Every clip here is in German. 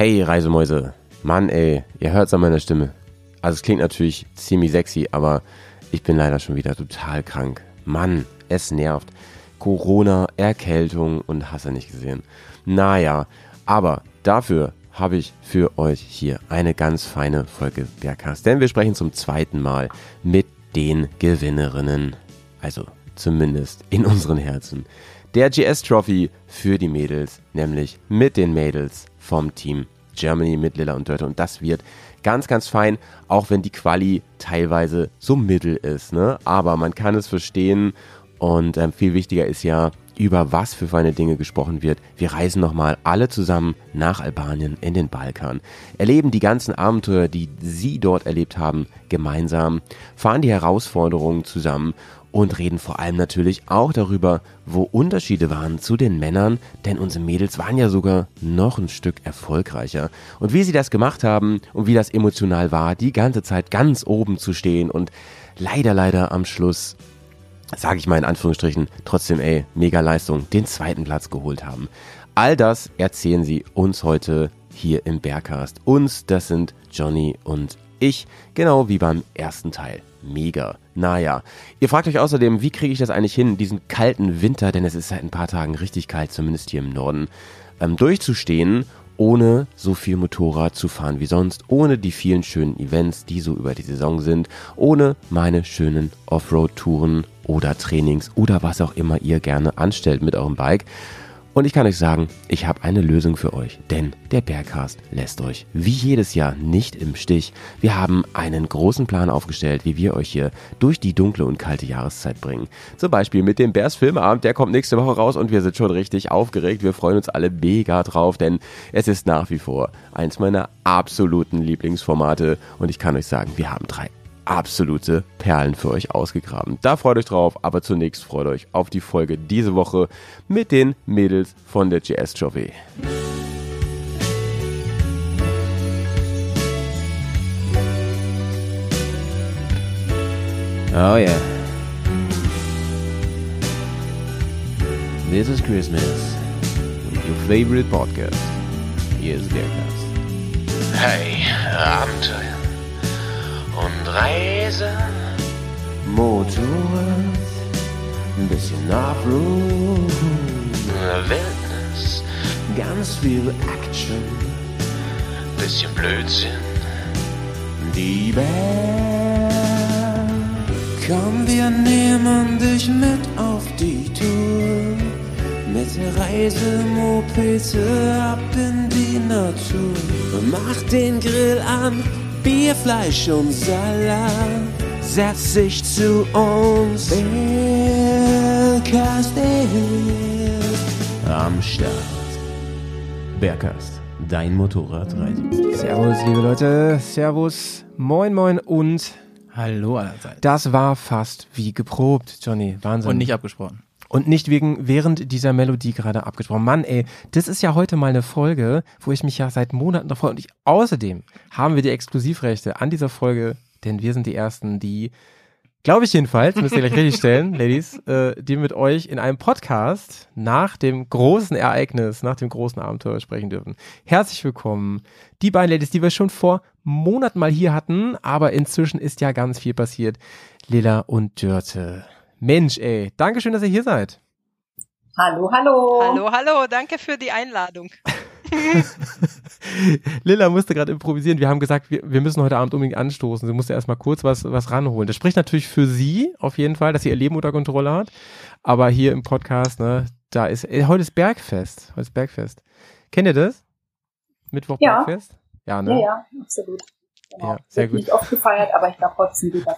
Hey Reisemäuse, Mann ey, ihr hört's an meiner Stimme. Also es klingt natürlich ziemlich sexy, aber ich bin leider schon wieder total krank. Mann, es nervt. Corona, Erkältung und hast du nicht gesehen. Naja, aber dafür habe ich für euch hier eine ganz feine Folge Bergcast. Denn wir sprechen zum zweiten Mal mit den Gewinnerinnen. Also zumindest in unseren Herzen. Der GS Trophy für die Mädels, nämlich mit den Mädels vom Team Germany mit Lilla und Dörte. Und das wird ganz, ganz fein, auch wenn die Quali teilweise so mittel ist. Ne? Aber man kann es verstehen und ähm, viel wichtiger ist ja, über was für feine Dinge gesprochen wird. Wir reisen nochmal alle zusammen nach Albanien in den Balkan, erleben die ganzen Abenteuer, die Sie dort erlebt haben, gemeinsam, fahren die Herausforderungen zusammen und reden vor allem natürlich auch darüber, wo Unterschiede waren zu den Männern, denn unsere Mädels waren ja sogar noch ein Stück erfolgreicher. Und wie sie das gemacht haben und wie das emotional war, die ganze Zeit ganz oben zu stehen und leider, leider am Schluss sage ich mal in Anführungsstrichen, trotzdem, ey, mega Leistung, den zweiten Platz geholt haben. All das erzählen sie uns heute hier im Bergcast. Uns, das sind Johnny und ich, genau wie beim ersten Teil. Mega. Naja. Ihr fragt euch außerdem, wie kriege ich das eigentlich hin, diesen kalten Winter, denn es ist seit ein paar Tagen richtig kalt, zumindest hier im Norden, ähm, durchzustehen ohne so viel Motorrad zu fahren wie sonst, ohne die vielen schönen Events, die so über die Saison sind, ohne meine schönen Offroad-Touren oder Trainings oder was auch immer ihr gerne anstellt mit eurem Bike. Und ich kann euch sagen, ich habe eine Lösung für euch, denn der Bergcast lässt euch wie jedes Jahr nicht im Stich. Wir haben einen großen Plan aufgestellt, wie wir euch hier durch die dunkle und kalte Jahreszeit bringen. Zum Beispiel mit dem Bears Filmabend, der kommt nächste Woche raus und wir sind schon richtig aufgeregt. Wir freuen uns alle mega drauf, denn es ist nach wie vor eins meiner absoluten Lieblingsformate und ich kann euch sagen, wir haben drei absolute Perlen für euch ausgegraben. Da freut euch drauf, aber zunächst freut euch auf die Folge diese Woche mit den Mädels von der GS Trophy. Oh yeah. This is Christmas. Your favorite podcast. Hier ist Bergcast. Hey, Abenteuer und Reise. Motorrad, ein bisschen Offroad, Wildnis, ganz viel Action. bisschen Blödsinn. Die Band. Komm, wir nehmen dich mit auf die Tour. Mit Reisemopete ab in die Natur. Mach den Grill an, Bier, Fleisch und Salat. Setz dich zu uns. Bergkast ist am Start. Bergkast, dein Motorradreise. Servus, liebe Leute. Servus. Moin, moin und Hallo allerseits. das war fast wie geprobt, Johnny. Wahnsinn. Und nicht abgesprochen. Und nicht wegen, während dieser Melodie gerade abgesprochen. Mann, ey, das ist ja heute mal eine Folge, wo ich mich ja seit Monaten freue. Und ich, außerdem haben wir die Exklusivrechte an dieser Folge, denn wir sind die Ersten, die, glaube ich jedenfalls, müsst ihr gleich richtig stellen, Ladies, äh, die mit euch in einem Podcast nach dem großen Ereignis, nach dem großen Abenteuer sprechen dürfen. Herzlich willkommen. Die beiden Ladies, die wir schon vor Monaten mal hier hatten, aber inzwischen ist ja ganz viel passiert. Lilla und Dörte. Mensch, ey, Dankeschön, dass ihr hier seid. Hallo, hallo. Hallo, hallo, danke für die Einladung. Lilla musste gerade improvisieren. Wir haben gesagt, wir, wir müssen heute Abend unbedingt anstoßen. Sie musste erstmal kurz was, was ranholen. Das spricht natürlich für sie auf jeden Fall, dass sie ihr Leben unter Kontrolle hat. Aber hier im Podcast, ne, da ist, äh, heute ist Bergfest. Heute ist Bergfest. Kennt ihr das? Mittwoch Ja. Bergfest? Ja, Ja, ne? ja, absolut. Genau. Ja, sehr Wird gut. Nicht oft gefeiert, aber ich glaube, heute ist ein guter.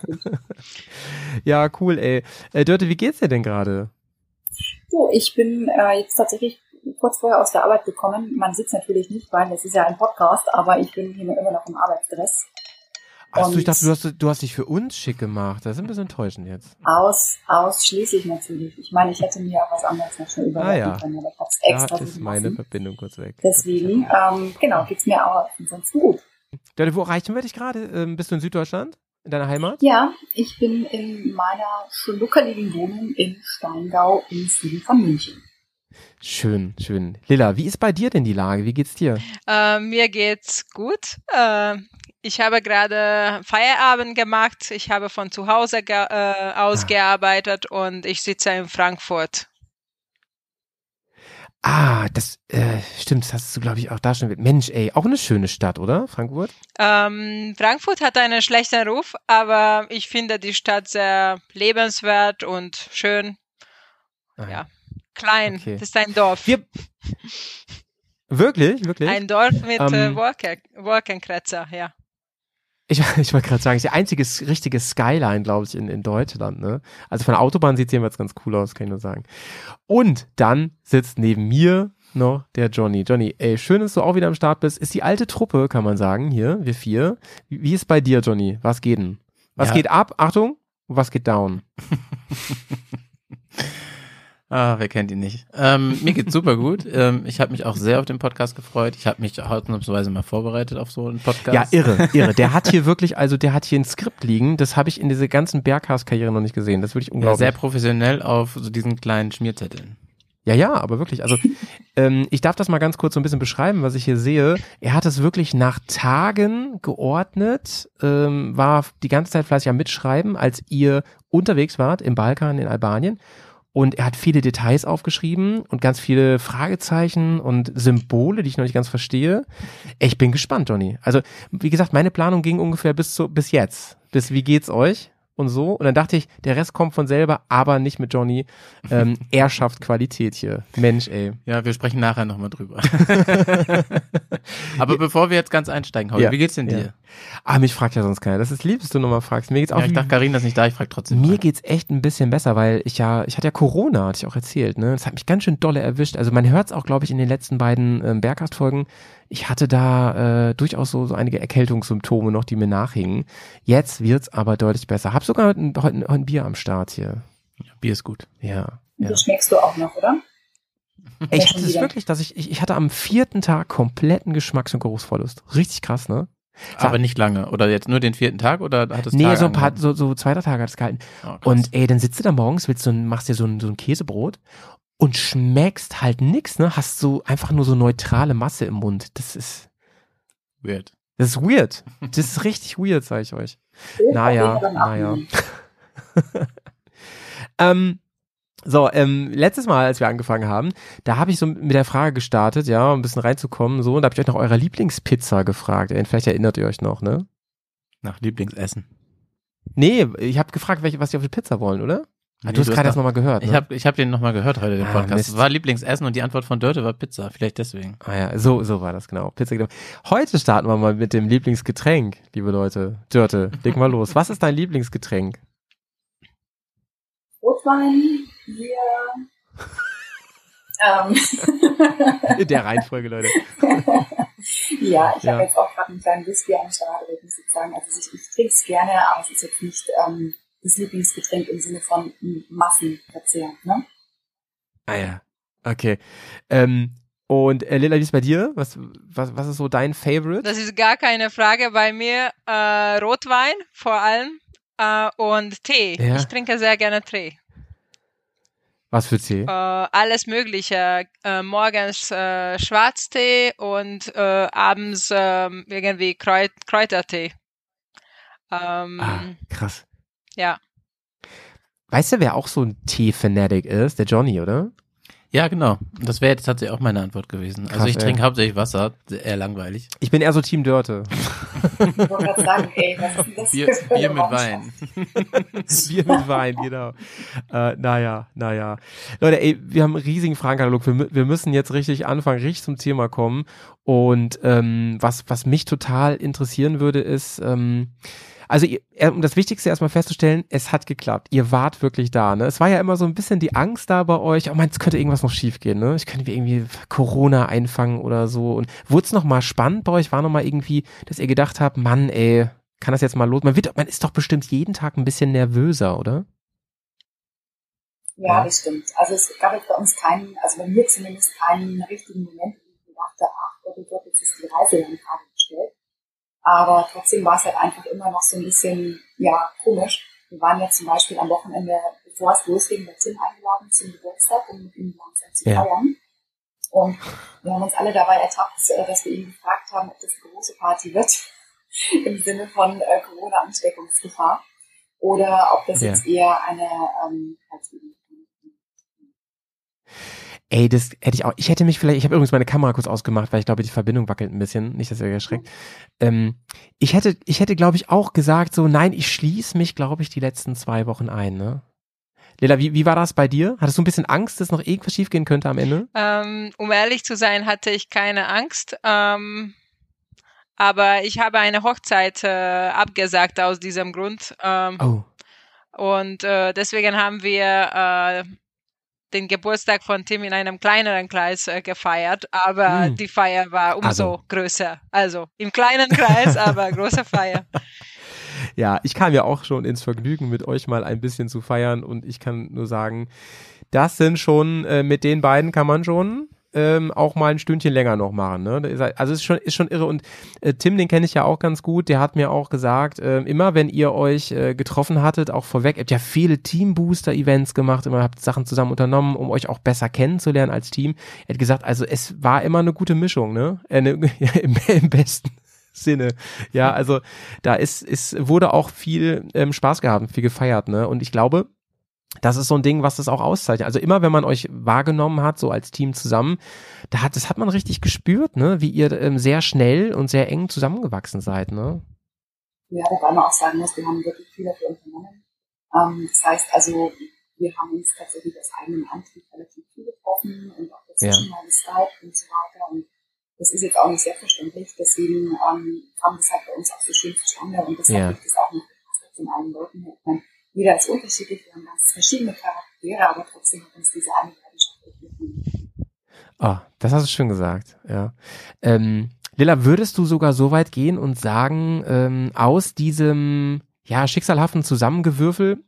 Ja, cool, ey. Äh, Dörte, wie geht's dir denn gerade? So, ich bin äh, jetzt tatsächlich kurz vorher aus der Arbeit gekommen. Man sieht es natürlich nicht, weil es ist ja ein Podcast, aber ich bin hier immer noch im Arbeitsstress. Achso, ich dachte, du hast, du hast dich für uns schick gemacht. Das ist ein bisschen enttäuschend jetzt. Aus, ausschließlich natürlich. Ich meine, ich hätte mir auch was anderes noch schon überlegen Ah, ja. können, aber ich habe es Da extra ist liegen meine. Verbindung kurz weg. Deswegen, ähm, genau, geht's mir auch ansonsten gut. Dörte, wo erreichen wir dich gerade? Ähm, bist du in Süddeutschland? In deiner Heimat? Ja, ich bin in meiner schluckeligen Wohnung in Steingau im Süden von München. Schön, schön. Lilla, wie ist bei dir denn die Lage? Wie geht's dir? Äh, mir geht's gut. Äh, ich habe gerade Feierabend gemacht. Ich habe von zu Hause ge äh, aus Ah. gearbeitet und ich sitze in Frankfurt. Ah, das äh, stimmt, das hast du, glaube ich, auch da schon. Mensch, ey, auch eine schöne Stadt, oder? Frankfurt? Ähm, Frankfurt hat einen schlechten Ruf, aber ich finde die Stadt sehr lebenswert und schön. Ah, Ja. Klein. Okay. Das ist ein Dorf. Wir- Wirklich? Wirklich? Ein Dorf mit Ähm, äh, Wolken, Wolkenkratzer, ja. Ich, ich wollte gerade sagen, ist die einzige richtige Skyline, glaube ich, in, in Deutschland. Ne? Also von der Autobahn sieht es jedenfalls ganz cool aus, kann ich nur sagen. Und dann sitzt neben mir noch der Johnny. Johnny, ey, schön, dass du auch wieder am Start bist. Ist die alte Truppe, kann man sagen, hier, wir vier. Wie, wie ist bei dir, Johnny? Was geht denn? Was Ja. geht ab? Achtung, was geht down? Ah, wer kennt ihn nicht? Ähm, mir geht's super gut. Ähm, ich habe mich auch sehr auf den Podcast gefreut. Ich habe mich ausnahmsweise mal vorbereitet auf so einen Podcast. Ja, irre, irre. Der hat hier wirklich, also der hat hier ein Skript liegen. Das habe ich in dieser ganzen Berghaus-Karriere noch nicht gesehen. Das wirklich Ja, unglaublich. sehr professionell auf so diesen kleinen Schmierzetteln. Ja, ja, aber wirklich. Also ähm, ich darf das mal ganz kurz so ein bisschen beschreiben, was ich hier sehe. Er hat es wirklich nach Tagen geordnet, ähm, war die ganze Zeit fleißig am Mitschreiben, als ihr unterwegs wart im Balkan, in Albanien. Und er hat viele Details aufgeschrieben und ganz viele Fragezeichen und Symbole, die ich noch nicht ganz verstehe. Ich bin gespannt, Johnny. Also, wie gesagt, meine Planung ging ungefähr bis zu, bis jetzt. Bis wie geht's euch? Und so. Und dann dachte ich, der Rest kommt von selber, aber nicht mit Johnny. Ähm, er schafft Qualität hier. Mensch, ey. Ja, wir sprechen nachher nochmal drüber. Aber bevor wir jetzt ganz einsteigen, Holger, Ja. wie geht's denn Ja. dir? Ah, mich fragt ja sonst keiner. Das ist lieb, dass du nochmal fragst. Mir geht's auch Ja, ich dachte, Karina ist nicht da, ich frage trotzdem. Mir mal. geht's echt ein bisschen besser, weil ich ja, ich hatte ja Corona, hatte ich auch erzählt, ne? Das hat mich ganz schön dolle erwischt. Also man hört's auch, glaube ich, in den letzten beiden ähm, Bergkast-Folgen. Ich hatte da äh, durchaus so, so einige Erkältungssymptome noch, die mir nachhingen. Jetzt wird's aber deutlich besser. Hab sogar heute ein, heute ein, Bier am Start hier. Bier ist gut. Ja. Ja. Das schmeckst du auch noch, oder? Ey, ich hatte es wirklich, dass ich, ich, ich hatte am vierten Tag kompletten Geschmacks- und Geruchsverlust. Richtig krass, ne? Aber nicht lange. Oder jetzt nur den vierten Tag oder hat es Nee, Tage so ein paar, angehalten? so, so zwei, drei Tage hat es gehalten. Oh. Und ey, dann sitzt du da morgens, willst du, machst dir so ein, so ein Käsebrot und schmeckst halt nix, ne? Hast so einfach nur so neutrale Masse im Mund. Das ist, Weird. das ist weird. Das ist richtig weird, sag ich euch. Naja, naja. Ähm, so, ähm, letztes Mal, als wir angefangen haben, da habe ich so mit der Frage gestartet, ja, um ein bisschen reinzukommen, so, und da habe ich euch nach eurer Lieblingspizza gefragt. Ey, vielleicht erinnert ihr euch noch, ne? Nach Lieblingsessen. Nee, ich habe gefragt, welche, was die auf die Pizza wollen, oder? Ah, Nee, du hast gerade erst nochmal gehört. Ne? Ich habe ich hab den nochmal gehört heute, den Ah, Podcast. Mist. Es war Lieblingsessen und die Antwort von Dörte war Pizza. Vielleicht deswegen. Ah ja, so, so war das genau. Pizza genau. Heute starten wir mal mit dem Lieblingsgetränk, liebe Leute. Dörte, leg mal los. Was ist dein Lieblingsgetränk? Rotwein, Bier. ähm, In der Reihenfolge, Leute. ja, ich Ja. habe jetzt auch gerade einen kleinen Whisky am Start, ich muss jetzt sagen, also ich, ich trinke es gerne, aber es ist jetzt nicht ähm, das Lieblingsgetränk im Sinne von Massenverzehr. Ne? Ah ja. Okay. Ähm, und äh, Lila, wie ist bei dir? Was, was, was ist so dein Favorite? Das ist gar keine Frage bei mir. Äh, Rotwein vor allem äh, und Tee. Ja. Ich trinke sehr gerne Tee. Was für Tee? Äh, alles Mögliche. Äh, morgens äh, Schwarztee und äh, abends ähm, irgendwie Kräut Kräutertee. Ähm, Ah, krass. Ja. Weißt du, wer auch so ein Tee-Fanatic ist? Der Johnny, oder? Ja, genau. Das wäre jetzt tatsächlich auch meine Antwort gewesen. also Krass, ich ey. trinke hauptsächlich Wasser. Eher langweilig. Ich bin eher so Team Dörte. Ich wollte gerade sagen, ey, Bier, Bier mit? Wein. Bier mit Wein, genau. Äh, naja, naja. Leute, ey, wir haben einen riesigen Fragenkatalog. Wir, wir müssen jetzt richtig anfangen, richtig zum Thema kommen. Und ähm, was, was mich total interessieren würde, ist, ähm, also ihr, äh, um das Wichtigste erstmal festzustellen, es hat geklappt. Ihr wart wirklich da. Ne? Es war ja immer so ein bisschen die Angst da bei euch. Oh man, es könnte irgendwas noch schiefgehen. Ne? Ich könnte irgendwie Corona einfangen oder so. Und wurde es noch mal spannend bei euch? War noch mal irgendwie, dass ihr gedacht habt, Mann, ey, kann das jetzt mal los? Man wird, man ist doch bestimmt jeden Tag ein bisschen nervöser, oder? Ja, Ja. das stimmt. Also es gab bei uns keinen, also bei mir zumindest keinen richtigen Moment, wo ich dachte, ach oh Gott, jetzt ist die Reise dann gerade. Aber trotzdem war es halt einfach immer noch so ein bisschen, ja, komisch. Wir waren ja zum Beispiel am Wochenende, bevor es losging, bei Tim eingeladen zum Geburtstag, um mit ihm langsam zu Ja. feiern. Und wir haben uns alle dabei ertappt, äh, dass wir ihn gefragt haben, ob das eine große Party wird, im Sinne von äh, Corona-Ansteckungsgefahr, oder ob das Ja. jetzt eher eine ähm, Party Ey, das hätte ich auch. Ich hätte mich vielleicht, ich habe übrigens meine Kamera kurz ausgemacht, weil ich glaube, die Verbindung wackelt ein bisschen. Nicht, dass ihr erschreckt. Ähm, ich hätte, ich hätte, glaube ich, auch gesagt, so, nein, ich schließe mich, glaube ich, die letzten zwei Wochen ein, ne? Lela, wie, wie war das bei dir? Hattest du ein bisschen Angst, dass noch irgendwas schiefgehen könnte am Ende? Ähm, um ehrlich zu sein, hatte ich keine Angst. Ähm, aber ich habe eine Hochzeit äh, abgesagt aus diesem Grund. Ähm, Oh. Und äh, deswegen haben wir äh, den Geburtstag von Tim in einem kleineren Kreis äh, gefeiert. Aber Hm. die Feier war umso Also. größer. Also im kleinen Kreis, aber große Feier. Ja, ich kam ja auch schon ins Vergnügen, mit euch mal ein bisschen zu feiern und ich kann nur sagen, das sind schon, äh, mit den beiden kann man schon ähm, auch mal ein Stündchen länger noch machen. Ne? Also es ist schon, ist schon irre und äh, Tim, den kenne ich ja auch ganz gut, der hat mir auch gesagt, äh, immer wenn ihr euch äh, getroffen hattet, auch vorweg, ihr habt ja viele Team-Booster-Events gemacht, immer habt Sachen zusammen unternommen, um euch auch besser kennenzulernen als Team. Er hat gesagt, also es war immer eine gute Mischung, ne? Äh, ne im, Im besten Sinne. Ja, also da ist, ist, wurde auch viel ähm, Spaß gehabt, viel gefeiert, ne? Und ich glaube, das ist so ein Ding, was das auch auszeichnet. Also immer, wenn man euch wahrgenommen hat, so als Team zusammen, da hat, das hat man richtig gespürt, ne? Wie ihr ähm, sehr schnell und sehr eng zusammengewachsen seid, ne? Ja, wobei man auch sagen muss, wir haben wirklich viel dafür unternommen. Ähm, das heißt also, wir haben uns tatsächlich aus eigenem Antrieb relativ viel getroffen und auch dazwischen mal geskypt und so weiter. Und das ist jetzt auch nicht selbstverständlich. Deswegen ähm, kam das halt bei uns auch so schön zustande und deshalb Ja. liegt es auch gepasst von allen Leuten. her. Jeder ist unterschiedlich, wir haben ganz verschiedene Charaktere, aber trotzdem hat uns diese eine Leidenschaft gefunden. Ah, das hast du schön gesagt, ja. Ähm, Lilla, würdest du sogar so weit gehen und sagen, ähm, aus diesem ja, schicksalhaften Zusammengewürfel,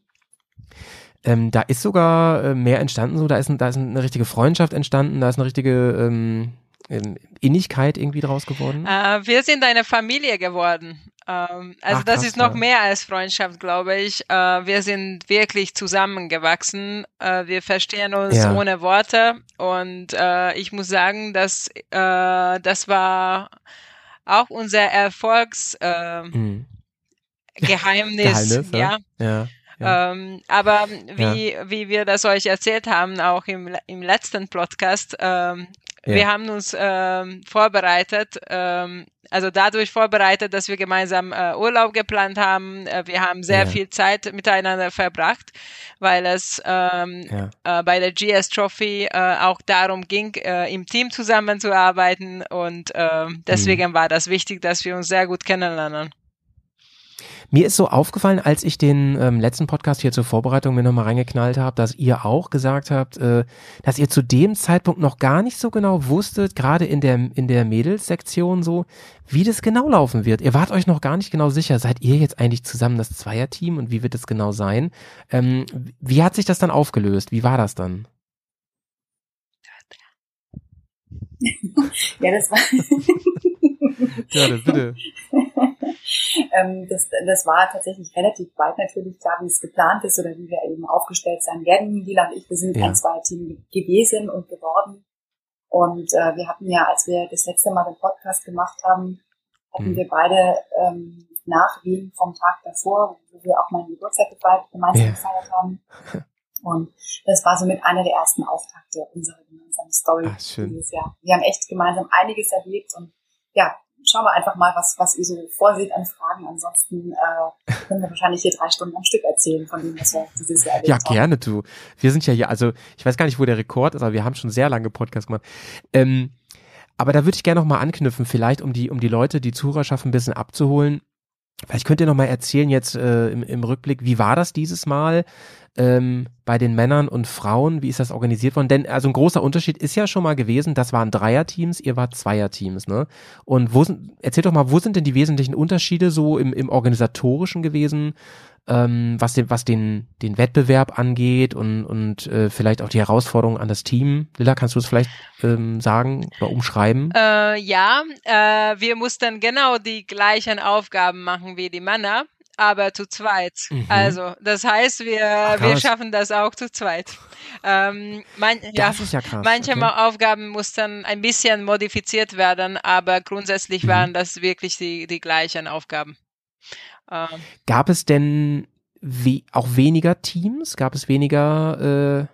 ähm, da ist sogar äh, mehr entstanden, so, da ist, ein, da ist eine richtige Freundschaft entstanden, da ist eine richtige ähm, ähm, Innigkeit irgendwie draus geworden? Äh, wir sind eine Familie geworden. Ähm, also Ach, das krass, ist noch ja. mehr als Freundschaft, glaube ich. Äh, wir sind wirklich zusammengewachsen. Äh, wir verstehen uns Ja. ohne Worte. Und äh, ich muss sagen, dass das war auch unser Erfolgsgeheimnis. Äh, Hm. Geheimnis, Geheimnis, ja. ja. ja. Ähm, aber wie, wie wir das euch erzählt haben, auch im, im letzten Podcast, ähm, Ja. wir haben uns ähm, vorbereitet, ähm, also dadurch vorbereitet, dass wir gemeinsam äh, Urlaub geplant haben. Äh, wir haben sehr Ja. viel Zeit miteinander verbracht, weil es ähm, ja. äh, bei der GS Trophy äh, auch darum ging, äh, im Team zusammenzuarbeiten und ähm, deswegen Mhm. war das wichtig, dass wir uns sehr gut kennenlernen. Mir ist so aufgefallen, als ich den ähm, letzten Podcast hier zur Vorbereitung mir nochmal reingeknallt habe, dass ihr auch gesagt habt, äh, dass ihr zu dem Zeitpunkt noch gar nicht so genau wusstet, gerade in der, in der Mädels-Sektion so, wie das genau laufen wird. Ihr wart euch noch gar nicht genau sicher. Seid ihr jetzt eigentlich zusammen das Zweierteam und wie wird es genau sein? Ähm, wie hat sich das dann aufgelöst? Wie war das dann? Ja, das war, Ja, bitte. ähm, das, das war tatsächlich relativ bald natürlich klar, wie es geplant ist oder wie wir eben aufgestellt sein werden. Lila und ich, wir sind Ja. ein Zweierteam gewesen und geworden. Und äh, wir hatten ja, als wir das letzte Mal den Podcast gemacht haben, hatten Mhm. wir beide ähm, nach Wien vom Tag davor, wo wir auch meinen Geburtstag gefeiert, gemeinsam Ja. gefeiert haben. Und das war somit einer der ersten Auftakte unserer gemeinsamen Story Ach, schön. dieses Jahr. Wir haben echt gemeinsam einiges erlebt und ja, schauen wir einfach mal, was, was ihr so vorseht an Fragen. Ansonsten äh, können wir wahrscheinlich hier drei Stunden am Stück erzählen von dem, was wir dieses Jahr erlebt Ja, haben. gerne, du. Wir sind ja hier, also ich weiß gar nicht, wo der Rekord ist, aber wir haben schon sehr lange Podcast gemacht. Ähm, aber da würde ich gerne noch mal anknüpfen, vielleicht um die, um die Leute, die Zuhörerschaft ein bisschen abzuholen. Vielleicht könnt ihr noch mal erzählen jetzt äh, im, im Rückblick, wie war das dieses Mal ähm, bei den Männern und Frauen? Wie ist das organisiert worden? Denn also ein großer Unterschied ist ja schon mal gewesen, das waren Dreierteams, ihr wart Zweierteams, ne? Und wo sind, erzählt doch mal, wo sind denn die wesentlichen Unterschiede so im, im organisatorischen gewesen? Ähm, was den, was den, den Wettbewerb angeht und, und äh, vielleicht auch die Herausforderungen an das Team. Lilla, kannst du es vielleicht ähm, sagen oder umschreiben? Äh, ja, äh, wir mussten genau die gleichen Aufgaben machen wie die Männer. aber zu zweit. Mhm. Also, das heißt, wir, Ach, wir schaffen das auch zu zweit. Ähm, man, ja, ja manche okay. Aufgaben mussten ein bisschen modifiziert werden, aber grundsätzlich Mhm. waren das wirklich die, die gleichen Aufgaben. Ähm, Gab es denn we auch weniger Teams? Gab es weniger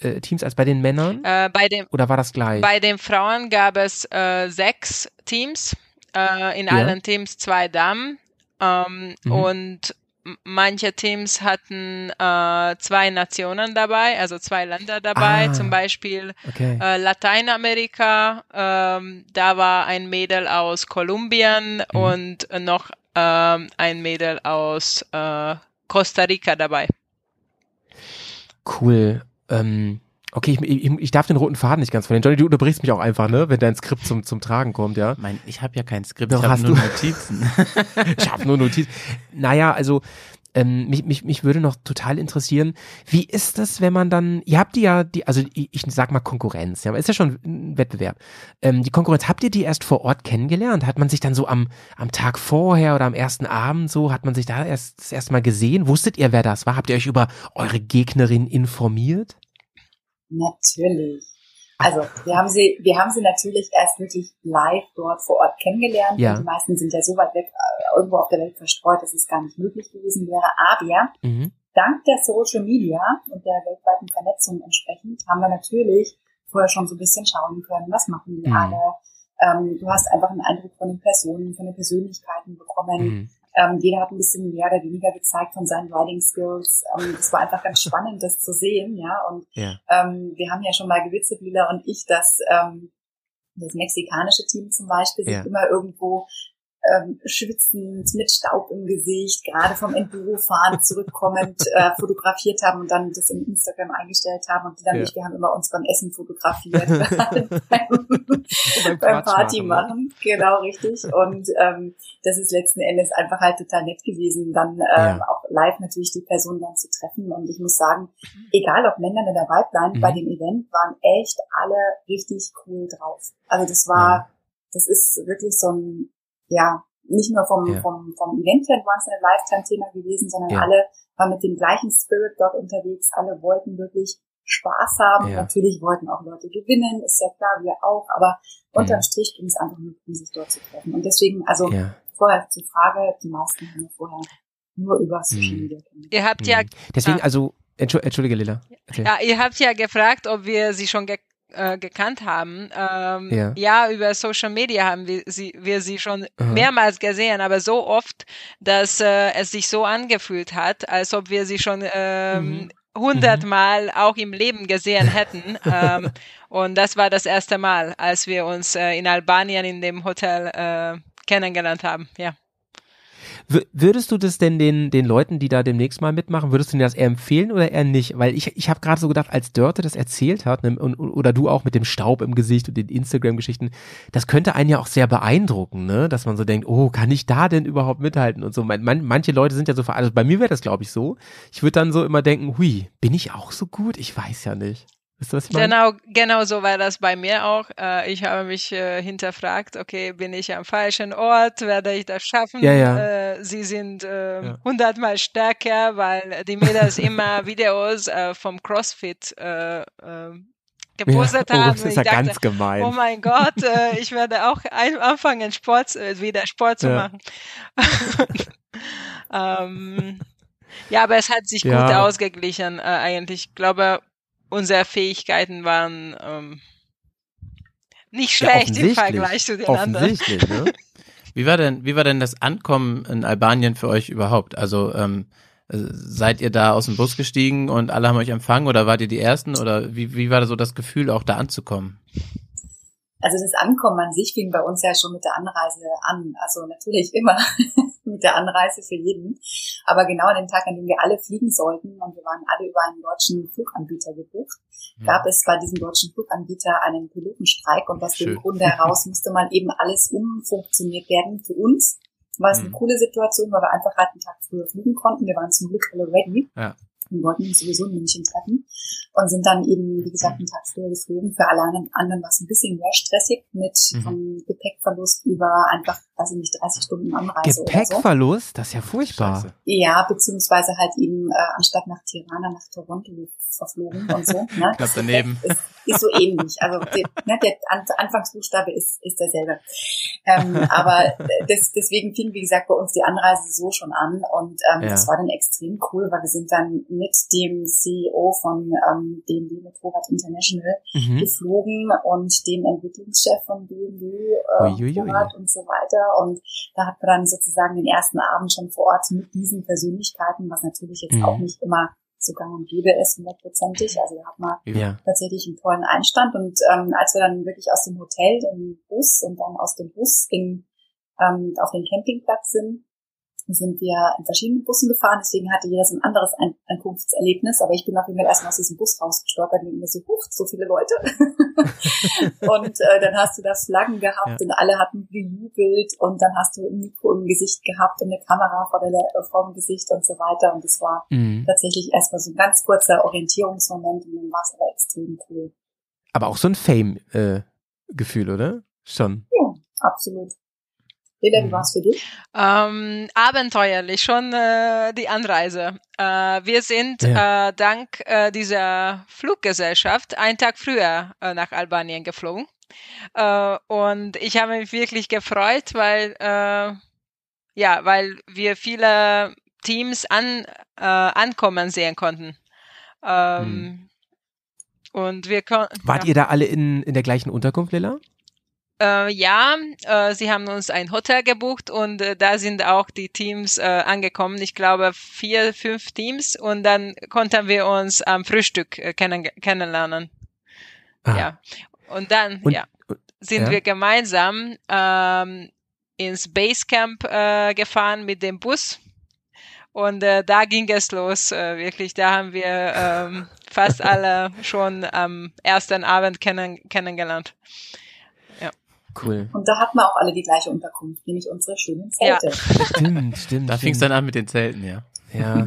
äh, äh, Teams als bei den Männern? äh, bei, dem, Oder war das gleich? bei den Frauen gab es äh, sechs Teams, äh, in Ja. allen Teams zwei Damen ähm, Mhm. und manche Teams hatten äh, zwei Nationen dabei, also zwei Länder dabei, Ah. zum Beispiel okay. äh, Lateinamerika, ähm, da war ein Mädel aus Kolumbien Mhm. und noch ähm, ein Mädel aus äh, Costa Rica dabei. Cool. Ähm, okay, ich, ich, ich darf den roten Faden nicht ganz verlieren. Johnny, du unterbrichst mich auch einfach, ne? Wenn dein Skript zum, zum Tragen kommt, ja? Mein, ich habe ja kein Skript, Doch, ich habe hast nur du. Notizen. Ich habe nur Notiz. Naja, also ähm, mich, mich, mich würde noch total interessieren, wie ist das, wenn man dann, ihr habt die ja, die, also ich, ich sag mal Konkurrenz, ja, aber ist ja schon ein Wettbewerb. Ähm, die Konkurrenz, habt ihr die erst vor Ort kennengelernt? Hat man sich dann so am, am Tag vorher oder am ersten Abend so, hat man sich da erst das erste Mal gesehen? Wusstet ihr, wer das war? Habt ihr euch über eure Gegnerin informiert? Natürlich. Also wir haben sie, wir haben sie natürlich erst wirklich live dort vor Ort kennengelernt. Ja. Die meisten sind ja so weit weg, äh, irgendwo auf der Welt verstreut, dass es gar nicht möglich gewesen wäre. Aber Mhm. dank der Social Media und der weltweiten Vernetzung entsprechend haben wir natürlich vorher schon so ein bisschen schauen können, was machen die Mhm. alle. Ähm, du hast einfach einen Eindruck von den Personen, von den Persönlichkeiten bekommen. Mhm. Ähm, jeder hat ein bisschen mehr oder weniger gezeigt von seinen Riding Skills. Ähm, es war einfach ganz spannend, das zu sehen, ja. Und Ja. ähm, wir haben ja schon mal gewitzelt, Lila und ich, dass ähm, das mexikanische Team zum Beispiel sich Ja. immer irgendwo ähm, schwitzend mit Staub im Gesicht, gerade vom Endurofahren zurückkommend äh, fotografiert haben und dann das in Instagram eingestellt haben. Und die dann Ja. nicht, wir haben immer uns beim Essen fotografiert, beim, beim Party machen. Genau, richtig. Und ähm, das ist letzten Endes einfach halt total nett gewesen, dann ähm, Ja. auch live natürlich die Person dann zu treffen. Und ich muss sagen, egal ob Männern oder Weiblein, Mhm. bei dem Event waren echt alle richtig cool drauf. Also das war, das ist wirklich so ein, ja, nicht nur vom, Ja. vom, vom Event her Once in a Lifetime Thema gewesen, sondern Ja. alle waren mit dem gleichen Spirit dort unterwegs. Alle wollten wirklich Spaß haben. Ja. Natürlich wollten auch Leute gewinnen, ist ja klar, wir auch, aber unterm Mhm. Strich ging es einfach nur darum, sich dort zu treffen. Und deswegen, also Ja. vorher zur Frage, die meisten haben ja vorher nur über Social Mhm. Media kennengelernt. Ihr habt ja Mhm. Deswegen, Ah. also, Entschu- Entschuldige, Lila. Erzähl. Ja, ihr habt ja gefragt, ob wir sie schon ge äh, gekannt haben. Ähm, Ja. ja. über Social Media haben wir sie, wir sie schon Aha. mehrmals gesehen, aber so oft, dass äh, es sich so angefühlt hat, als ob wir sie schon ähm, Mhm. hundertmal auch im Leben gesehen hätten. ähm, und das war das erste Mal, als wir uns äh, in Albanien in dem Hotel äh, kennengelernt haben. Ja. Würdest du das denn den, den Leuten, die da demnächst mal mitmachen, würdest du dir das eher empfehlen oder eher nicht? Weil ich, ich habe gerade so gedacht, als Dörte das erzählt hat, ne, und, oder du auch mit dem Staub im Gesicht und den Instagram-Geschichten, das könnte einen ja auch sehr beeindrucken, ne? Dass man so denkt, oh, kann ich da denn überhaupt mithalten und so. Man, man, manche Leute sind ja so, ver- also bei mir wäre das, glaube ich, so. Ich würde dann so immer denken, hui, bin ich auch so gut? Ich weiß ja nicht. Ich meine? Genau, genau so war das bei mir auch. Äh, ich habe mich äh, hinterfragt, okay, bin ich am falschen Ort, werde ich das schaffen? Ja, ja. Äh, sie sind äh, Ja. hundertmal stärker, weil die Mädels immer Videos vom CrossFit äh, äh, gepostet ja, oh, haben. das ist ja dachte, ganz gemein. Oh mein Gott, ich werde auch anfangen, Sport, wieder Sport zu machen. ähm, ja, aber es hat sich gut ausgeglichen äh, eigentlich. Ich glaube, unsere Fähigkeiten waren ähm, nicht Ja, schlecht im offensichtlich. Vergleich zu den anderen. Offensichtlich, ne? Wie war denn, wie war denn das Ankommen in Albanien für euch überhaupt? Also ähm, äh, seid ihr da aus dem Bus gestiegen und alle haben euch empfangen oder wart ihr die Ersten oder wie, wie war so das Gefühl, auch da anzukommen? Also das Ankommen an sich fing bei uns ja schon mit der Anreise an. Also natürlich immer mit der Anreise für jeden. Aber genau an dem Tag, an dem wir alle fliegen sollten und wir waren alle über einen deutschen Fluganbieter gebucht, gab es bei diesem deutschen Fluganbieter einen Pilotenstreik und aus dem Grunde heraus musste mal eben alles umfunktioniert werden. Für uns war es eine Mhm. coole Situation, weil wir einfach halt einen Tag früher fliegen konnten. Wir waren zum Glück alle ready. Ja. Wir wollten uns sowieso in München treffen und sind dann eben, wie gesagt, einen Tag früher geflogen. Für alle anderen war es ein bisschen mehr stressig mit Mhm. vom Gepäckverlust über einfach, weiß ich nicht, 30 Stunden Anreise oder so. Gepäckverlust, das ist ja furchtbar. Scheiße. Ja, beziehungsweise halt eben äh, anstatt nach Tirana nach Toronto verflogen und so. Ne? Knapp daneben. Ist, ist so ähnlich. Also der, ne, der An Anfangsbuchstabe ist, ist derselbe. Ähm, aber das, deswegen fing, wie gesagt, bei uns die Anreise so schon an und ähm, Ja. das war dann extrem cool, weil wir sind dann mit dem CEO von ähm, BMW Motorrad International Mhm. geflogen und dem Entwicklungschef von BMW äh. Motorrad und so weiter. Und da hat man dann sozusagen den ersten Abend schon vor Ort mit diesen Persönlichkeiten, was natürlich jetzt Mhm. auch nicht immer so gang und gäbe ist, hundertprozentig. Also da hat man Ja. tatsächlich einen tollen Einstand. Und ähm, als wir dann wirklich aus dem Hotel im Bus und dann aus dem Bus in, ähm, auf den Campingplatz sind, sind wir in verschiedenen Bussen gefahren, deswegen hatte jeder so ein anderes Ein Ankunftserlebnis, aber ich bin auf jeden Fall erstmal aus diesem Bus rausgestolpert und mir so, huch, so viele Leute. und äh, dann hast du da Flaggen gehabt Ja. und alle hatten gejubelt und dann hast du ein Mikro im Gesicht gehabt und eine Kamera vor, der, vor dem Gesicht und so weiter und das war Mhm. tatsächlich erstmal so ein ganz kurzer Orientierungsmoment und dann war es aber extrem cool. Aber auch so ein Fame-Gefühl, oder? Schon. Ja, absolut. Lila, wie Mhm. war's für dich? Ähm, abenteuerlich, schon äh, die Anreise. Äh, wir sind Ja. äh, dank äh, dieser Fluggesellschaft einen Tag früher äh, nach Albanien geflogen. Äh, und ich habe mich wirklich gefreut, weil äh, ja, weil wir viele Teams an, äh, ankommen sehen konnten. Ähm, Und wir konnten. Hm. Wart ihr da alle in, in der gleichen Unterkunft, Lilla? Äh, ja, äh, sie haben uns ein Hotel gebucht und äh, da sind auch die Teams äh, angekommen. Ich glaube vier, fünf Teams und dann konnten wir uns am Frühstück äh, kennen, kennenlernen. Ah. Ja. Und dann Und- ja, sind ja? wir gemeinsam ähm, ins Basecamp äh, gefahren mit dem Bus. Und da ging es los, wirklich. Da haben wir ähm, fast alle schon am ersten Abend kennen, kennengelernt. Cool. Und da hatten wir auch alle die gleiche Unterkunft, nämlich unsere schönen Ja. Zelte. Stimmt, stimmt. Da fing es dann an mit den Zelten, ja. Ja.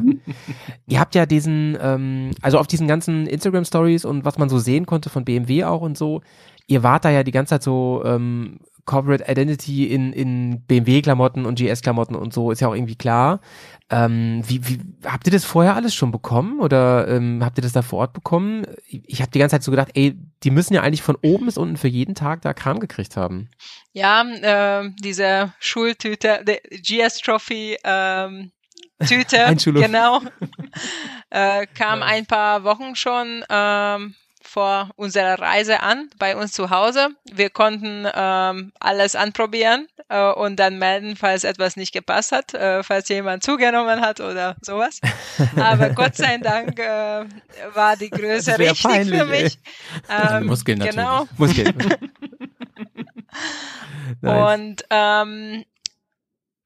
Ihr habt ja diesen, ähm, also auf diesen ganzen Instagram-Stories und was man so sehen konnte von BMW auch und so, ihr wart da ja die ganze Zeit so ähm, Corporate Identity in, in BMW-Klamotten und GS-Klamotten und so, ist ja auch irgendwie klar. Ähm, wie, wie, habt ihr das vorher alles schon bekommen oder ähm, habt ihr das da vor Ort bekommen? Ich habe die ganze Zeit so gedacht, ey, die müssen ja eigentlich von oben bis unten für jeden Tag da Kram gekriegt haben. Ja, äh, diese Schultüte, die GS Trophy ähm, Tüte, genau, äh, kam ein paar Wochen schon ähm, vor unserer Reise an bei uns zu Hause. Wir konnten ähm, alles anprobieren äh, und dann melden, falls etwas nicht gepasst hat, äh, falls jemand zugenommen hat oder sowas. Aber Gott sei Dank äh, war die Größe richtig peinlich, für mich. Ähm, Muskeln Genau. natürlich. Muss gehen. nice. Und ähm,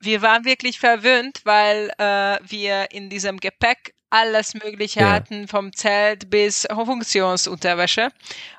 wir waren wirklich verwöhnt, weil äh, wir in diesem Gepäck alles Mögliche Ja. hatten, vom Zelt bis Funktionsunterwäsche.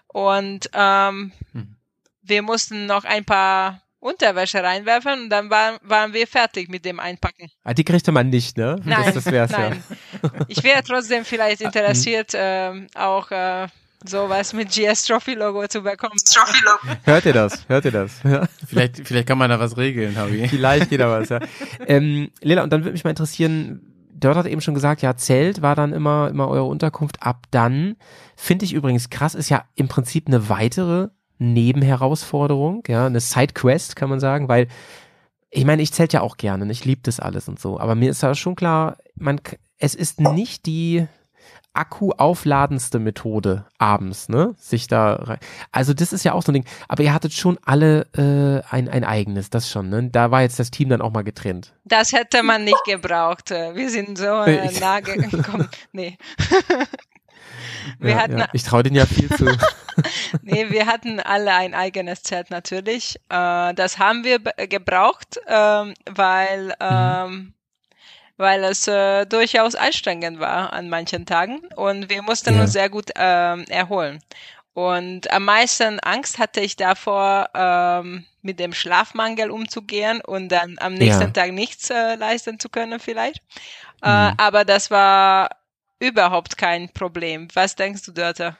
Und ähm, Hm. wir mussten noch ein paar Unterwäsche reinwerfen und dann waren, waren wir fertig mit dem Einpacken. Ah, die kriegte man nicht, ne? Nein, das, das wär's nein. ja. Ich wäre trotzdem vielleicht interessiert, ähm, auch äh, sowas mit GS Trophy Logo zu bekommen. Trophy Logo. Hört ihr das? Hört ihr das? Ja. Vielleicht, vielleicht kann man da was regeln, Habi. Vielleicht geht da was, ja. Ähm, Lila, und dann würde mich mal interessieren, dort hat eben schon gesagt, ja, Zelt war dann immer, immer eure Unterkunft. Ab dann, finde ich übrigens krass, ist ja im Prinzip eine weitere Nebenherausforderung, ja, eine Sidequest, kann man sagen, weil ich meine, ich zählt ja auch gerne, ich liebe das alles und so, aber mir ist da schon klar, man, es ist nicht die akkuaufladendste Methode abends, ne, sich da rein. Also das ist ja auch so ein Ding, aber ihr hattet schon alle äh, ein, ein eigenes, das schon, ne? Da war jetzt das Team dann auch mal getrennt. Das hätte man nicht gebraucht. Wir sind so äh, nah gekommen. Nee. wir ja, hatten ja. Ich traue denen ja viel zu. Nee, wir hatten alle ein eigenes Zelt natürlich. Äh, das haben wir gebraucht, ähm, weil, ähm, weil es äh, durchaus anstrengend war an manchen Tagen und wir mussten Ja. uns sehr gut ähm, erholen. Und am meisten Angst hatte ich davor, ähm, mit dem Schlafmangel umzugehen und dann am nächsten Ja. Tag nichts äh, leisten zu können vielleicht. Mhm. Äh, aber das war überhaupt kein Problem. Was denkst du, Dörte?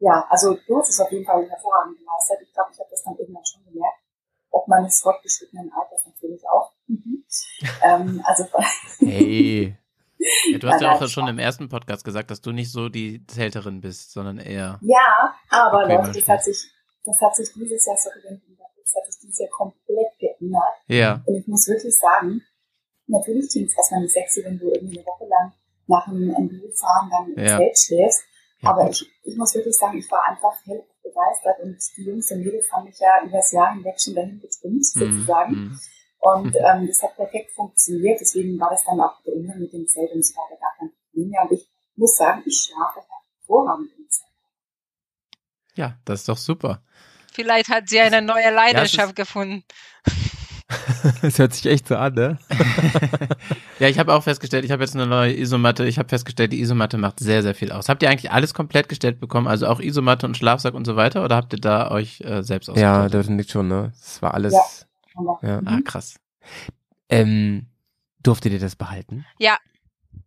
Ja, also du hast es auf jeden Fall hervorragend gemeistert. Ich glaube, ich habe das dann irgendwann schon gemerkt. Ob meines fortgeschrittenen Alters natürlich auch. Mhm. ähm, also Hey. Ja, du hast ja auch schon im ersten Podcast gesagt, dass du nicht so die Zelterin bist, sondern eher. Ja, aber Okay, Leute, das hat sich, das hat sich dieses Jahr, ich unterbreche, das hat sich dieses Jahr komplett geändert. Ja. Und ich muss wirklich sagen, natürlich klingt es erstmal nicht sexy, wenn du irgendwie eine Woche lang nach einem MBU-Fahren dann im Ja. Zelt schläfst. Ja, aber ich, ich muss wirklich sagen, ich war einfach hell begeistert und die Jungs und Mädels haben mich ja übers Jahr hinweg schon dahin getrimmt, Hm, sozusagen. hm. Und ähm, das hat perfekt funktioniert, deswegen war das dann auch der Umgang mit dem Zelt und so weiter gar kein Problem mehr. Und ich muss sagen, ich schlafe hervorragend im Zelt. Ja, das ist doch super. Vielleicht hat sie eine neue Leidenschaft ist- gefunden. Das hört sich echt so an, ne? Ja, ich habe auch festgestellt, ich habe jetzt eine neue Isomatte. Ich habe festgestellt, die Isomatte macht sehr, sehr viel aus. Habt ihr eigentlich alles komplett gestellt bekommen? Also auch Isomatte und Schlafsack und so weiter? Oder habt ihr da euch äh, selbst Ja, ausgestattet? das nicht schon, ne? Das war alles. Ja. Ja. Ah, krass. Ähm, durftet ihr das behalten?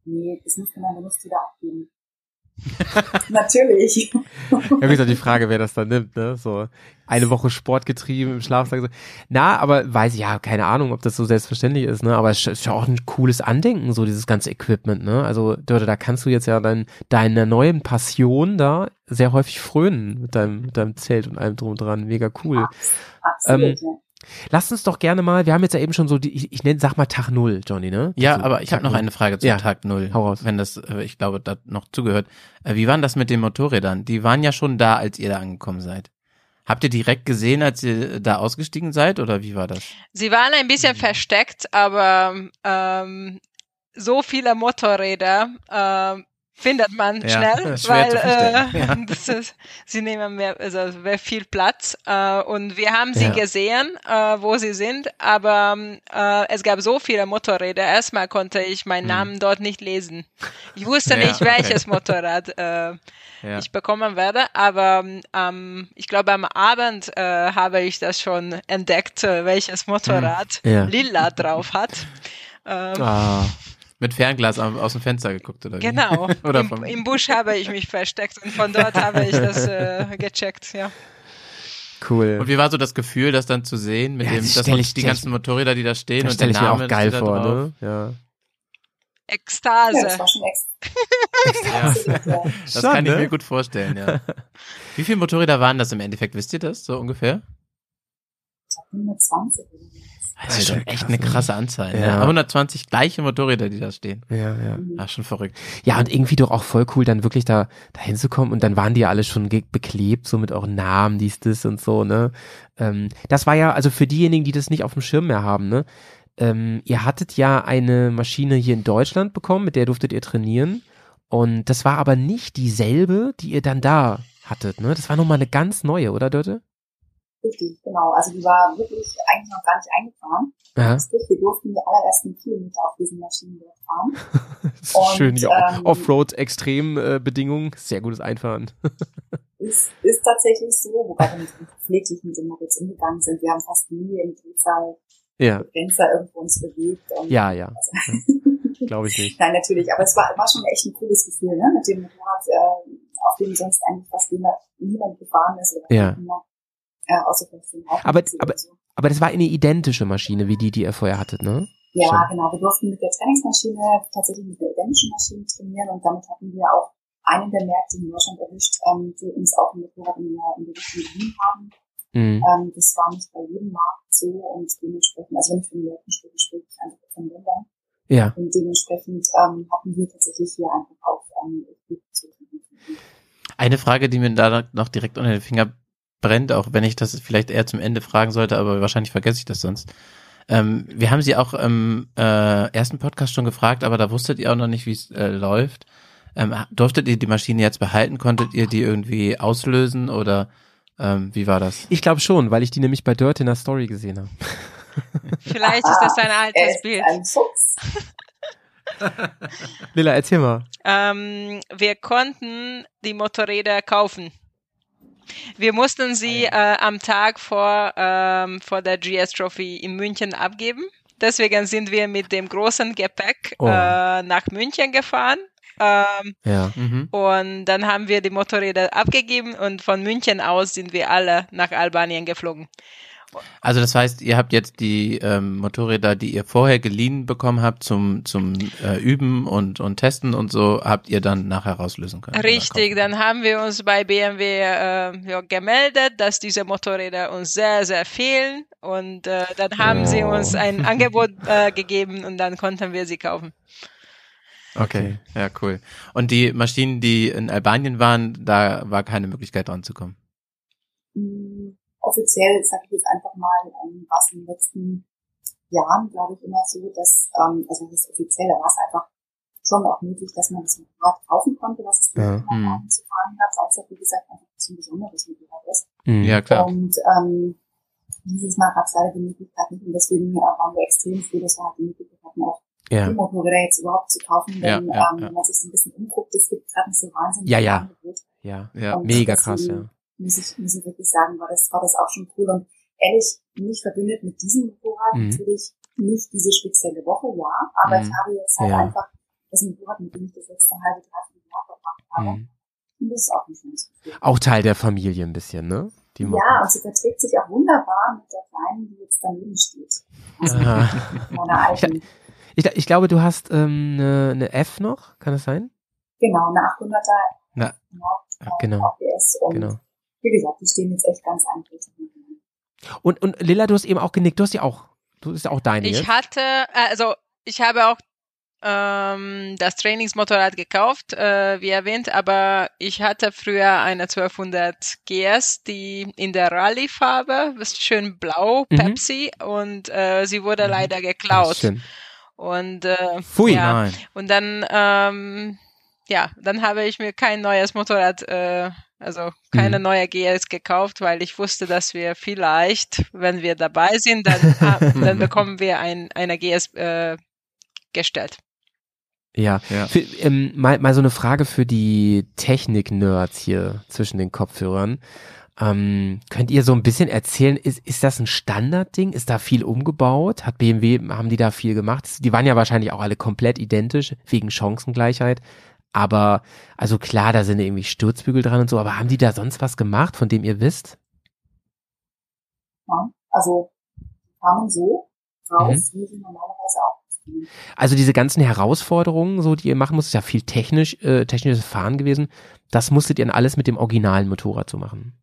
nee, das müsste man, du musst wieder abgeben. Natürlich. Ja, wie gesagt, die Frage, wer das dann nimmt, ne? So eine Woche Sport getrieben im Schlafsack. So. Na, aber weiß ich, ja, keine Ahnung, ob das so selbstverständlich ist, ne? Aber es ist ja auch ein cooles Andenken, so dieses ganze Equipment, ne? Also, Dörte, da kannst du jetzt ja dein, deiner neuen Passion da sehr häufig frönen mit deinem, mit deinem Zelt und allem drum und dran. Mega cool. Absolut, Ähm, ja. Lass uns doch gerne mal, wir haben jetzt ja eben schon so, die, ich, ich nenne, sag mal Tag Null, Johnny, ne? Ja, Also, aber ich habe noch eine Frage zu Ja. Tag Null. Hau raus. Wenn das, äh, ich glaube, da noch zugehört. Äh, Wie war denn das mit den Motorrädern? Die waren ja schon da, als ihr da angekommen seid. Habt ihr direkt gesehen, als ihr da ausgestiegen seid oder wie war das? Sie waren ein bisschen Mhm. versteckt, aber ähm, so viele Motorräder ähm, findet man Ja, schnell, weil äh, Ja. ist, sie nehmen mehr, also sehr viel Platz äh, und wir haben sie Ja. gesehen, äh, wo sie sind, aber äh, es gab so viele Motorräder. Erstmal konnte ich meinen Mhm. Namen dort nicht lesen. Ich wusste nicht, welches Motorrad äh, ich bekommen werde, aber ähm, ich glaube am Abend äh, habe ich das schon entdeckt, äh, welches Motorrad Ja. lila drauf hat. Ähm, Ah, Mit Fernglas au- aus dem Fenster geguckt oder wie? Genau. Oder Im, Im Busch habe ich mich versteckt und von dort habe ich das äh, gecheckt. Ja. cool. Und wie war so das Gefühl, das dann zu sehen mit Ja, dem, das dass ich- die ganzen Motorräder, die da stehen Das und der stelle ich mir Name auch geil vor, drauf. ne? Ja. Ja, Ekstase. das war schon ex Ja. ja. Das Schon, kann ich ne? mir gut vorstellen, ja. Wie viele Motorräder waren das im Endeffekt? Wisst ihr das so ungefähr? 120 oder so. Das ist schon Alter, echt krass, eine ne? krasse Anzahl. Ja. Ja. 120 gleiche Motorräder, die da stehen. Ja, ja. Ah, schon verrückt. Ja, und irgendwie doch auch voll cool, dann wirklich da, da hinzukommen und dann waren die ja alle schon beklebt, so mit euren Namen, dies, das und so, ne? Ähm, das war ja, also für diejenigen, die das nicht auf dem Schirm mehr haben, ne? Ähm, ihr hattet ja eine Maschine hier in Deutschland bekommen, mit der durftet ihr trainieren. Und das war aber nicht dieselbe, die ihr dann da hattet, ne? Das war nochmal eine ganz neue, oder Dörte? Richtig, genau. Also die war wirklich eigentlich noch gar nicht eingefahren. Ja. Sprich, wir durften die allerersten Kilometer auf diesen Maschinen dort fahren. Und, schön, ja. ähm, Offroad-Extrembedingungen, sehr gutes Einfahren. Ist, ist tatsächlich so, wobei wir nicht pfleglich mit dem Moritz umgegangen sind. Wir haben fast nie im Drehzahl ja, Grenzer irgendwo uns bewegt. Ja, ja. Glaube ich nicht. Nein, natürlich. Aber es war, war schon echt ein cooles Gefühl, ne? Mit dem Motorrad, äh, auf dem sonst eigentlich fast niemand, niemand gefahren ist. Oder Ja. niemand, äh, außer vielleicht den Hafen Aber- oder aber- so. Aber das war eine identische Maschine, wie die, die ihr vorher hattet, ne? Ja, Schon. genau. Wir durften mit der Trainingsmaschine tatsächlich mit der identischen Maschine trainieren und damit hatten wir auch einen der Märkte in Deutschland erwischt, ähm, die uns auch in der, in der Richtung geliehen haben. Mhm. Ähm, das war nicht bei jedem Markt so und dementsprechend, also wenn ich von Märkten spreche, spreche ich einfach von Ländern. Ja. Und dementsprechend ähm, hatten wir tatsächlich hier einfach auch ähm, zu trainieren. Eine Frage, die mir da noch direkt unter den Finger brennt, auch wenn ich das vielleicht eher zum Ende fragen sollte, aber wahrscheinlich vergesse ich das sonst. Ähm, wir haben sie auch im äh, ersten Podcast schon gefragt, aber da wusstet ihr auch noch nicht, wie es äh, läuft. Ähm, durftet ihr die Maschine jetzt behalten? Konntet ihr die irgendwie auslösen oder ähm, wie war das? Ich glaube schon, weil ich die nämlich bei Dirt in der Story gesehen habe. Vielleicht ist das ein altes ist Bild. ein Fuchs. Lilla, erzähl mal. Ähm, wir konnten die Motorräder kaufen. Wir mussten sie äh, am Tag vor, ähm, vor der GS Trophy in München abgeben. Deswegen sind wir mit dem großen Gepäck Oh. äh, nach München gefahren. Ähm, Ja. Mhm. und dann haben wir die Motorräder abgegeben und von München aus sind wir alle nach Albanien geflogen. Also das heißt, ihr habt jetzt die ähm, Motorräder, die ihr vorher geliehen bekommen habt zum zum äh, Üben und und Testen und so, habt ihr dann nachher rauslösen können. Richtig, dann haben wir uns bei BMW äh, ja, gemeldet, dass diese Motorräder uns sehr, sehr fehlen und äh, dann haben sie Oh. uns ein Angebot äh, gegeben und dann konnten wir sie kaufen. Okay, ja, cool. Und die Maschinen, die in Albanien waren, da war keine Möglichkeit dran zu kommen. Offiziell, sage ich jetzt einfach mal, ähm, war es in den letzten Jahren, glaube ich, immer so, dass, ähm, also das offizielle war es einfach schon auch möglich, dass man das Motorrad kaufen konnte, was es Ja, nicht hm. immer zu fahren gab, weil es ja, wie gesagt, einfach so ein besonderes Motorrad ist. Mhm. Ja, klar. Und ähm, dieses Mal gab es leider die Möglichkeit nicht und deswegen äh, waren wir extrem froh, dass wir halt die Möglichkeit hatten, auch Ja. die Motorräder jetzt überhaupt zu kaufen, denn Ja, ja, ähm, ja. wenn man sich so ein bisschen umguckt, es gibt gerade nicht so wahnsinnig Ja, ja. Angebot. Ja. Ja. Und Mega krass, ja. Muss ich, muss ich wirklich sagen, war das, war das auch schon cool. Und ehrlich, nicht verbindet mit diesem Motorrad Mhm. natürlich nicht diese spezielle Woche, ja, aber Mhm. ich habe jetzt halt Ja. einfach das Motorrad, mit dem ich das letzte halbe, dreiviertel Jahr verbracht habe. Mhm. Und das ist auch ein schönes Gefühl. Auch Teil der Familie ein bisschen, ne? Die Ja, und sie verträgt sich auch wunderbar mit der Kleinen, die jetzt daneben steht. Also meiner alten, Ich, ich glaube, du hast ähm, eine, eine F noch, kann das sein? genau, eine 800er, Na, genau, ja, genau, ABS. Und Genau. Wie gesagt, die stehen jetzt echt ganz eindeutig. Und, und Lilla, du hast eben auch genickt, du hast ja auch, du ist ja auch deine Ich jetzt. hatte, äh, also ich habe auch ähm, das Trainingsmotorrad gekauft, äh, wie erwähnt, aber ich hatte früher eine 1200 GS, die in der Rallye-Farbe, schön blau, Mhm. Pepsi, und äh, sie wurde Mhm. leider geklaut. schön. Und äh, Pfui. ja, Nein. und dann, ähm, ja, dann habe ich mir kein neues Motorrad, äh, also keine Mhm. neue GS gekauft, weil ich wusste, dass wir vielleicht, wenn wir dabei sind, dann, ah, dann bekommen wir ein, eine GS äh, gestellt. Ja. Ja. Für, ähm, mal, mal so eine Frage für die Technik-Nerds hier zwischen den Kopfhörern. Ähm, könnt ihr so ein bisschen erzählen, ist, ist das ein Standardding? Ist da viel umgebaut? Hat BMW, haben die da viel gemacht? Die waren ja wahrscheinlich auch alle komplett identisch, wegen Chancengleichheit. Aber, also klar, da sind irgendwie Sturzbügel dran und so, aber haben die da sonst was gemacht, von dem ihr wisst? Ja, also kamen so raus, Mhm. wie sie normalerweise auch. Also diese ganzen Herausforderungen, so die ihr machen musstet, ist ja viel technisch, äh, technisches Fahren gewesen. Das musstet ihr dann alles mit dem originalen Motorrad so machen.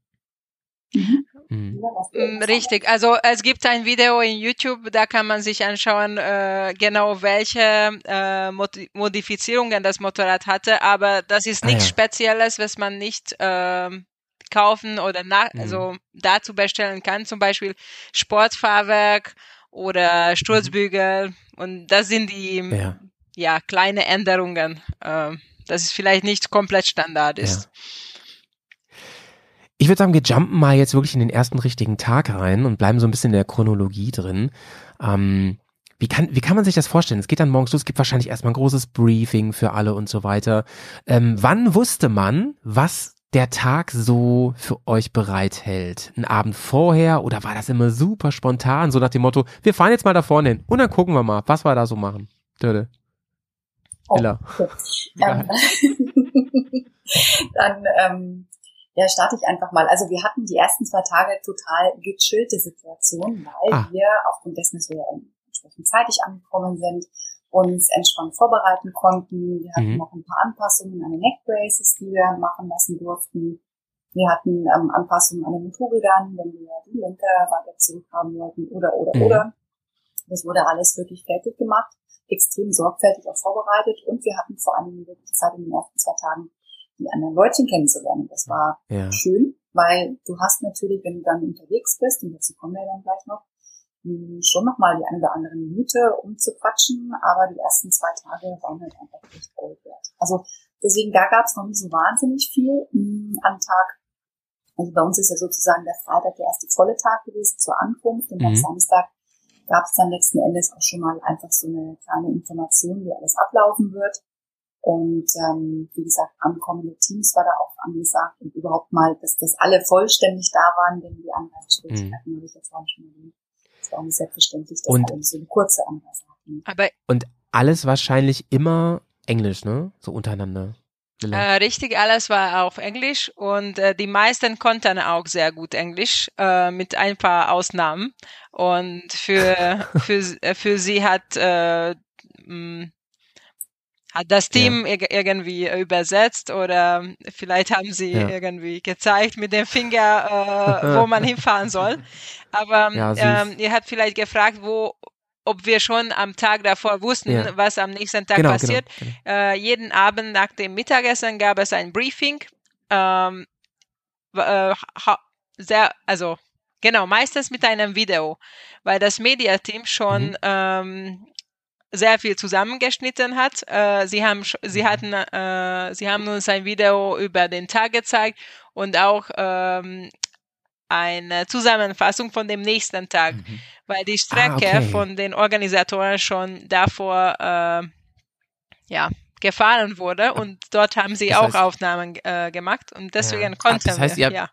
Mhm. Ja, wir Mm, Richtig, also es gibt ein Video in YouTube, da kann man sich anschauen, äh, genau welche äh, Modi Modifizierungen das Motorrad hatte, aber das ist Ah, nichts ja. Spezielles, was man nicht ähm, kaufen oder nach, Mhm. also dazu bestellen kann, zum Beispiel Sportfahrwerk oder Sturzbügel und das sind die Ja. ja kleine Änderungen, äh, dass es vielleicht nicht komplett Standard ist. Ich würde sagen, wir jumpen mal jetzt wirklich in den ersten richtigen Tag rein und bleiben so ein bisschen in der Chronologie drin. Ähm, wie kann, wie kann man sich das vorstellen? Es geht dann morgens los, es gibt wahrscheinlich erstmal ein großes Briefing für alle und so weiter. Ähm, wann wusste man, was der Tag so für euch bereithält? Ein Abend vorher oder war das immer super spontan, so nach dem Motto, wir fahren jetzt mal da vorne hin und dann gucken wir mal, was wir da so machen? Döde. Oh, Ella. Ähm, dann ähm, ja, starte ich einfach mal. Also wir hatten die ersten zwei Tage total gechillte Situation, weil Ah. wir aufgrund dessen, dass wir entsprechend zeitig angekommen sind, uns entspannt vorbereiten konnten. Wir hatten Mhm. noch ein paar Anpassungen an den Neckbraces, die wir machen lassen durften. Wir hatten ähm, Anpassungen an den Motorrädern, wenn wir die Lenker weiter zurückhaben wollten oder, oder, Mhm. oder. Das wurde alles wirklich fertig gemacht, extrem sorgfältig auch vorbereitet und wir hatten vor allem wirklich Zeit in den ersten zwei Tagen, die anderen Leutchen kennenzulernen. Das war Ja. schön, weil du hast natürlich, wenn du dann unterwegs bist, und dazu kommen wir dann gleich noch, mh, schon nochmal die eine oder andere Minute, um zu quatschen, aber die ersten zwei Tage waren halt einfach echt Gold wert. Also deswegen, da gab es noch nicht so wahnsinnig viel mh, am Tag. Also bei uns ist ja sozusagen der Freitag der erste volle Tag gewesen zur Ankunft und am Mhm. Samstag gab es dann letzten Endes auch schon mal einfach so eine kleine Information, wie alles ablaufen wird. Und ähm, wie gesagt, ankommende Teams war da auch angesagt und überhaupt mal, dass, dass alle vollständig da waren, denn die Anreizschwierigkeiten habe ich ja vorhin schon erwähnt. Es war nicht selbstverständlich, dass Und- alle so eine kurze Anreise hatten. Aber Alles wahrscheinlich immer Englisch, ne? So untereinander. Äh, richtig, alles war auf Englisch und äh, die meisten konnten auch sehr gut Englisch, äh, mit ein paar Ausnahmen. Und für, für, äh, für sie hat, äh, hat das Team irg- irgendwie übersetzt oder vielleicht haben sie Ja. irgendwie gezeigt mit dem Finger, äh, wo man hinfahren soll. Aber Ja, süß. ähm, ihr habt vielleicht gefragt, wo, ob wir schon am Tag davor wussten, Ja. was am nächsten Tag genau, passiert. Genau, genau. Äh, jeden Abend nach dem Mittagessen gab es ein Briefing. Ähm, äh, sehr, also genau, meistens mit einem Video, weil das Mediateam schon Mhm. ähm, sehr viel zusammengeschnitten hat. Äh, sie haben, sch- Mhm. sie hatten, äh, sie haben uns ein Video über den Tag gezeigt und auch ähm, eine Zusammenfassung von dem nächsten Tag, Mhm. weil die Strecke Ah, okay. von den Organisatoren schon davor äh, ja, gefahren wurde und dort haben sie Das auch heißt- Aufnahmen äh, gemacht und deswegen Ja. konnten das heißt, wir. ja.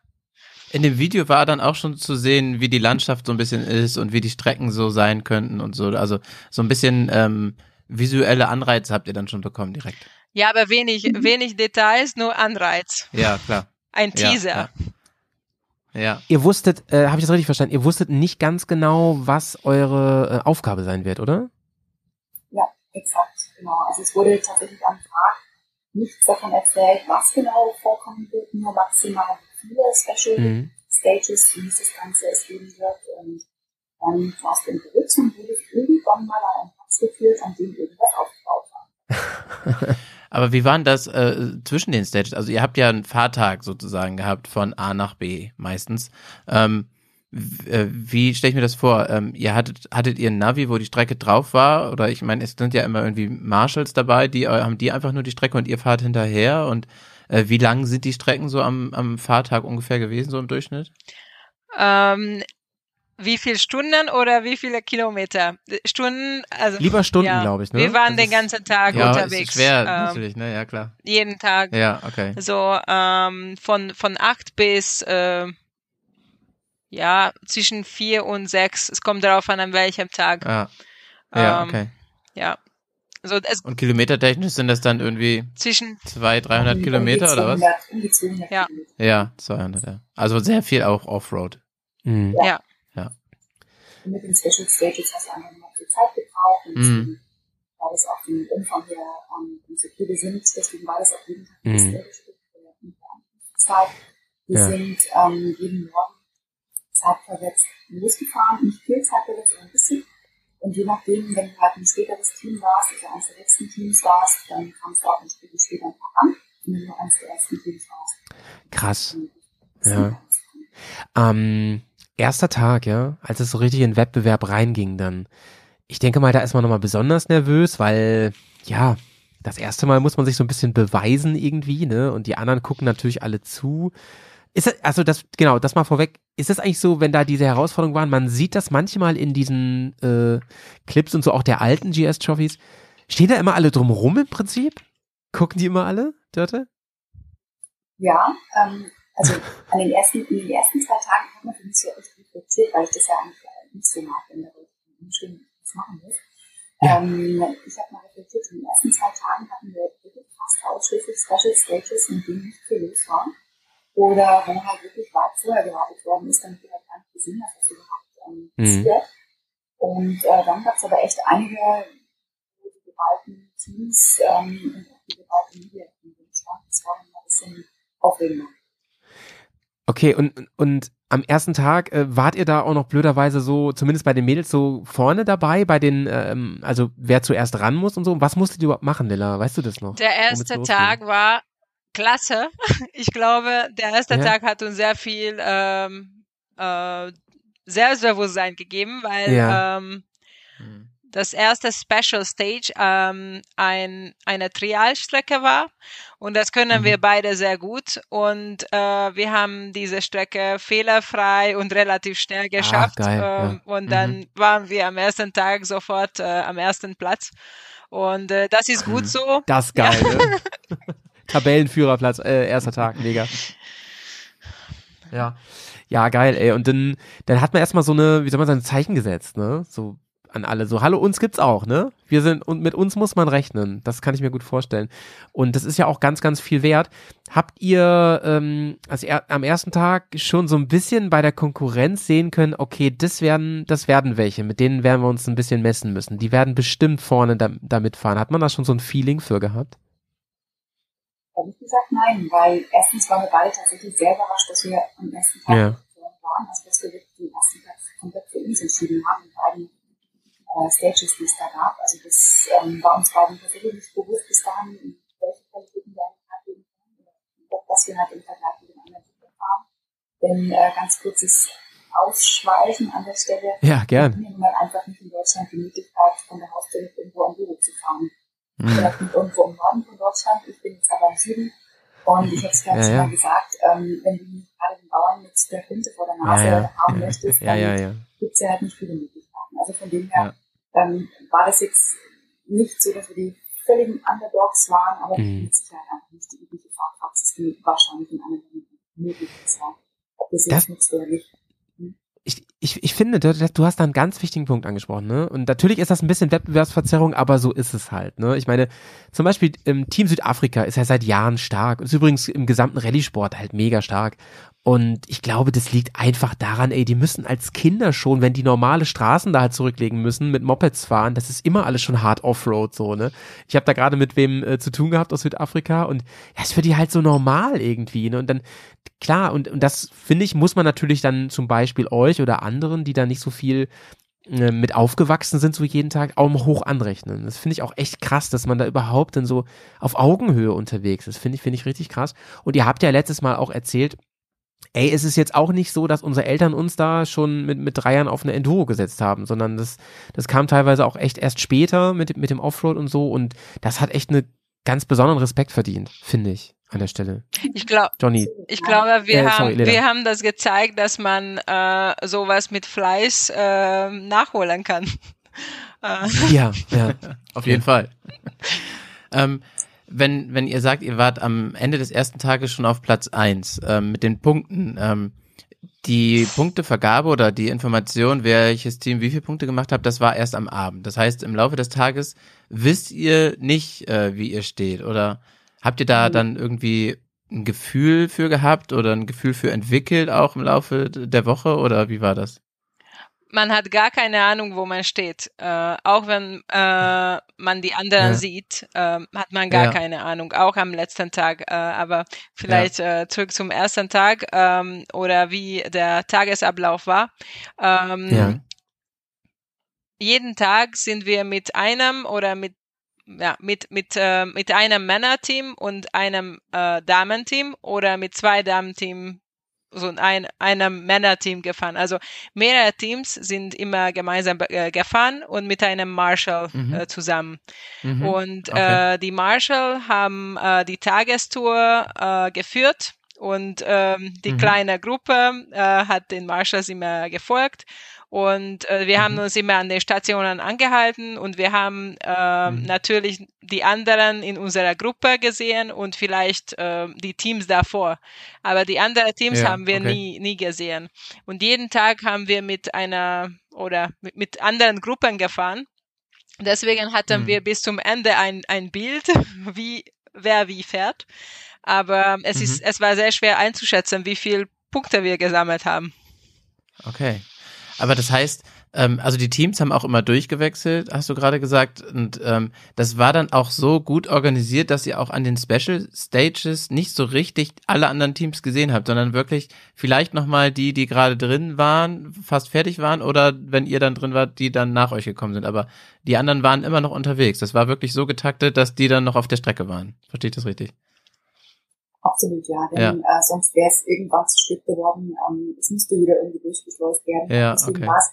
In dem Video war dann auch schon zu sehen, wie die Landschaft so ein bisschen ist und wie die Strecken so sein könnten und so. Also so ein bisschen ähm, visuelle Anreize habt ihr dann schon bekommen direkt. ja, aber wenig, wenig Details, nur Anreiz. Ja, klar. Ein Ja, Teaser. Ja. ja. Ihr wusstet, äh, habe ich das richtig verstanden? Ihr wusstet nicht ganz genau, was eure äh, Aufgabe sein wird, oder? Ja, exakt, genau. Also es wurde tatsächlich am Tag nichts davon erzählt, was genau vorkommen wird, nur maximal viele Special Mhm. Stages, wie es das Ganze es geben wird. Und dann warst du unterwegs und wurdest irgendwann mal an einen Platz geführt, an dem irgendwas aufgebaut war. Aber wie war denn das äh, zwischen den Stages? Also ihr habt ja einen Fahrtag sozusagen gehabt von A nach B meistens. Ähm, äh, wie stelle ich mir das vor? Ähm, ihr hattet, hattet ihr ein Navi, wo die Strecke drauf war? Oder ich meine, es sind ja immer irgendwie Marshals dabei, die äh, haben die einfach nur die Strecke und ihr fahrt hinterher? Und wie lang sind die Strecken so am, am Fahrtag ungefähr gewesen, so im Durchschnitt? Ähm, wie viele Stunden oder wie viele Kilometer? Stunden, also Lieber Stunden, ja. glaube ich, ne? Wir waren Das den ist- ganzen Tag ja, unterwegs. ist schwer, ähm, natürlich, ne? Ja, klar. jeden Tag. Ja, okay. So ähm, von von acht bis äh, ja zwischen vier und sechs. Es kommt darauf an, an welchem Tag. Ja, ja Ähm, okay. Ja. So es Und kilometertechnisch sind das dann irgendwie zwischen 200, 300 Um- Kilometer um die oder was? 200, Um die 200 Ja. Kilometer. Ja, 200, ja. Also sehr viel auch Offroad. Mhm. ja. Und mit den Special Stages hast du einfach noch viel Zeit gebraucht und Mhm. war das auch vom Umfang her ähm, nicht so viele sind, deswegen war das auch jeden Tag ein Mhm. bisschen mhm. Zeit. Wir Ja. sind ähm, jeden Morgen zeitversetzt losgefahren, nicht viel zeitversetzt, sondern ein bisschen. Und je nachdem, wenn du halt ein späteres Team warst, also eines der letzten Teams warst, dann kamst du auch entsprechend später ein paar an. Und wenn du eines der ersten Teams warst, Krass. Ja. Ähm, erster Tag, ja, als es so richtig in den Wettbewerb reinging dann. Ich denke mal, da ist man nochmal besonders nervös, weil, ja, das erste Mal muss man sich so ein bisschen beweisen irgendwie, ne? Und die anderen gucken natürlich alle zu. Ist das, also das, genau, das mal vorweg. Ist es eigentlich so, wenn da diese Herausforderungen waren, man sieht das manchmal in diesen äh, Clips und so auch der alten GS-Trophies. Stehen da immer alle drumrum im Prinzip? Gucken die immer alle, Dörte? Ja, ähm, also an den ersten, in den ersten zwei Tagen hat man für mich so echt reflektiert, weil ich das ja eigentlich äh, nicht so mag, wenn da Leute schön was machen muss. Ja. Ähm, ich habe mal reflektiert, in den ersten zwei Tagen hatten wir wirklich fast ausschließlich Special Stages, in denen nicht viel los war. Oder wo halt wirklich weit vorher gewartet worden ist, damit du halt gar nicht gesehen hast, was überhaupt ähm, Mhm. passiert. Und äh, dann gab es aber echt einige wo die geballten Teams ähm, und auch die geballten Medien stand. Das war dann ein bisschen aufregender. Okay, und, und am ersten Tag äh, wart ihr da auch noch blöderweise so, zumindest bei den Mädels, so vorne dabei, bei den, ähm, also wer zuerst ran muss und so. Was musstet ihr überhaupt machen, Lilla? Weißt du das noch? Der erste? Tag war klasse. Ich glaube, der erste Ja. Tag hat uns sehr viel ähm, äh, Selbstbewusstsein gegeben, weil Ja. ähm, das erste Special Stage ähm, ein, eine Trialstrecke war und das können Mhm. wir beide sehr gut und äh, wir haben diese Strecke fehlerfrei und relativ schnell geschafft geil, ja. ähm, und dann waren wir am ersten Tag sofort äh, am ersten Platz und äh, das ist gut Mhm. so. Das geil, ne? Tabellenführerplatz, äh, erster Tag, mega. Ja. Ja, geil, ey. Und dann, dann hat man erstmal so eine, wie soll man sagen, ein Zeichen gesetzt, ne? So an alle. So, hallo, uns gibt's auch, ne? Wir sind, und mit uns muss man rechnen. Das kann ich mir gut vorstellen. Und das ist ja auch ganz, ganz viel wert. Habt ihr ähm, also er, am ersten Tag schon so ein bisschen bei der Konkurrenz sehen können, okay, das werden, das werden welche, mit denen werden wir uns ein bisschen messen müssen. Die werden bestimmt vorne da, damit fahren. Hat man da schon so ein Feeling für gehabt? Ehrlich gesagt, nein, weil erstens waren wir beide tatsächlich sehr überrascht, dass wir am ersten Tag Ja. waren, dass wir wirklich den ersten Tag komplett für uns entschieden haben, in beiden äh, Stages, die es da gab. Also das ähm, war uns beiden tatsächlich nicht bewusst bis dahin, welche Qualitäten wir eigentlich hatten oder dass wir halt im Vergleich mit den anderen Teams haben. Denn äh, ganz kurzes Ausschweichen an der Stelle. Ja, gern. Wir haben einfach nicht in Deutschland die Möglichkeit, von der Haustür irgendwo an Büro zu fahren. Vielleicht nicht irgendwo im Norden von Deutschland, ich bin jetzt aber im Süden. Und ich habe es gerade Ja, schon ja. mal gesagt, ähm, wenn du gerade den Bauern mit der Flinte vor der Nase Ja, haben möchtest, dann gibt es ja halt nicht viele Möglichkeiten. Also von dem her ähm, war das jetzt nicht so, dass wir die völligen Underdogs waren, aber Mhm. mit Sicherheit einfach nicht die übliche Fahrpraxis, die wahrscheinlich in anderen Ländern möglich ist. Ob das Das- jetzt nutzt oder nicht. Ich, ich, ich finde, du, hast da einen ganz wichtigen Punkt angesprochen, ne? Und natürlich ist das ein bisschen Wettbewerbsverzerrung, aber so ist es halt, ne? Ich meine, zum Beispiel im Team Südafrika ist ja seit Jahren stark ist übrigens im gesamten Rallye-Sport halt mega stark. Und ich glaube, das liegt einfach daran, ey, die müssen als Kinder schon, wenn die normale Straßen da halt zurücklegen müssen, mit Mopeds fahren, das ist immer alles schon hart Offroad so, ne? Ich habe da gerade mit wem äh, zu tun gehabt aus Südafrika und ja, ist für die halt so normal irgendwie, ne? Und dann, klar, und, und das finde ich, muss man natürlich dann zum Beispiel euch oder anderen, die da nicht so viel äh, mit aufgewachsen sind, so jeden Tag, auch hoch anrechnen. Das finde ich auch echt krass, dass man da überhaupt dann so auf Augenhöhe unterwegs ist. Finde ich, finde ich richtig krass. Und ihr habt ja letztes Mal auch erzählt, ey, es ist jetzt auch nicht so, dass unsere Eltern uns da schon mit, mit drei Jahren auf eine Enduro gesetzt haben, sondern das, das kam teilweise auch echt erst später mit, mit dem Offroad und so und das hat echt einen ganz besonderen Respekt verdient, finde ich, an der Stelle. Ich glaube, Johnny, Ich glaube, wir, Äh, sorry, haben, Lena. wir haben das gezeigt, dass man äh, sowas mit Fleiß äh, nachholen kann. Äh, ja, ja. Auf jeden Fall. ähm, wenn, wenn ihr sagt, ihr wart am Ende des ersten Tages schon auf Platz eins ähm, mit den Punkten, ähm, die Punktevergabe oder die Information, welches Team wie viele Punkte gemacht hat, das war erst am Abend. Das heißt, im Laufe des Tages wisst ihr nicht, äh, wie ihr steht. Oder habt ihr da dann irgendwie ein Gefühl für gehabt oder ein Gefühl für entwickelt, auch im Laufe der Woche? Oder wie war das? Man hat gar keine Ahnung, wo man steht. Äh, auch wenn äh, man die anderen Ja. sieht, äh, hat man gar Ja. keine Ahnung. Auch am letzten Tag. Äh, aber vielleicht äh, zurück zum ersten Tag ähm, oder wie der Tagesablauf war. Ähm, Ja. jeden Tag sind wir mit einem oder mit ja, mit, mit, äh, mit einem Männerteam und einem Damenteam oder mit zwei Damenteam so ein, einem Männerteam gefahren. Also mehrere Teams sind immer gemeinsam äh, gefahren und mit einem Marshall Mhm. äh, zusammen. Mhm. Und Okay. äh, die Marshall haben äh, die Tagestour äh, geführt und ähm, die Mhm. kleine Gruppe äh, hat den Marshalls immer gefolgt. Und äh, wir haben Mhm. uns immer an den Stationen angehalten und wir haben äh, Mhm. natürlich die anderen in unserer Gruppe gesehen und vielleicht äh, die Teams davor. Aber die anderen Teams Ja, haben wir okay. nie, nie gesehen. Und jeden Tag haben wir mit einer oder mit, mit anderen Gruppen gefahren. Deswegen hatten Mhm. wir bis zum Ende ein, ein Bild, wie, wer wie fährt. Aber es Mhm. ist, es war sehr schwer einzuschätzen, wie viel Punkte wir gesammelt haben. Okay. Aber das heißt, ähm, also die Teams haben auch immer durchgewechselt, hast du gerade gesagt. Und ähm, das war dann auch so gut organisiert, dass ihr auch an den Special Stages nicht so richtig alle anderen Teams gesehen habt, sondern wirklich vielleicht nochmal die, die gerade drin waren, fast fertig waren oder wenn ihr dann drin wart, die dann nach euch gekommen sind. Aber die anderen waren immer noch unterwegs. Das war wirklich so getaktet, dass die dann noch auf der Strecke waren. Verstehe ich das richtig? Absolut, ja. Denn Äh, sonst wäre es irgendwann zu spät geworden. Ähm, es müsste wieder irgendwie durchgeschleust werden. Ja, Deswegen okay. war es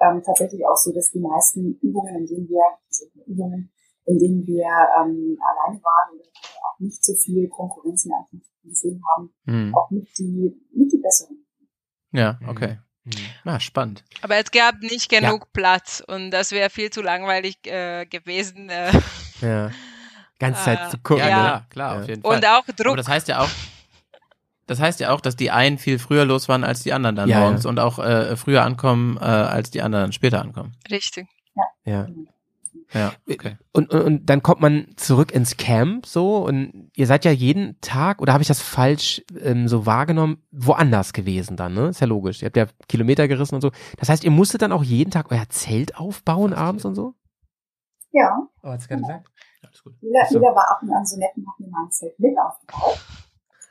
ähm, tatsächlich auch so, dass die meisten Übungen, in denen wir, also Übungen, in denen wir ähm, alleine waren oder auch nicht so viel Konkurrenz in Anführungszeichen gesehen haben, Hm. auch mit die, mit die besseren. Ja, Mhm. okay. Ah, spannend. Aber es gab nicht genug Platz und das wäre viel zu langweilig äh, gewesen. Äh, Ja. Ganze Äh, Zeit zu gucken. Ja, Ja. ne? klar, klar, Ja. auf jeden Fall. und auch Aber Druck. das heißt ja auch, Das heißt ja auch, dass die einen viel früher los waren als die anderen dann Ja, morgens ja. und auch äh, früher ankommen, äh, als die anderen später ankommen. Richtig. Ja. Ja, okay. Und, und, und dann kommt man zurück ins Camp so und ihr seid ja jeden Tag, oder habe ich das falsch ähm, so wahrgenommen, woanders gewesen dann, ne? Ist ja logisch. Ihr habt ja Kilometer gerissen und so. Das heißt, ihr musstet dann auch jeden Tag euer Zelt aufbauen abends und so? Ja, Oh, hat's gerade gesagt? Alles gut. Lila, Ach so. Lila war ab und an so nett und hat mir mein Zelt mit aufgebaut.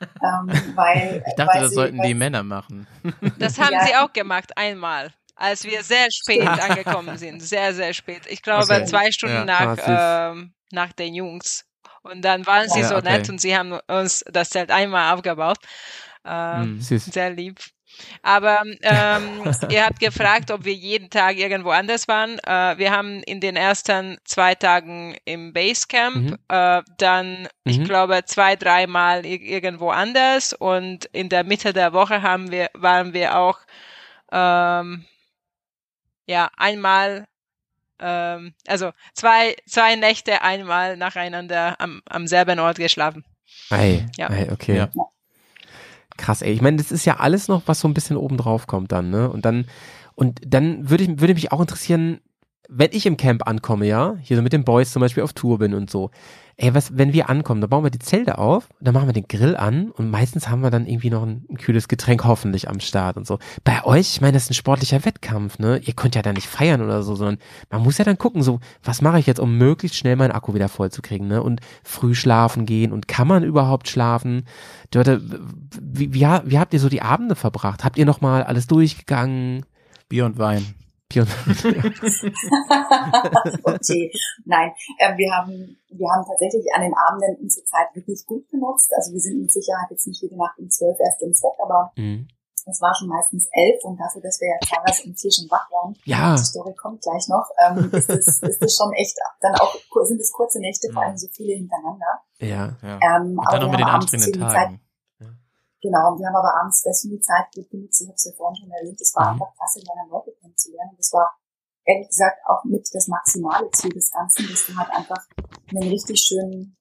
ähm, weil, Ich dachte, weil das sie, sollten die Männer machen. Das haben Ja. sie auch gemacht, einmal. Als wir sehr spät angekommen sind. Sehr, sehr spät. Ich glaube, Okay. zwei Stunden Ja. nach, Ah, ähm, nach den Jungs. Und dann waren sie Ja, so okay. nett und sie haben uns das Zelt einmal aufgebaut. Ähm, Hm. Sehr lieb. Aber ähm, ihr habt gefragt, ob wir jeden Tag irgendwo anders waren. Äh, wir haben in den ersten zwei Tagen im Basecamp, Mhm. äh, dann, ich Mhm. glaube, zwei, dreimal ir- irgendwo anders und in der Mitte der Woche haben wir, waren wir auch ähm, ja einmal ähm, also zwei, zwei Nächte einmal nacheinander am, am selben Ort geschlafen. Ei, Ja. ei, okay. Ja. Krass, ey. Ich meine, das ist ja alles noch, was so ein bisschen oben drauf kommt dann, ne? Und dann, und dann würde ich, würde mich auch interessieren, wenn ich im Camp ankomme, ja, hier so mit den Boys zum Beispiel auf Tour bin und so. Ey, was, wenn wir ankommen, dann bauen wir die Zelte auf, dann machen wir den Grill an und meistens haben wir dann irgendwie noch ein, ein kühles Getränk hoffentlich am Start und so. Bei euch, ich meine, das ist ein sportlicher Wettkampf, ne? Ihr könnt ja da nicht feiern oder so, sondern man muss ja dann gucken, so, was mache ich jetzt, um möglichst schnell meinen Akku wieder voll zu kriegen, ne? Und früh schlafen gehen und kann man überhaupt schlafen? Dörte, wie, wie, ha- wie habt ihr so die Abende verbracht? Habt ihr nochmal alles durchgegangen? Bier und Wein. Pion okay. Nein, äh, wir haben, wir haben tatsächlich an den Abenden unsere Zeit wirklich gut genutzt. Also wir sind mit Sicherheit jetzt nicht jede Nacht um zwölf erst ins Bett, aber Mhm. es war schon meistens elf und dafür, dass wir ja teilweise um vier schon wach waren, Ja. die Story kommt gleich noch, ähm, ist es ist es schon echt, dann auch, sind es kurze Nächte, vor allem so viele hintereinander. Ja. Ja. Ähm, Und aber dann noch wir mit den anstrengenden Zeit, Tagen. Genau, und wir haben aber abends deswegen die Zeit gut genutzt, ich habe es ja vorhin schon erwähnt, es war Mhm. einfach klasse, deine Leute Und das war ehrlich gesagt auch mit das maximale Ziel des Ganzen, dass du halt einfach einen richtig schönen,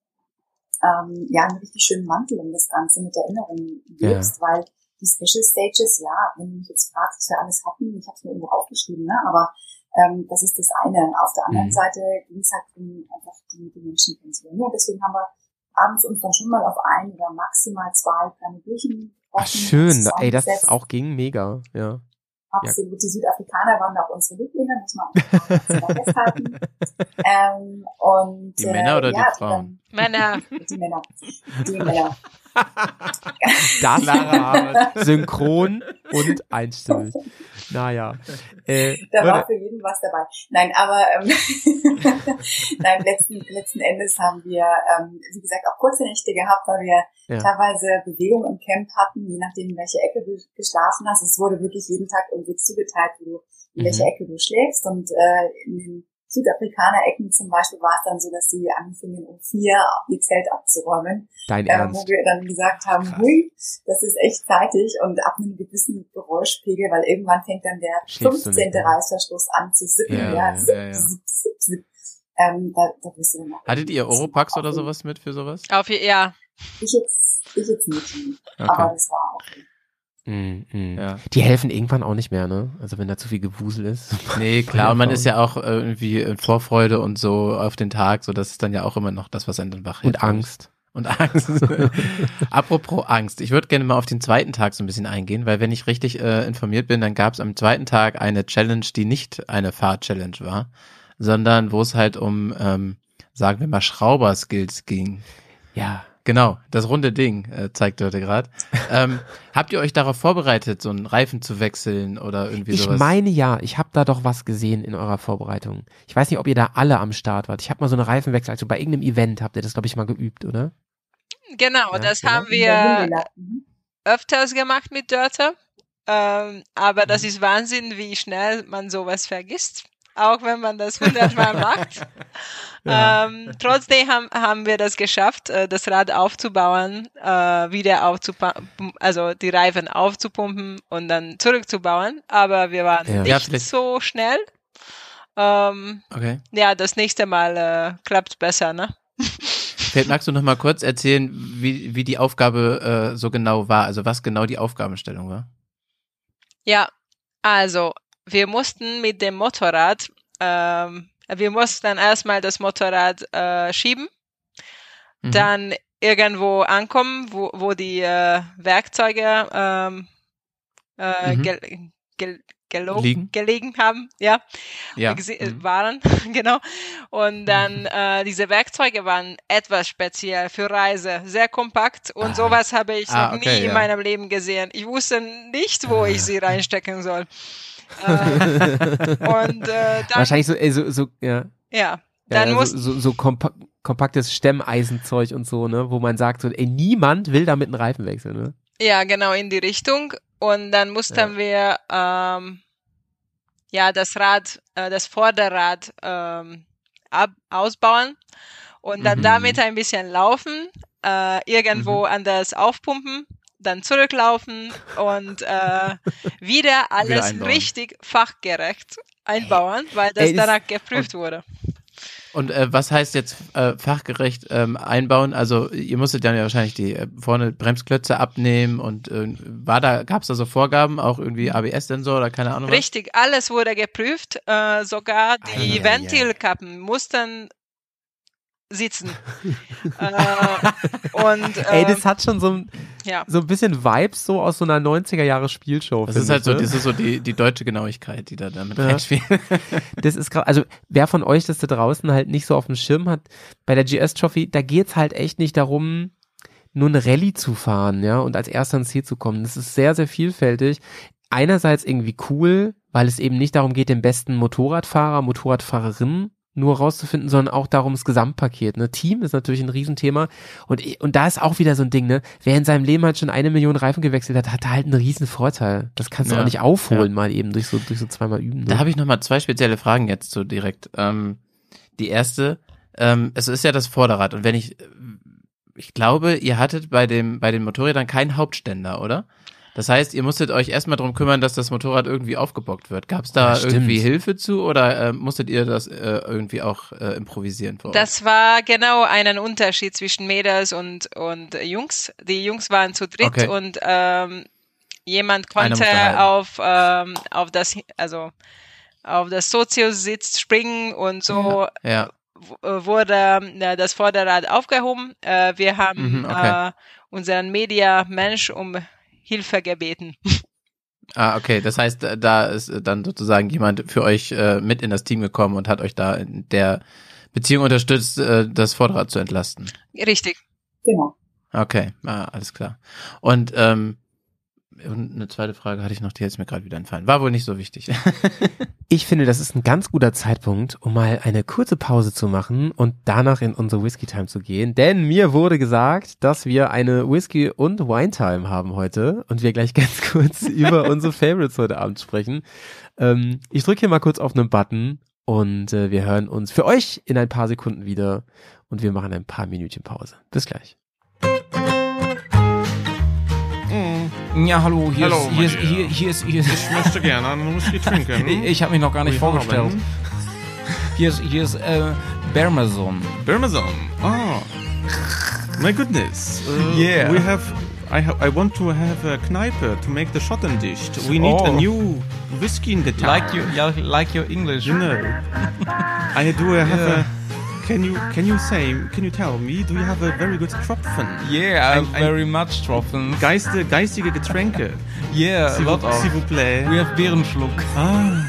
ähm, ja, einen richtig schönen Mantel um das Ganze mit Erinnerungen gibst, weil die Special Stages, ja, wenn du mich jetzt fragst, was wir alles hatten, ich habe es mir irgendwo aufgeschrieben, ne, aber ähm, das ist das eine. Auf der anderen Mhm. Seite ging es halt um einfach die, die Menschen kennenzulernen. Ja, deswegen haben wir abends uns dann schon mal auf ein oder maximal zwei kleine Bierchen Ach, schön. Ey, das ist auch ging mega. Ja. Absolut. Die Südafrikaner waren auch unsere Lieblinge, muss man auch festhalten. ähm, und, Die Männer oder äh, die ja, Frauen? Männer, Dann, die Männer. Die Männer. Das synchron und einstimmig. Naja. Äh, Da war für jeden was dabei. Nein, aber ähm, nein, letzten, letzten Endes haben wir, ähm, wie gesagt, auch kurze Nächte gehabt, weil wir Ja. teilweise Bewegung im Camp hatten, je nachdem, in welche Ecke du geschlafen hast. Es wurde wirklich jeden Tag irgendwie zugeteilt, wo du, in welche Mhm. Ecke du schläfst. Und äh, in den Südafrikaner-Ecken zum Beispiel war es dann so, dass sie anfingen, um vier ihr Zelt abzuräumen dein äh, wo Ernst. wir dann gesagt haben, Krass. hui, das ist echt zeitig und ab einem gewissen Geräuschpegel, weil irgendwann fängt dann der Schläfst du 15. nicht mehr. Reißverschluss an zu sippen, Ja, ja, zip, ja, ja. zip, zip, zip. Ähm, da, da bist du dann Hattet ihr Oropax oder sowas mit für sowas? auf ja, Ich jetzt, ich jetzt nicht, Okay. aber das war auch Mm, mm. Ja. Die helfen irgendwann auch nicht mehr, ne? Also wenn da zu viel Gewusel ist. Nee, klar, und man ist ja auch äh, irgendwie in Vorfreude und so auf den Tag, so das ist dann ja auch immer noch das, was einen dann wach hält. Und Angst. Und Angst. Apropos Angst, ich würde gerne mal auf den zweiten Tag so ein bisschen eingehen, weil wenn ich richtig äh, informiert bin, dann gab es am zweiten Tag eine Challenge, die nicht eine Fahrt-Challenge war, sondern wo es halt um, ähm, sagen wir mal, Schrauber-Skills ging. Ja. Genau, das runde Ding äh, zeigt heute gerade. ähm, habt ihr euch darauf vorbereitet, so einen Reifen zu wechseln oder irgendwie Ich sowas? meine ja, ich habe da doch was gesehen in eurer Vorbereitung. Ich weiß nicht, ob ihr da alle am Start wart. Ich habe mal so eine Reifenwechsel, also bei irgendeinem Event habt ihr das, glaube ich, mal geübt, oder? genau, Ja, das genau. haben wir öfters gemacht mit Dörte. Ähm, aber das Mhm. ist Wahnsinn, wie schnell man sowas vergisst. Auch wenn man das hundertmal macht. Ja. Ähm, trotzdem haben, haben wir das geschafft, äh, das Rad aufzubauen, äh, wieder aufzupumpen, also die Reifen aufzupumpen und dann zurückzubauen. Aber wir waren Ja. nicht Ja, so schnell. Ähm, Okay. ja, das nächste Mal äh, klappt besser, ne? Vielleicht magst du noch mal kurz erzählen, wie, wie die Aufgabe äh, so genau war, also was genau die Aufgabenstellung war. Ja, also wir mussten mit dem Motorrad, ähm, wir mussten dann erstmal das Motorrad äh, schieben, Mhm. dann irgendwo ankommen, wo, wo die äh, Werkzeuge ähm, äh, Mhm. gel, gel, gelo- Liegen? gelegen haben, ja, Ja. äh, Mhm. waren, genau. Und dann äh, diese Werkzeuge waren etwas speziell für Reise, sehr kompakt und Ah. sowas habe ich Ah, noch okay, nie in ja. meinem Leben gesehen. Ich wusste nicht, wo ich sie reinstecken soll. Äh, und äh, dann, Wahrscheinlich so, so, so, ja. ja, dann ja, muss so, so, so kompa kompaktes Stemmeisenzeug und so, ne, wo man sagt, so, ey, niemand will damit einen Reifen wechseln, ne? Ja, genau in die Richtung. Und dann mussten wir ähm, ja das Rad, äh, das Vorderrad ähm, ab, ausbauen und dann Mhm. damit ein bisschen laufen, äh, irgendwo anders aufpumpen, dann zurücklaufen und äh, wieder alles einbauen. richtig fachgerecht einbauen, weil das Ey, danach geprüft wurde. Und äh, was heißt jetzt äh, fachgerecht ähm, einbauen? Also ihr musstet dann ja wahrscheinlich die äh, vorne Bremsklötze abnehmen und äh, war da, gab es da so Vorgaben, auch irgendwie ABS-Sensor oder keine Ahnung was? Richtig, alles wurde geprüft, äh, sogar die Eieiei. Ventilkappen mussten sitzen. äh, und äh, Ey, das hat schon so ein, ja. so ein bisschen Vibes so aus so einer 90er Jahre Spielshow. Das finde ist halt ich, so, ne? das ist so die, die deutsche Genauigkeit, die da damit Ja. reinspielt. Das ist gerade, also wer von euch das da draußen halt nicht so auf dem Schirm hat, bei der GS Trophy, da geht's halt echt nicht darum, nur eine Rallye zu fahren, ja, und als erster ins Ziel zu kommen. Das ist sehr, sehr vielfältig. Einerseits irgendwie cool, weil es eben nicht darum geht, den besten Motorradfahrer, Motorradfahrerin nur rauszufinden, sondern auch darum das Gesamtpaket. Ne? Team ist natürlich ein Riesenthema und, und da ist auch wieder so ein Ding, ne? Wer in seinem Leben halt schon eine Million Reifen gewechselt hat, hat halt einen riesen Vorteil. Das kannst du Ja. auch nicht aufholen, mal eben durch so, durch so zweimal üben. Ne? Da habe ich noch mal zwei spezielle Fragen jetzt so direkt. Ähm, die erste, ähm, es ist ja das Vorderrad und wenn ich, ich glaube, ihr hattet bei dem bei den Motorrädern keinen Hauptständer, oder? Das heißt, ihr musstet euch erstmal drum kümmern, dass das Motorrad irgendwie aufgebockt wird. Gab es da Ja, irgendwie Hilfe zu oder äh, musstet ihr das äh, irgendwie auch äh, improvisieren? Das war genau einen Unterschied zwischen Mädels und, und Jungs. Die Jungs waren zu dritt Okay. und ähm, jemand konnte auf, ähm, auf das, also auf das Soziositz springen und so ja. w- äh, wurde äh, das Vorderrad aufgehoben. Äh, wir haben Mhm, okay. äh, unseren Media-Mensch um Hilfe gebeten. Ah, okay. Das heißt, äh, da ist äh, dann sozusagen jemand für euch äh, mit in das Team gekommen und hat euch da in der Beziehung unterstützt, äh, das Vorderrad zu entlasten. Richtig. Genau. Okay, ah, alles klar. Und ähm, eine zweite Frage hatte ich noch, die jetzt mir gerade wieder entfallen. War wohl nicht so wichtig. Ich finde, das ist ein ganz guter Zeitpunkt, um mal eine kurze Pause zu machen und danach in unsere Whisky Time zu gehen. Denn mir wurde gesagt, dass wir eine Whisky und Wine Time haben heute und wir gleich ganz kurz über unsere Favorites heute Abend sprechen. Ähm, ich drücke hier mal kurz auf einen Button und äh, wir hören uns für euch in ein paar Sekunden wieder und wir machen ein paar Minütchen Pause. Bis gleich. Ja, hallo, hier Hallo, ist, hier ist, hier, hier ist, hier ist, Ich möchte gerne einen Whisky trinken. ich, ich habe mich noch gar nicht Wir vorgestellt. Hier ist, hier ist, äh, Bermazon. Parmesan. Oh, my goodness. Uh, Yeah. We have. I have. I want to have a Kneipe to make the Schottendicht. We need a Oh. new whiskey in the town. Like you, like your English. You know. I do have Yeah. a. Can you can you say can you tell me do you have a very good Tropfen? Yeah, Ein- I'm ein- very much Tropfen. Geiste, geistige Getränke. Yeah, a S'il lot vous- of. S'il vous plaît. We have Beerenschluck. Ah,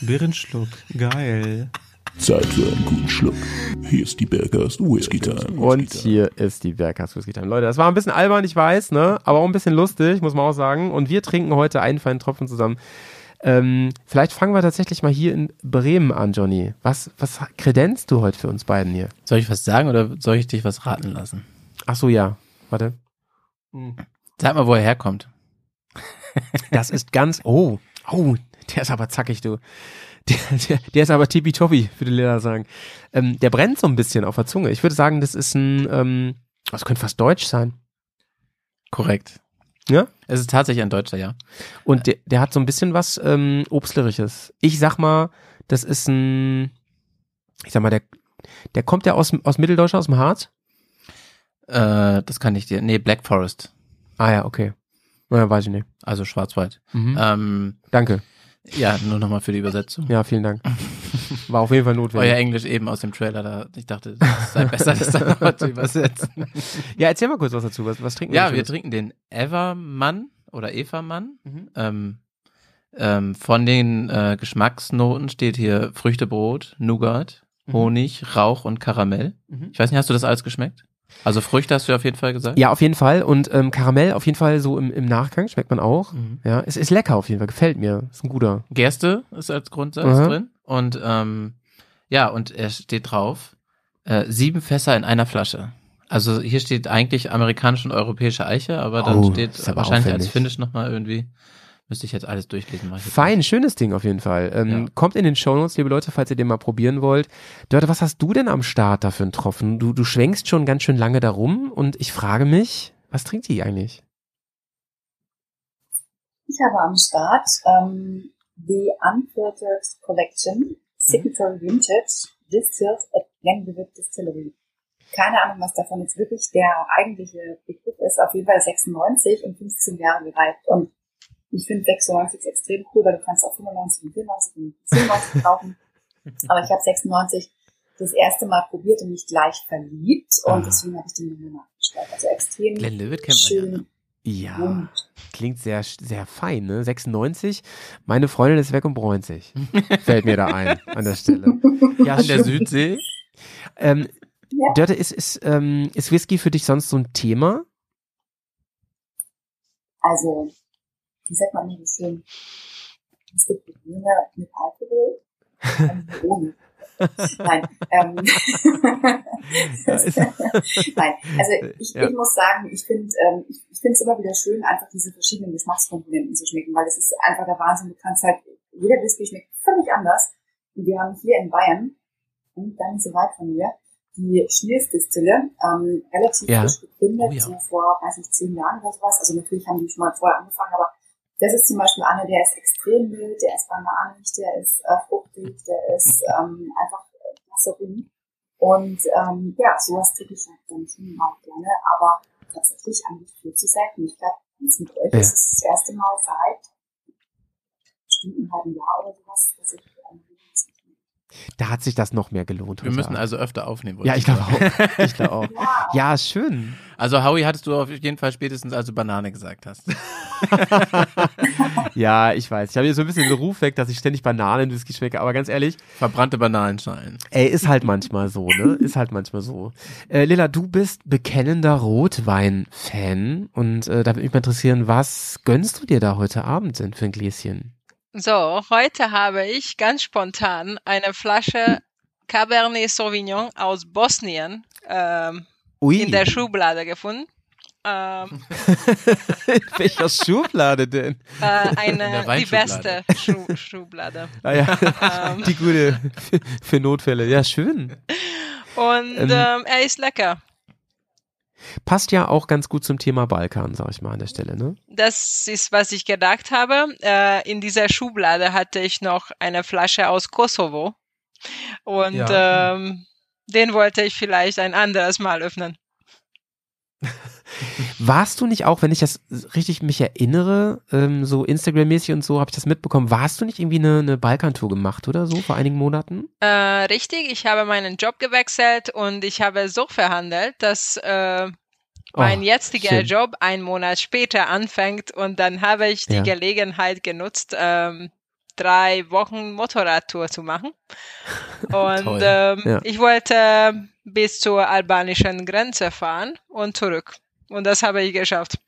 Birnenschluck. Geil. Zeit für einen guten Schluck. Hier ist die Bergers Whisky Time. Und hier ist die Berghaus Whisky Time. Leute, das war ein bisschen albern, ich weiß, ne? Aber auch ein bisschen lustig, muss man auch sagen. Und wir trinken heute einen feinen Tropfen zusammen. Ähm, vielleicht fangen wir tatsächlich mal hier in Bremen an, Johnny. Was, was kredenzt du heute für uns beiden hier? soll ich was sagen oder soll ich dich was raten lassen? Ach so, ja. Warte. Sag mal, wo er herkommt. Das ist ganz. Oh, oh, der ist aber zackig, du. Der, der, der ist aber tippitoppi, würde Lena sagen. Ähm, der brennt so ein bisschen auf der Zunge. Ich würde sagen, das ist ein. Ähm, das könnte fast deutsch sein. Korrekt. Ja? Es ist tatsächlich ein Deutscher, ja. Und der, der hat so ein bisschen was ähm, Obstlerisches. Ich sag mal, das ist ein, ich sag mal, der, der kommt ja aus, aus Mitteldeutschland, aus dem Harz. Äh, das kann ich dir. Nee, Black Forest. Ah ja, okay. Naja, weiß ich nicht. Also Schwarzwald. Mhm. Ähm, Danke. ja, nur nochmal für die Übersetzung. Ja, vielen Dank. War auf jeden Fall notwendig. Euer Englisch eben aus dem Trailer, da ich dachte, es sei besser, das dann nochmal zu übersetzen. Ja, erzähl mal kurz was dazu. Was, was trinken Ja, denn wir trinken den Evermann oder Evermann. Mhm. Ähm, ähm, von den äh, Geschmacksnoten steht hier Früchtebrot, Nougat, Mhm. Honig, Rauch und Karamell. Mhm. Ich weiß nicht, hast du das alles geschmeckt? Also Früchte hast du auf jeden Fall gesagt? Ja, auf jeden Fall. Und ähm, Karamell auf jeden Fall so im, im Nachgang schmeckt man auch. Mhm. Ja, es ist lecker auf jeden Fall. Gefällt mir. Ist ein guter. Gerste ist als Grundsatz drin. Und ähm, ja, und er steht drauf, äh, sieben Fässer in einer Flasche. Also hier steht eigentlich amerikanische und europäische Eiche, aber dann Oh, steht aber wahrscheinlich als aufwendig. Finish nochmal irgendwie. Müsste ich jetzt alles durchlesen. mach ich jetzt Fein, schönes Ding auf jeden Fall. Ähm, Ja. Kommt in den Shownotes, liebe Leute, falls ihr den mal probieren wollt. Dörte, was hast du denn am Start da für einen Tropfen? Du, du schwenkst schon ganz schön lange darum und ich frage mich, was trinkt die eigentlich? Ich habe am Start ähm, die Unfiltered Collection Signature Vintage Distilled at Glenlivet Distillery. Keine Ahnung, was davon jetzt wirklich der eigentliche Begriff ist. Auf jeden Fall 96 und 15 Jahre gereift. Und ich finde 96 extrem cool, weil du kannst auch 95 und 94 und 97 kaufen. Aber ich habe 96 das erste Mal probiert und mich gleich verliebt. Und Ah. deswegen habe ich den nochmal nachgestellt. Also extrem Glenlivet kennt man ja, schön ne? Ja. Klingt sehr, sehr fein, ne? 96. Meine Freundin ist weg und bräunt sich. Fällt mir da ein, an der Stelle. Ja, An der. Südsee. Ähm, Ja. Dörte, ist, ist, ähm, ist Whisky für dich sonst so ein Thema? Also, wie sagt man nicht so schön? Es gibt Probleme mit Alkohol und ohne. Nein, ähm, nein, also ich, Ja. ich muss sagen, ich finde ähm, ich, ich finde es immer wieder schön, einfach diese verschiedenen Geschmackskomponenten zu schmecken, weil es ist einfach der Wahnsinn. Du kannst halt, jeder Whisky schmeckt völlig anders. Und wir haben hier in Bayern, und gar nicht so weit von mir, die Schmiersdistille, ähm, relativ Ja. frisch gegründet, Oh ja. so vor, weiß nicht, zehn Jahren oder sowas. Also natürlich haben die schon mal vorher angefangen, aber das ist zum Beispiel einer, der ist extrem mild, der ist bananig, der ist äh, fruchtig, der ist ähm, einfach äh, wasserig. Und ähm, ja, sowas trinke ich halt dann schon auch gerne, aber tatsächlich eigentlich viel zu selten. Ich glaube, mit euch Ja. ist es das erste Mal seit bestimmt einem halben Jahr oder sowas, dass ich Da hat sich das noch mehr gelohnt. Wir müssen Abend. also öfter aufnehmen. Ja, ich glaube auch. Ich glaube auch. ja, Ja, schön. Also Howie hattest du auf jeden Fall spätestens, als du Banane gesagt hast. Ja, ich weiß. Ich habe hier so ein bisschen den Ruf weg, dass ich ständig Bananenwhisky schmecke, aber ganz ehrlich, Verbrannte Bananenschalen. ey, ist halt manchmal so, ne? Ist halt manchmal so. Äh, Lilla, du bist bekennender Rotwein-Fan und äh, da würde mich mal interessieren, was gönnst du dir da heute Abend denn für ein Gläschen? So, heute habe ich ganz spontan eine Flasche Cabernet Sauvignon aus Bosnien ähm, in der Schublade gefunden. Ähm, in welcher Schublade denn? äh, In eine, die beste Schu Schublade. Ah, ja. Ähm, Die gute für, für Notfälle. Ja, schön. und Ähm, ähm, er ist lecker. Passt ja auch ganz gut zum Thema Balkan, sag ich mal an der Stelle, ne? Das ist, was ich gedacht habe. Äh, in dieser Schublade hatte ich noch eine Flasche aus Kosovo. Und Ja. ähm, den wollte ich vielleicht ein anderes Mal öffnen. Warst du nicht auch, wenn ich das richtig mich erinnere, ähm, so Instagram-mäßig und so, habe ich das mitbekommen, warst du nicht irgendwie eine, eine Balkantour gemacht oder so vor einigen Monaten? Äh, richtig, ich habe meinen Job gewechselt und ich habe so verhandelt, dass äh, mein Oh, jetziger schön. Job einen Monat später anfängt und dann habe ich die Ja. Gelegenheit genutzt, ähm, drei Wochen Motorradtour zu machen. Und ähm, Ja. ich wollte bis zur albanischen Grenze fahren und zurück. Und das habe ich geschafft.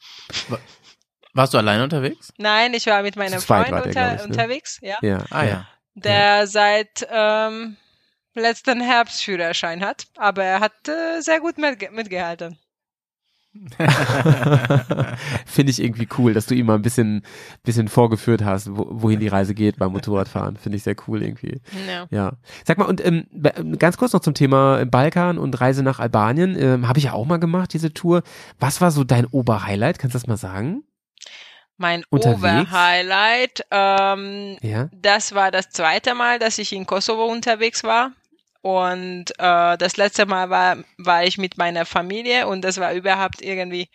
Warst du alleine unterwegs? Nein, ich war mit meinem Freund ihr, unter, ich, ne? unterwegs, ja, Ja. Ah ja. der seit ähm, letzten Herbst Führerschein hat, aber er hat äh, sehr gut mitge mitgehalten. Finde ich irgendwie cool, dass du ihm mal ein bisschen, bisschen vorgeführt hast, wo, wohin die Reise geht beim Motorradfahren. Finde ich sehr cool irgendwie. Ja. Ja. Sag mal, und ähm, ganz kurz noch zum Thema Balkan und Reise nach Albanien. Ähm, Habe ich ja auch mal gemacht, diese Tour. Was war so dein Oberhighlight? Kannst du das mal sagen? Mein? Oberhighlight, ähm, Ja. das war das zweite Mal, dass ich in Kosovo unterwegs war. Und äh, das letzte Mal war, war ich mit meiner Familie und das war überhaupt irgendwie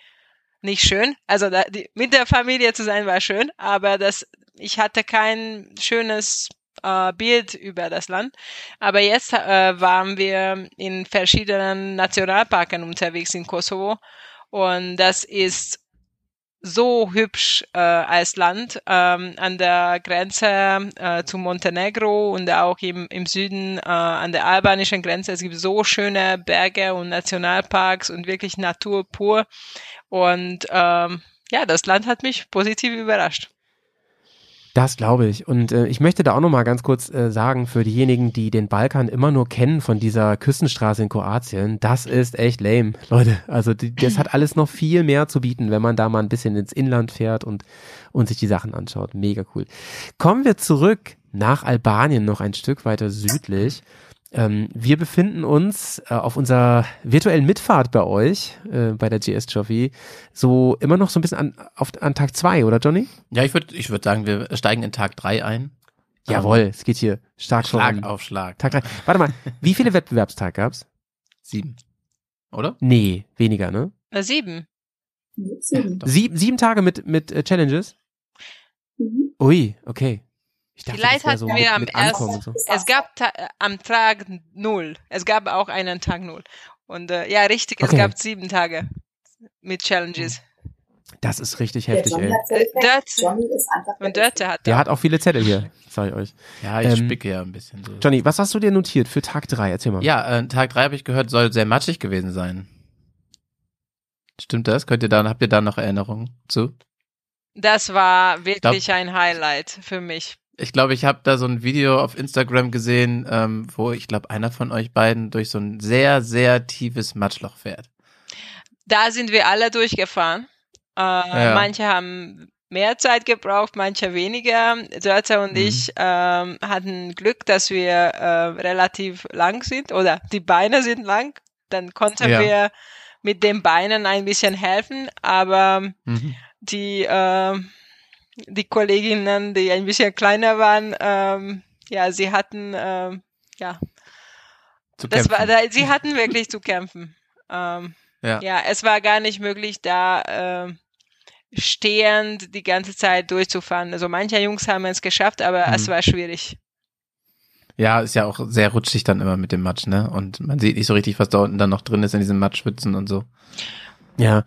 nicht schön. Also da, die, mit der Familie zu sein war schön, aber das, ich hatte kein schönes äh, Bild über das Land. Aber jetzt äh, waren wir in verschiedenen Nationalparken unterwegs in Kosovo und das ist so hübsch äh, als Land ähm, an der Grenze äh, zu Montenegro und auch im, im Süden äh, an der albanischen Grenze. Es gibt so schöne Berge und Nationalparks und wirklich Natur pur. Und ähm, ja, das Land hat mich positiv überrascht. Das glaube ich. Und äh, ich möchte da auch nochmal ganz kurz äh, sagen, für diejenigen, die den Balkan immer nur kennen von dieser Küstenstraße in Kroatien, das ist echt lame, Leute. Also die, das hat alles noch viel mehr zu bieten, wenn man da mal ein bisschen ins Inland fährt und, und sich die Sachen anschaut. Mega cool. Kommen wir zurück nach Albanien, noch ein Stück weiter südlich. Ähm, wir befinden uns äh, auf unserer virtuellen Mitfahrt bei euch, äh, bei der GS Trophy, so immer noch so ein bisschen an, auf, an Tag zwei, oder Johnny? Ja, ich würde ich würd sagen, wir steigen in Tag drei ein. Jawohl, es geht hier stark Schlag voran. auf Schlag. Tag drei. Warte mal, wie viele Wettbewerbstage gab's? Sieben. Oder? Nee, weniger, ne? Na, sieben. Sieben. Sieben, sieben Tage mit, mit äh, Challenges? Mhm. Ui, okay. Ich dachte, Vielleicht hatten so wir mit, am ersten, so. es gab ta äh, am Tag null. Es gab auch einen Tag null. Und äh, ja, richtig, es Okay. gab sieben Tage mit Challenges. Das ist richtig Der heftig, Johnny ey. Johnny ist einfach Und Dörte hat Der auch. hat auch viele Zettel hier, sag ich euch. Ja, ich Ähm, spicke ja ein bisschen so. Johnny, was hast du dir notiert für Tag drei? Erzähl mal. Ja, äh, Tag drei habe ich gehört, soll sehr matschig gewesen sein. Stimmt das? Könnt ihr da, habt ihr da noch Erinnerungen zu? Das war wirklich ein Highlight für mich. Ich glaube, ich habe da so ein Video auf Instagram gesehen, ähm, wo ich glaube, einer von euch beiden durch so ein sehr, sehr tiefes Matschloch fährt. Da sind wir alle durchgefahren. Äh, Ja. Manche haben mehr Zeit gebraucht, manche weniger. Dörte und Mhm. ich ähm, hatten Glück, dass wir äh, relativ lang sind oder die Beine sind lang. Dann konnten Ja. wir mit den Beinen ein bisschen helfen, aber Mhm. die, äh, die Kolleginnen, die ein bisschen kleiner waren, ähm, ja, sie hatten, ähm, ja, Zu das war, kämpfen. da, sie hatten wirklich zu kämpfen. Ähm, Ja. ja, es war gar nicht möglich, da äh, stehend die ganze Zeit durchzufahren. Also manche Jungs haben es geschafft, aber es Mhm. war schwierig. Ja, ist ja auch sehr rutschig dann immer mit dem Matsch, ne? Und man sieht nicht so richtig, was da unten dann noch drin ist in diesen Matschwitzen und so. Ja.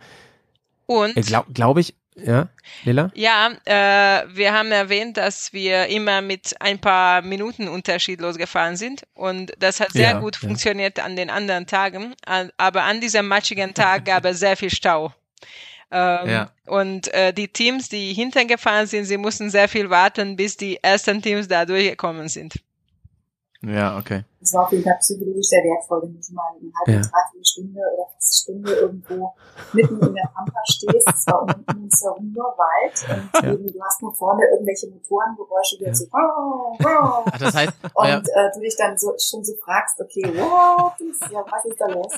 Und Äh, Glaube glaub ich, ja, Lila? ja, äh, wir haben erwähnt, dass wir immer mit ein paar Minuten Unterschied losgefahren sind und das hat sehr Ja, gut ja. funktioniert an den anderen Tagen. Aber an diesem matschigen Tag gab es sehr viel Stau. Ähm, Ja. Und äh, die Teams, die hinten gefahren sind, sie mussten sehr viel warten, bis die ersten Teams da durchgekommen sind. Ja, okay. Das war auf jeden Fall psychologisch sehr wertvoll, wenn du schon mal eine halbe, Ja. dreiviertel Stunde oder fast Stunde irgendwo mitten in der Pampa stehst. Das war um uns herum nur Wald und Ja. eben, du hast nur vorne irgendwelche Motorengeräusche, die Ja. so wow, wow. Ach, das heißt, und euer, äh, du dich dann so schon so fragst, okay, ja, was ist da los?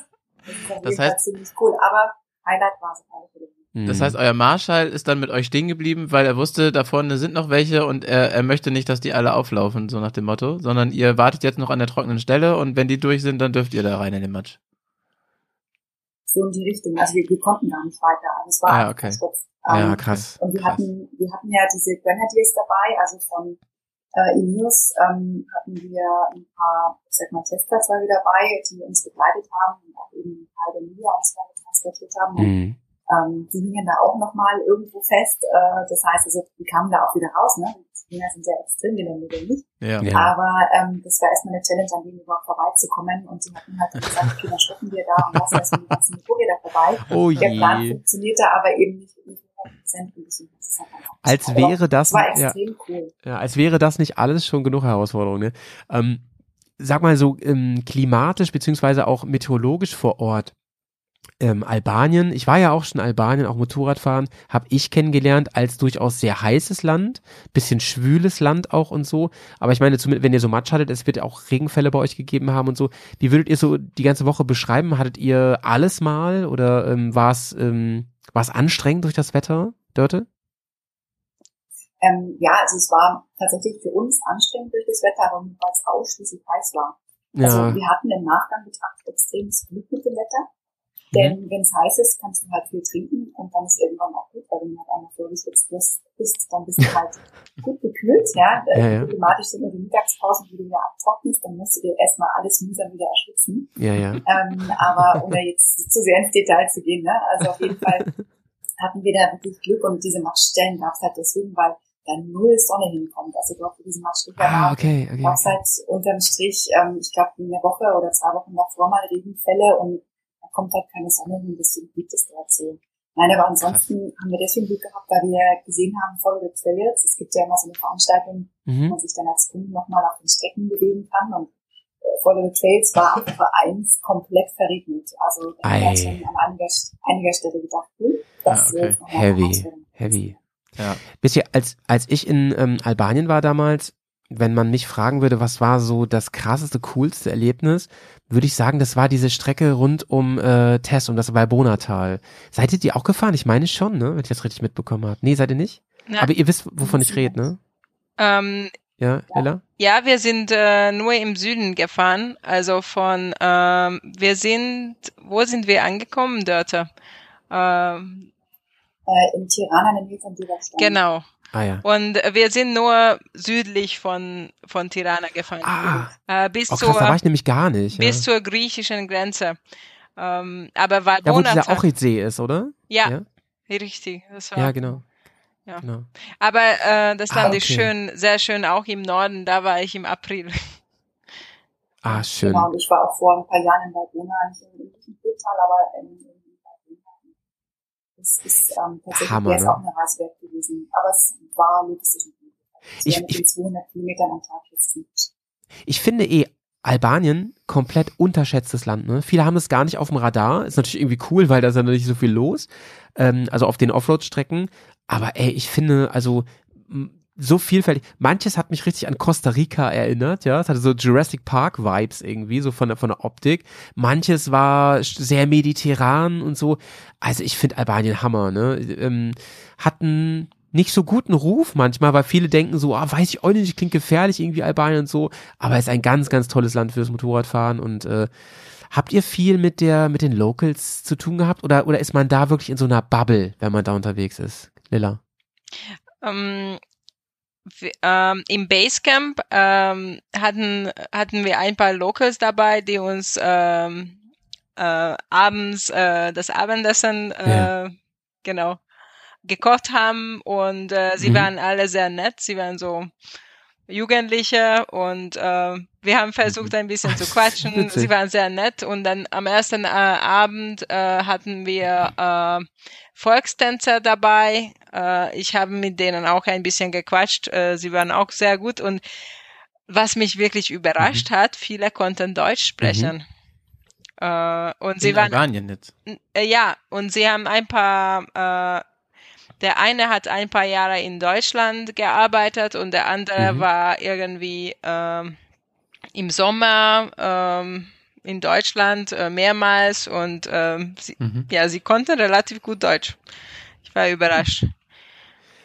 Das ist auf Das jeden Fall heißt- ziemlich cool, aber Highlight war es auf alle Fälle. Das Mhm. heißt, euer Marschall ist dann mit euch stehen geblieben, weil er wusste, da vorne sind noch welche und er, er möchte nicht, dass die alle auflaufen, so nach dem Motto, sondern ihr wartet jetzt noch an der trockenen Stelle und wenn die durch sind, dann dürft ihr da rein in den Matsch. So in die Richtung. Also wir, wir konnten gar nicht weiter. Also es war Ah, okay. verstopft. ja, Ähm, krass. Und wir Krass. hatten, wir hatten ja diese Grenadiers dabei, also von äh, Ineos ähm, hatten wir ein paar, ich sag mal, wieder dabei, die uns begleitet haben und auch eben der Media uns transportiert haben. Mhm. Ähm, die hingen da auch nochmal irgendwo fest. Äh, das heißt, also die kamen da auch wieder raus, ne? Die Dinger sind sehr extrem nicht. Ja. Ja. Aber ähm, das war erstmal eine Challenge, an denen überhaupt vorbeizukommen. Und sie hatten halt gesagt, okay, dann stoppen wir da und lassen erstmal die ganzen Motorräder vorbei. Oh Der Plan funktionierte aber eben nicht, nicht 100% und deswegen hat es halt Als wäre das, ja, extrem cool. ja, als wäre das nicht alles schon genug Herausforderung, ne? Ähm, sag mal so, ähm, klimatisch beziehungsweise auch meteorologisch vor Ort. Ähm, Albanien, ich war ja auch schon in Albanien, auch Motorradfahren, habe ich kennengelernt als durchaus sehr heißes Land, bisschen schwüles Land auch und so. Aber ich meine, wenn ihr so Matsch hattet, es wird ja auch Regenfälle bei euch gegeben haben und so. Wie würdet ihr so die ganze Woche beschreiben? Hattet ihr alles mal oder ähm, war es ähm, war's anstrengend durch das Wetter, Dörte? Ähm, ja, also es war tatsächlich für uns anstrengend durch das Wetter, aber weil es ausschließlich heiß war. Also Ja. wir hatten im Nachgang betrachtet extremes Glück mit dem Wetter. Denn wenn es heiß ist, kannst du halt viel trinken und dann ist irgendwann auch gut, weil wenn du halt einmal vorgeschwitzt bist, bist, dann bist du halt gut gekühlt, ja. Ja, ja. Problematisch sind nur die Mittagspausen, die du ja abtrocknest, dann musst du dir erstmal alles mühsam wieder erschwitzen. Ja, ja. Ähm, aber ohne jetzt zu sehr ins Detail zu gehen, ne? Also auf jeden Fall hatten wir da wirklich Glück und diese Matschstellen gab es halt deswegen, weil da null Sonne hinkommt. Also dort, wo diese Matschstücke Ah, okay, okay. gab es halt unterm Strich, ähm, ich glaube, in der Woche oder zwei Wochen davor mal Regenfälle und da kommt halt keine Sonne hin, deswegen gibt es dort so. Nein, aber ansonsten haben wir deswegen Glück gehabt, weil wir gesehen haben, Follow the Trails. Es gibt ja immer so eine Veranstaltung, wo Mhm. man sich dann als Kunde nochmal auf den Strecken bewegen kann und äh, Follow the Trails war Woche 1 komplett verregnet. Also da haben wir Ei. uns schon an einiger, einiger Stelle gedacht, hm, das Ah, okay. Heavy, heavy. Ja. Wisst ihr, als, als ich in ähm, Albanien war damals, wenn man mich fragen würde, was war so das krasseste, coolste Erlebnis, würde ich sagen, das war diese Strecke rund um äh, Tess, um das Valbona-Tal. Seid ihr die auch gefahren? Ich meine schon, ne? Wenn ich das richtig mitbekommen habe. Nee, seid ihr nicht? Na, Aber ihr wisst, wovon ich rede, ne? ähm, Ja, Ella? ja, wir sind äh, nur im Süden gefahren. Also von, ähm, wir sind, wo sind wir angekommen dort? Ähm, Äh, in Tirana in der Nähe von genau. Ah ja. Und wir sind nur südlich von, von Tirana gefahren. Ah, Äh, bis oh zur, krass, da war ich nämlich gar nicht. Ja, bis zur griechischen Grenze. Ähm, aber ja wo dieser Ochridsee ist, oder? ja, Ja, richtig. Das war, ja genau. Ja. genau. Aber äh, das Ah, fand ich okay. schön, sehr schön, auch im Norden. Da war ich im April. Ah, schön. Genau, ich war auch vor ein paar Jahren in Valbona, nicht im Tal, aber in. Das ist ähm, tatsächlich Hammer, wäre es ne? auch eine Reise wert gewesen. Aber es war logistisch nicht möglich. Ich- mit ich- den 200 Kilometern am Tag jetzt nicht. Ich finde eh Albanien komplett unterschätztes Land. Ne? Viele haben es gar nicht auf dem Radar. Ist natürlich irgendwie cool, weil da ist ja nicht so viel los. Ähm, also auf den Offroad-Strecken. Aber ey, ich finde, also so vielfältig. Manches hat mich richtig an Costa Rica erinnert, ja. Es hatte so Jurassic Park Vibes irgendwie, so von der, von der Optik. Manches war sehr mediterran und so. Also ich finde Albanien Hammer, ne. Ähm, hatten nicht so guten Ruf manchmal, weil viele denken so, ah, weiß ich auch nicht, klingt gefährlich irgendwie Albanien und so. Aber es ist ein ganz, ganz tolles Land fürs Motorradfahren und äh, Habt ihr viel mit der, mit den Locals zu tun gehabt oder, oder ist man da wirklich in so einer Bubble, wenn man da unterwegs ist? Lilla. Ähm, ähm, Im Basecamp ähm, hatten, hatten wir ein paar Locals dabei, die uns ähm, äh, abends äh, das Abendessen äh, Ja. genau gekocht haben und äh, sie Mhm. waren alle sehr nett. Sie waren so Jugendliche und äh, wir haben versucht ein bisschen zu quatschen. Witzig. Sie waren sehr nett und dann am ersten äh, Abend äh, hatten wir äh, Volkstänzer dabei. Äh, ich habe mit denen auch ein bisschen gequatscht. Äh, sie waren auch sehr gut und was mich wirklich überrascht hat, viele konnten Deutsch sprechen. Äh, und sie In waren Albanien jetzt. äh, ja, und sie haben ein paar, äh, der eine hat ein paar Jahre in Deutschland gearbeitet und der andere Mhm. war irgendwie ähm, im Sommer ähm, in Deutschland äh, mehrmals und ähm, sie, Mhm. ja, sie konnten relativ gut Deutsch. Ich war überrascht.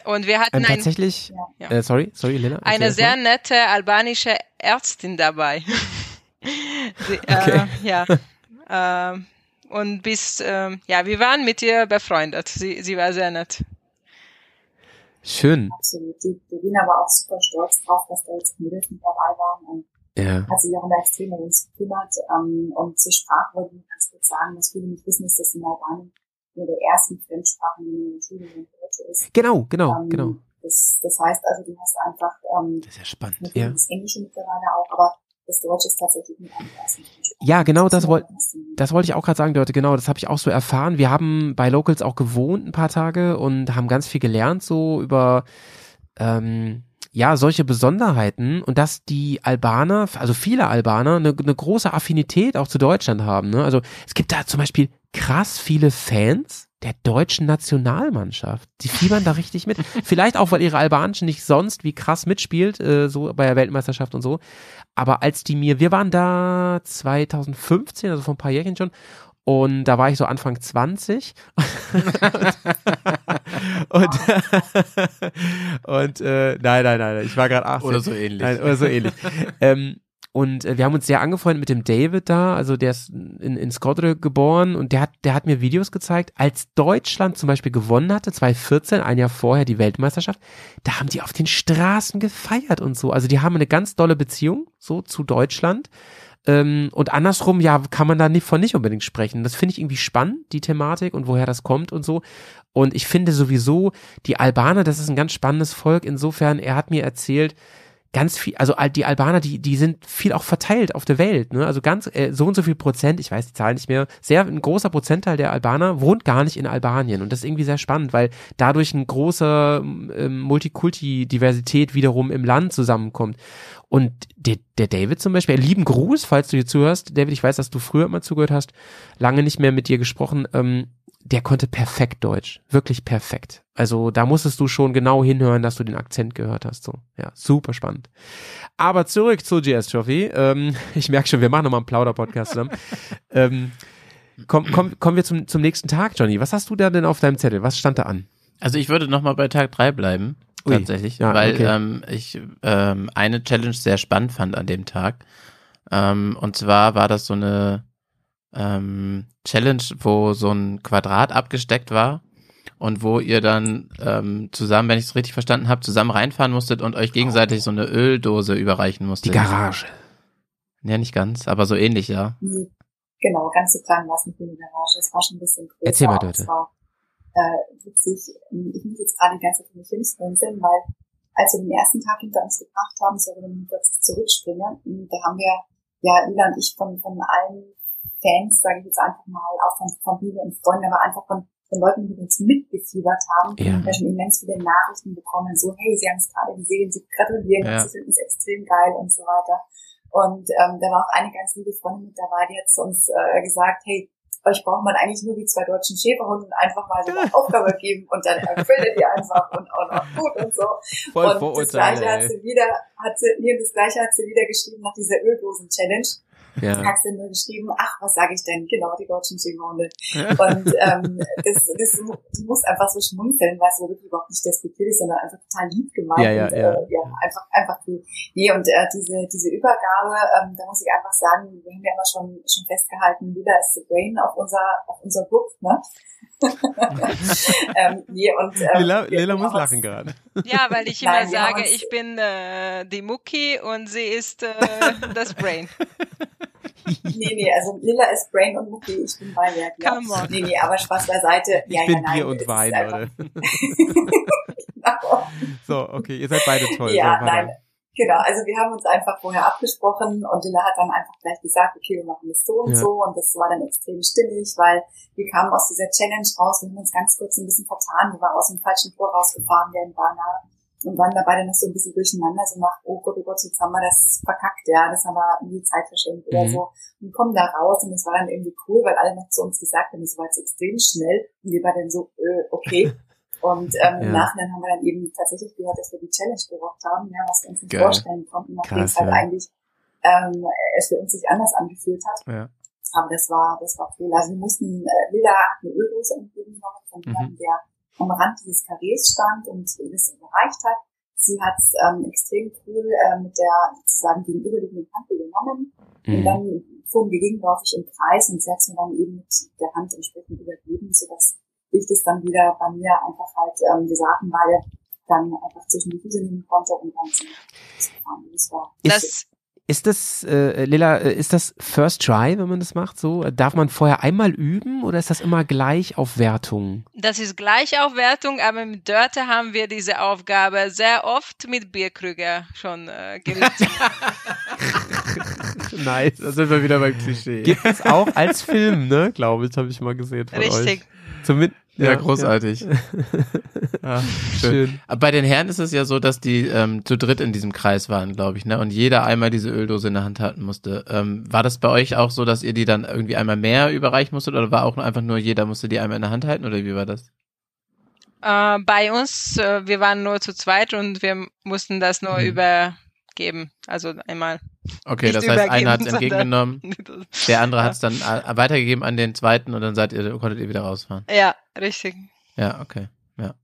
Und wir hatten Ähm, ein, tatsächlich, Ja. äh, sorry, sorry, erzähl eine sehr nette albanische Ärztin dabei. Sie, Okay. äh, ja. ähm, und bis, ähm, ja, wir waren mit ihr befreundet. Sie, sie war sehr nett. Schön. Absolut. Die Verena war auch super stolz drauf, dass da jetzt Mädels mit dabei waren und Ja. hat sich auch immer extrem um uns gekümmert. Ähm, und zur Sprache wollte ich ganz kurz sagen, dass viele nicht wissen, ist, dass in Albanien eine der ersten Fremdsprachen, die in den Schulen in Deutsch ist. Genau, genau, ähm, genau. Das, das heißt also, du hast einfach ähm, Das ist ja spannend. Ja. das Englische mittlerweile auch, aber das Deutsche ist tatsächlich ersten Fremdsprachen. Ja, genau das ist wollt- eine erste- Das wollte ich auch gerade sagen, Leute, genau, das habe ich auch so erfahren. Wir haben bei Locals auch gewohnt ein paar Tage und haben ganz viel gelernt, so über ähm, ja, solche Besonderheiten und dass die Albaner, also viele Albaner, eine, eine große Affinität auch zu Deutschland haben. Ne? Also es gibt da zum Beispiel krass viele Fans der deutschen Nationalmannschaft. Die fiebern da richtig mit. Vielleicht auch, weil ihre Albanischen nicht sonst wie krass mitspielt, äh, so bei der Weltmeisterschaft und so. Aber als die mir, wir waren da 2015, also vor ein paar Jährchen schon, und da war ich so Anfang 20. und und äh, nein, nein, nein, ich war gerade 18. Oder so ähnlich. Nein, oder so ähnlich. ähm, und äh, wir haben uns sehr angefreundet mit dem David da, also der ist in, in Skodre geboren und der hat, der hat mir Videos gezeigt, als Deutschland zum Beispiel gewonnen hatte, 2014, ein Jahr vorher die Weltmeisterschaft, da haben die auf den Straßen gefeiert und so. Also die haben eine ganz dolle Beziehung so zu Deutschland. Ähm, und andersrum, ja, kann man da nicht, von nicht unbedingt sprechen. Das finde ich irgendwie spannend, die Thematik und woher das kommt und so. Und ich finde sowieso, die Albaner, das ist ein ganz spannendes Volk. Insofern, er hat mir erzählt, ganz viel, also al- die Albaner, die, die sind viel auch verteilt auf der Welt, ne? Also ganz, äh, so und so viel Prozent, ich weiß die Zahl nicht mehr, sehr, ein großer Prozentteil der Albaner wohnt gar nicht in Albanien. Und das ist irgendwie sehr spannend, weil dadurch ein großer ähm, Multikulti-Diversität wiederum im Land zusammenkommt. Und der, der David zum Beispiel, lieben Gruß, falls du hier zuhörst. David, ich weiß, dass du früher immer zugehört hast, lange nicht mehr mit dir gesprochen. Ähm, der konnte perfekt Deutsch, wirklich perfekt. Also da musstest du schon genau hinhören, dass du den Akzent gehört hast. So, ja, super spannend. Aber zurück zu GS Trophy. Ähm, ich merke schon, wir machen nochmal einen Plauder-Podcast zusammen. ähm, komm, komm, kommen wir zum, zum nächsten Tag, Johnny. Was hast du da denn auf deinem Zettel? Was stand da an? Also ich würde noch mal bei Tag drei bleiben, Ui. tatsächlich, Ja, weil okay. ähm, ich ähm, eine Challenge sehr spannend fand an dem Tag. Ähm, und zwar war das so eine ähm, Challenge, wo so ein Quadrat abgesteckt war und wo ihr dann ähm, zusammen, wenn ich es richtig verstanden habe, zusammen reinfahren musstet und euch gegenseitig so eine Öldose überreichen Die musstet. Garage. Ja, nicht ganz, aber so ähnlich, ja. Nee, Genau, ganz so klein war es nicht in der Garage. Es war schon ein bisschen größer. Erzähl mal. Es war äh, witzig. Ich muss jetzt gerade die ganze Zeit nicht hinsprinzeln, weil als wir den ersten Tag hinter uns gebracht haben, so wenn ich kurz zurückspringe, da haben wir, ja, Lila und ich von, von allen Fans, sage ich jetzt einfach mal, auch von Familie und Freunden, aber einfach von, von Leuten, die uns mitgefiebert haben, Ja. haben wir schon immens viele Nachrichten bekommen, so, hey, sie haben es gerade gesehen, sie gratulieren, Ja. sie finden es extrem geil und so weiter. Und ähm, da war auch eine ganz liebe Freundin mit dabei, die hat zu uns äh, gesagt, hey, euch braucht man eigentlich nur die zwei deutschen Schäferhunden einfach mal so eine Aufgabe geben und dann erfüllt ihr die einfach und auch noch gut und so. Voll und das gleiche hat sie wieder, hat sie, nee, das gleiche hat sie wieder geschrieben nach dieser Öldosen-Challenge. Ja. Hat sie nur geschrieben, ach, was sage ich denn? Genau, die deutschen Schäferhunde. Und ähm, das, das, du musst einfach so schmunzeln, weil es wirklich überhaupt nicht despektierlich ist, sondern einfach total lieb gemeint. Ja, ja, und, ja. Äh, ja einfach, einfach cool. Nee, und äh, diese, diese Übergabe, ähm, da muss ich einfach sagen, wir haben ja immer schon, schon festgehalten, Lila ist the brain auf unser, auf unser Book, ne? ähm, nee, und, ähm, Lila, Lila muss lachen gerade. Ja, weil ich Nein, immer haben sage, ich bin äh, die Mucki und sie ist äh, das Brain. Nee, nee, also Lila ist Brain und Mucki, ich bin Beiwerk. Ja. Come on. Nee, nee, aber Spaß beiseite. Ich ja, bin ja, nein, Bier und Wein, Leute. Genau. So, okay, ihr seid beide toll. Ja, so, nein. Genau, also wir haben uns einfach vorher abgesprochen und Lila hat dann einfach gleich gesagt, okay, wir machen das so und Ja. so und das war dann extrem stimmig, weil wir kamen aus dieser Challenge raus, wir haben uns ganz kurz ein bisschen vertan, wir waren aus dem falschen Tor rausgefahren, wir waren da und waren dabei dann noch so ein bisschen durcheinander, so nach, oh Gott, oh Gott, jetzt haben wir das verkackt, ja, das haben wir irgendwie Zeit verschenkt oder Mhm. so und kommen da raus und es war dann irgendwie cool, weil alle noch zu uns gesagt haben, es war jetzt extrem schnell und wir waren dann so, äh, okay. Und ähm, im Ja. Nachhinein haben wir dann eben tatsächlich gehört, dass wir die Challenge gerockt haben, ja, was wir uns nicht Geil. vorstellen konnten, nachdem es halt ja. eigentlich ähm, es für uns sich anders angefühlt hat. Ja. Aber das war, das war cool. Also wir mussten, äh, Lila hat eine Öldose entgegengenommen von Mhm. jemandem, der am Rand dieses Karrees stand und das erreicht hat. Sie hat es ähm, extrem cool äh, mit der sozusagen gegenüberliegenden Hand genommen und Mhm. dann fuhren wir gegenläufig im Kreis und sie hat es mir dann eben mit der Hand entsprechend übergeben, sodass ich das dann wieder bei mir einfach halt ähm, diese Hakenbeile dann einfach zwischen die Füße nehmen konnte und dann zum. Das war Das, Ist das, äh, Lila, äh, ist das First Try, wenn man das macht? So darf man vorher einmal üben oder ist das immer gleich auf Wertung? das ist Gleichaufwertung, aber mit Dörte haben wir diese Aufgabe sehr oft mit Bierkrüger schon äh, geübt. nice, da sind wir wieder beim Klischee. Gibt es auch als Film, ne? Glaube ich, habe ich mal gesehen von Richtig. euch. Zumindest. Ja, großartig. Ja, schön. Schön. Aber bei den Herren ist es ja so, dass die ähm, zu dritt in diesem Kreis waren, glaube ich, ne? Und jeder einmal diese Öldose in der Hand halten musste. Ähm, war das bei euch auch so, dass ihr die dann irgendwie einmal mehr überreichen musstet oder war auch einfach nur jeder musste die einmal in der Hand halten oder wie war das? Äh, bei uns, äh, wir waren nur zu zweit und wir mussten das nur Mhm. Übergeben. Also einmal. Okay, das heißt, einer hat es entgegengenommen, der andere hat es dann äh, weitergegeben an den zweiten und dann seid ihr, konntet ihr wieder rausfahren. Ja, richtig. Ja, okay. Ja.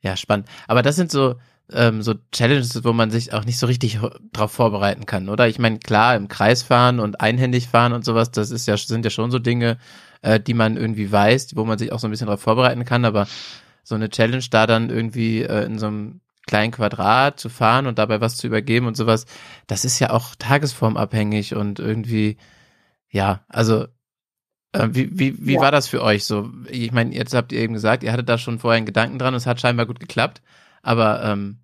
Ja, spannend. Aber das sind so, ähm, so Challenges, wo man sich auch nicht so richtig drauf vorbereiten kann, oder? Ich meine, klar, im Kreis fahren und einhändig fahren und sowas, das ist ja, sind ja schon so Dinge, äh, die man irgendwie weiß, wo man sich auch so ein bisschen drauf vorbereiten kann, aber so eine Challenge da dann irgendwie äh, in so einem kleinen Quadrat zu fahren und dabei was zu übergeben und sowas, das ist ja auch tagesformabhängig und irgendwie, ja, also äh, wie, wie, wie Ja. war das für euch so? Ich meine, jetzt habt ihr eben gesagt, ihr hattet da schon vorher einen Gedanken dran und es hat scheinbar gut geklappt, aber ähm,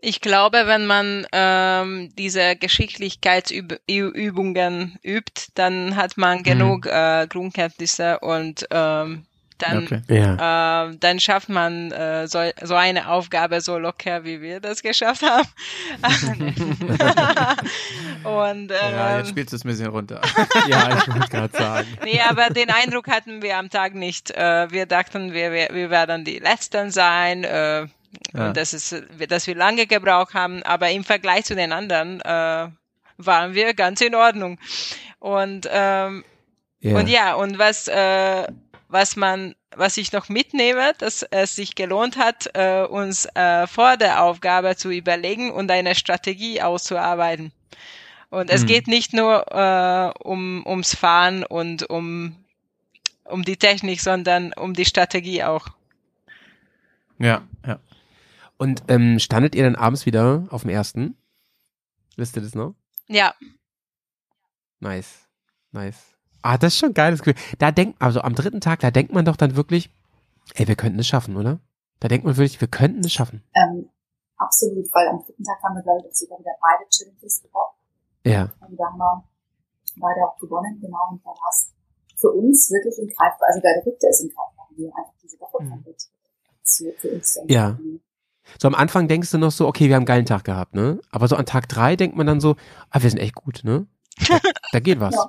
Ich glaube, wenn man ähm, diese Geschicklichkeitsübungen übt, dann hat man genug äh, Grundkenntnisse und ähm, dann okay. Ja. ähm, dann schafft man äh, so, so eine Aufgabe so locker, wie wir das geschafft haben. und ähm, Ja, jetzt spielst du es ein bisschen runter. ja, ich wollte gerade sagen. Nee, aber den Eindruck hatten wir am Tag nicht. Äh, wir dachten, wir, wir, wir werden die Letzten sein, äh, Ja. das ist, dass wir lange gebraucht haben, aber im Vergleich zu den anderen äh, waren wir ganz in Ordnung. Und ähm, Ja. und ja, und was, äh, was man, was ich noch mitnehme, dass es sich gelohnt hat, äh, uns äh, vor der Aufgabe zu überlegen und eine Strategie auszuarbeiten. Und es Hm. geht nicht nur äh, um ums Fahren und um um die Technik, sondern um die Strategie auch. ja, ja. Und ähm, standet ihr dann abends wieder auf dem ersten? Wisst ihr das noch? Ja, Nice. Nice. Ah, das ist schon ein geiles Gefühl. Da denkt, also am dritten Tag, da denkt man doch dann wirklich, ey, wir könnten es schaffen, oder? Da denkt man wirklich, wir könnten es schaffen. Ähm, absolut, weil am dritten Tag haben wir, glaube ich, sogar wieder beide Challenges gebraucht. Ja. Also da haben wir beide auch gewonnen, genau, und da war es für uns wirklich in Greifbar, also da rückte es in Greifbar, wie einfach diese Woche Mhm. zu, für uns Ja. So am Anfang denkst du noch so, okay, wir haben einen geilen Tag gehabt, ne? Aber so an Tag drei denkt man dann so, ah, wir sind echt gut, ne? Da, da geht was. Ja.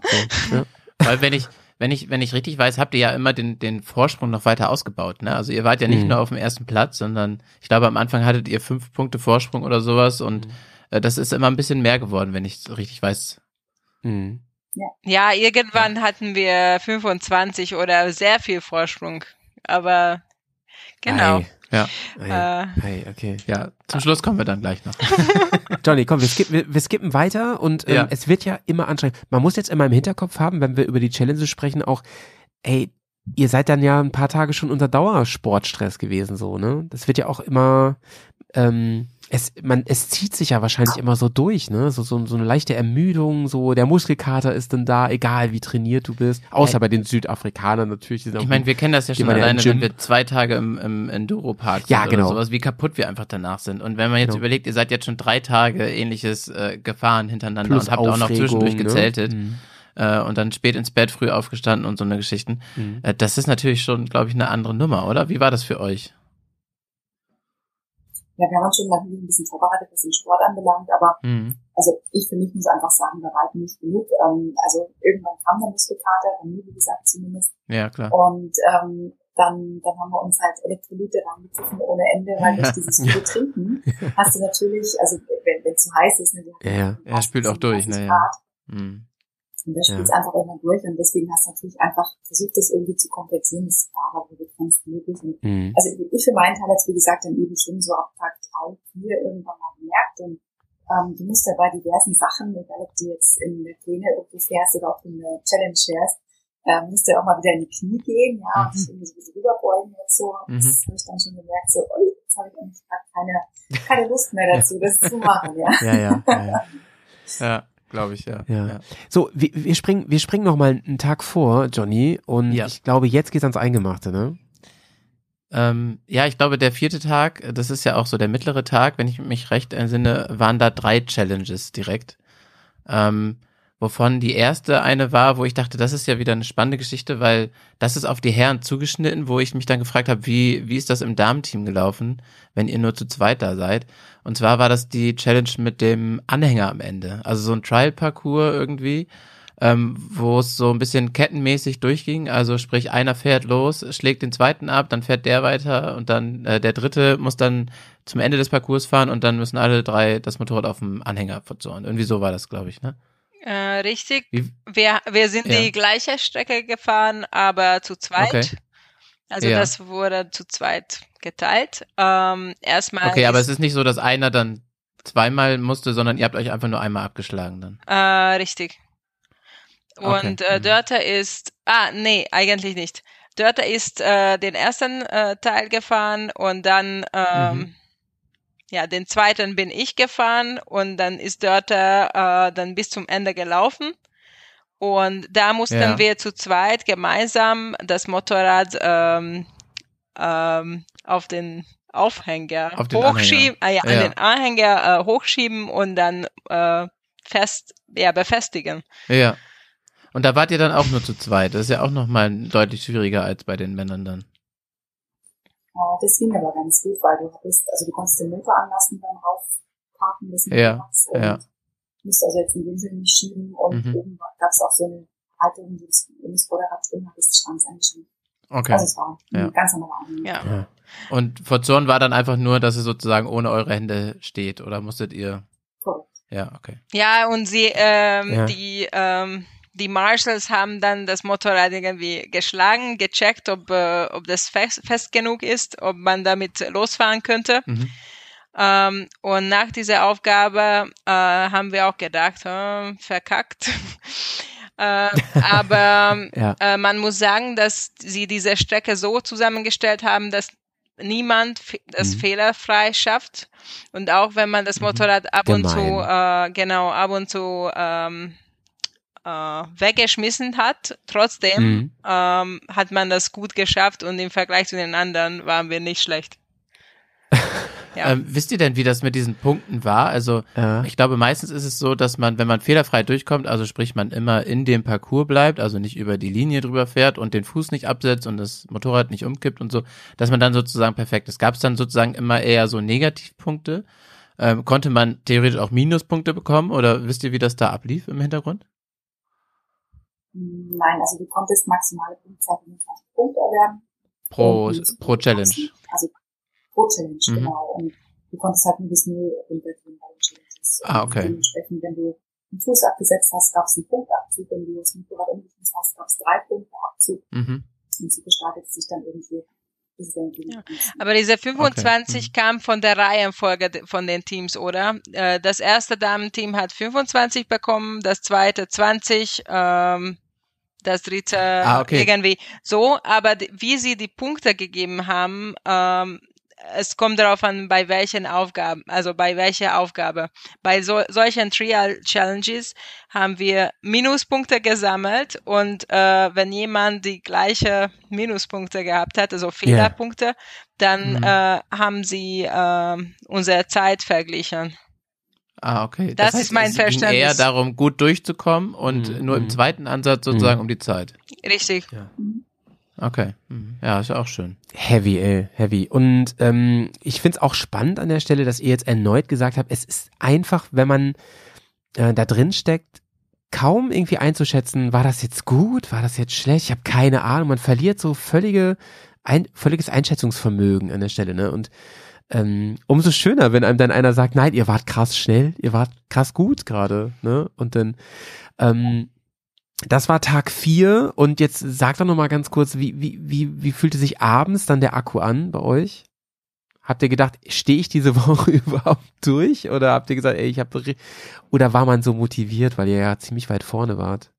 So, ja. Weil wenn ich, wenn ich, wenn ich richtig weiß, habt ihr ja immer den, den Vorsprung noch weiter ausgebaut, ne? Also ihr wart ja nicht Mhm. nur auf dem ersten Platz, sondern ich glaube am Anfang hattet ihr fünf Punkte Vorsprung oder sowas und Mhm. äh, das ist immer ein bisschen mehr geworden, wenn ich es richtig weiß. Mhm. ja, irgendwann hatten wir 25 oder sehr viel Vorsprung, aber genau. Ei, Ja. ei, Äh, ei, okay. Ja, zum Schluss kommen wir dann gleich noch. Johnny, komm, wir skippen, wir, wir skippen weiter und ähm, Ja. es wird ja immer anstrengend. Man muss jetzt immer im Hinterkopf haben, wenn wir über die Challenges sprechen, auch, ey, ihr seid dann ja ein paar Tage schon unter Dauersportstress gewesen, so, ne? Das wird ja auch immer, ähm, es, man, es zieht sich ja wahrscheinlich immer so durch, ne? So, so, so eine leichte Ermüdung, so der Muskelkater ist dann da, egal wie trainiert du bist. Außer Ja. bei den Südafrikanern natürlich. Sind Ich meine, wir kennen das ja schon alleine, wenn wir zwei Tage im, im Enduro-Park sind Ja, genau. oder sowas, wie kaputt wir einfach danach sind. Und wenn man jetzt Genau. überlegt, ihr seid jetzt schon drei Tage ähnliches äh, gefahren hintereinander plus und habt auch noch Aufregung, zwischendurch ne? gezeltet Mhm. äh, und dann spät ins Bett, früh aufgestanden und so eine Geschichten. Mhm. Äh, das ist natürlich schon, glaube ich, eine andere Nummer, oder? Wie war das für euch? Ja, wir haben uns schon natürlich ein bisschen vorbereitet, was den Sport anbelangt, aber Mhm. also ich für mich muss einfach sagen, wir reiten nicht genug. Ähm, also irgendwann kam der Muskelkater, bei mir wie gesagt zumindest. Ja, klar. Und ähm, dann, dann haben wir uns halt Elektrolyte reingepfiffen ohne Ende, weil durch dieses viele Trinken hast du natürlich, also wenn es zu heiß ist, ne, Ja, ja. Er spült auch durch, 37 ne, ja. Mhm. Und das spielt Ja. einfach immer durch und deswegen hast du natürlich einfach versucht, das irgendwie zu kompensieren, das war aber begrenzt möglich. Und Mhm. also ich für meinen Teil jetzt, wie gesagt, dann eben schon so ab Tag drei, vier irgendwann mal gemerkt und ähm, du musst ja bei diversen Sachen, egal ob du jetzt in der Pläne irgendwo fährst oder auch in der Challenge fährst, ähm, musst du ja auch mal wieder in die Knie gehen, ja, und Mhm. dich irgendwie so ein bisschen rüberbeugen und so. Mhm. Das habe ich dann schon gemerkt, so, ui, jetzt habe ich eigentlich gerade keine, keine Lust mehr dazu, das zu machen, ja. Ja, ja, ja, ja. Ja, glaube ich, ja. Ja. So, wir, wir springen, wir springen noch mal einen Tag vor, Johnny, und Ja. ich glaube, jetzt geht's ans Eingemachte, ne? Ähm, ja, ich glaube, der vierte Tag, das ist ja auch so der mittlere Tag, wenn ich mich recht entsinne, waren da drei Challenges direkt. Ähm, wovon die erste eine war, wo ich dachte, das ist ja wieder eine spannende Geschichte, weil das ist auf die Herren zugeschnitten, wo ich mich dann gefragt habe, wie, wie ist das im Damenteam gelaufen, wenn ihr nur zu zweit da seid. Und zwar war das die Challenge mit dem Anhänger am Ende. Also so ein Trial-Parcours irgendwie ähm, wo es so ein bisschen kettenmäßig durchging. Also sprich, einer fährt los, schlägt den zweiten ab, dann fährt der weiter und dann äh, der dritte muss dann zum Ende des Parcours fahren und dann müssen alle drei das Motorrad auf dem Anhänger verzoren. Irgendwie so war das, glaube ich, ne? Äh, richtig. Wie, Wir, wir sind Ja. die gleiche Strecke gefahren, aber zu zweit. Okay. Also Ja. das wurde zu zweit geteilt. Ähm, erstmal Okay, aber es ist nicht so, dass einer dann zweimal musste, sondern ihr habt euch einfach nur einmal abgeschlagen dann. Äh, richtig. Okay, Und äh, mhm. Dörter ist, ah, nee, eigentlich nicht. Dörter ist äh, den ersten äh, Teil gefahren und dann, ähm, Mhm. Ja, den zweiten bin ich gefahren und dann ist Dörter äh, dann bis zum Ende gelaufen. Und da mussten Ja. wir zu zweit gemeinsam das Motorrad ähm, ähm, auf den Aufhänger Auf den hochschieben, ah, ja, Ja. an den Anhänger äh, hochschieben und dann äh, fest, ja, befestigen. Ja. Und da wart ihr dann auch nur zu zweit. Das ist ja auch nochmal deutlich schwieriger als bei den Männern dann. Äh, das ging aber ganz gut, weil du hattest, also du konntest den Motor anlassen, dann raufparken des Ja, Motorrads und ja. musst also jetzt den Winkel nicht schieben und Mhm. oben gab es auch so eine Halterung, die das, du das Vorderrad drin hattest, stand es eingeschieben. Okay. Also es war Ja. ein ganz normaler Anhänger. Ja. Ja. Und Forzorn war dann einfach nur, dass es sozusagen ohne eure Hände steht oder musstet ihr? Korrekt. Ja, okay. Ja, und sie, ähm, Ja. die, ähm, die Marshals haben dann das Motorrad irgendwie geschlagen, gecheckt, ob, äh, ob das fest, fest genug ist, ob man damit losfahren könnte. Mhm. Ähm, und nach dieser Aufgabe äh, haben wir auch gedacht, äh, verkackt. äh, aber Ja. äh, man muss sagen, dass sie diese Strecke so zusammengestellt haben, dass niemand das Mhm. fehlerfrei schafft. Und auch wenn man das Motorrad ab und zu, Gemein. äh, genau, ab und zu ähm, äh, weggeschmissen hat, trotzdem Mhm. ähm, hat man das gut geschafft und im Vergleich zu den anderen waren wir nicht schlecht. Ja. Ähm, wisst ihr denn, wie das mit diesen Punkten war? Also Ja. ich glaube, meistens ist es so, dass man, wenn man fehlerfrei durchkommt, also sprich man immer in dem Parcours bleibt, also nicht über die Linie drüber fährt und den Fuß nicht absetzt und das Motorrad nicht umkippt und so, dass man dann sozusagen perfekt ist. Gab es dann sozusagen immer eher so Negativpunkte? Ähm, konnte man theoretisch auch Minuspunkte bekommen oder wisst ihr, wie das da ablief im Hintergrund? Nein, also du konntest maximale Punktzahl 25 Punkte erwerben. Pro, Und pro Challenge. Also pro Challenge, Mhm. genau. Und du konntest halt nur bis null runtergehen bei den Challenges. Ah, Und okay. Dementsprechend, wenn du einen Fuß abgesetzt hast, gab es einen Punktabzug. Wenn du das Motorrad umgeschmissen hast, gab es drei Punkte Abzug. Mhm. Und so gestaltet es sich dann irgendwie. Ja. Aber diese 25 Mhm. kam von der Reihenfolge von den Teams, oder? Äh, Das erste Damenteam hat 25 bekommen, das zweite 20, ähm, das dritte Ah, okay. irgendwie so. Aber wie sie die Punkte gegeben haben, ähm, es kommt darauf an, bei welchen Aufgaben, also bei welcher Aufgabe. Bei so, solchen Trial Challenges haben wir Minuspunkte gesammelt und äh, wenn jemand die gleiche Minuspunkte gehabt hat, also Fehlerpunkte, dann Mhm. äh, haben sie äh, unsere Zeit verglichen. Ah, okay. Das ist mein es ging Verständnis. eher darum, gut durchzukommen und Mhm. nur im zweiten Ansatz sozusagen um die Zeit. Richtig. Okay. Mhm. Ja, ist ja auch schön. Heavy, ey, heavy. Und ähm, ich find's auch spannend an der Stelle, dass ihr jetzt erneut gesagt habt, es ist einfach, wenn man äh, da drin steckt, kaum irgendwie einzuschätzen, war das jetzt gut, war das jetzt schlecht, ich habe keine Ahnung. Man verliert so völlige, ein, völliges Einschätzungsvermögen an der Stelle, ne? Und ähm, umso schöner, wenn einem dann einer sagt, nein, ihr wart krass schnell, ihr wart krass gut gerade, ne? Und dann, ähm, das war Tag vier und jetzt sag doch noch mal ganz kurz, wie, wie, wie, wie fühlte sich abends dann der Akku an bei euch? Habt ihr gedacht, stehe ich diese Woche überhaupt durch? Oder habt ihr gesagt, ey, ich habe oder war man so motiviert, weil ihr ja ziemlich weit vorne wart?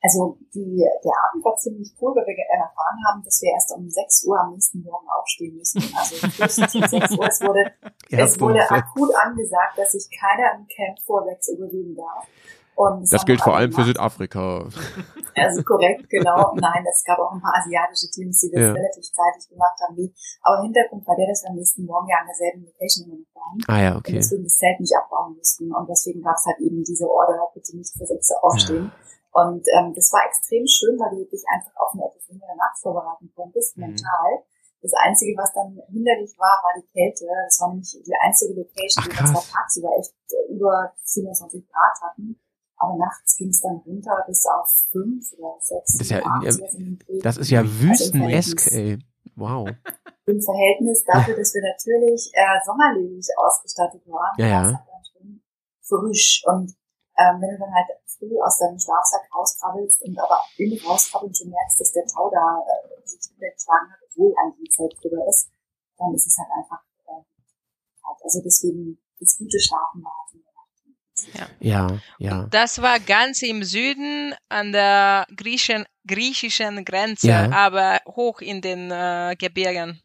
Also die, der Abend war ziemlich cool, weil wir ge- erfahren haben, dass wir erst um 6 Uhr am nächsten Morgen aufstehen müssen. Also frühestens um 6 Uhr. Es wurde, es wurde akut angesagt, dass sich keiner im Camp vor 6 Uhr bewegen darf. Und Das gilt vor alle allem für. Südafrika. Also korrekt, genau. Nein, es gab auch ein paar asiatische Teams, die das Ja. relativ zeitig gemacht haben. Aber Hintergrund war der, dass wir am nächsten Morgen ja an derselben Location immer noch waren. Ah ja, Und okay. deswegen das Zelt nicht abbauen mussten. Und deswegen gab es halt eben diese Order, bitte nicht 6 Uhr aufstehen. Und ähm, das war extrem schön, weil du dich einfach auf eine etwas längere Nacht vorbereiten konntest, Mhm. mental. Das Einzige, was dann hinderlich war, war die Kälte. Das war nämlich die einzige Location, Ach, die wir tagsüber echt äh, über 27 Grad hatten. Aber nachts ging es dann runter bis auf 5 oder 6. Das ist ja- ja. Das ist ja Also wüstenesk, Verhältnis- ey. Wow. Im Verhältnis dafür, dass wir natürlich äh, sommerlich ausgestattet waren, Ja, ja. war es halt dann schon frisch und ähm, wenn du dann halt früh aus deinem Schlafsack rauskrabbelst und aber im Rauskrabbeln schon merkst, dass der Tau da äh, sich niedergeschlagen hat, obwohl eigentlich ein Zelt drüber ist, dann ist es halt einfach äh, kalt. Also deswegen das gute Schlafen war halt Nacht. Ja, ja. Das war ganz im Süden an der Griechen, griechischen Grenze, Ja. aber hoch in den äh, Gebirgen.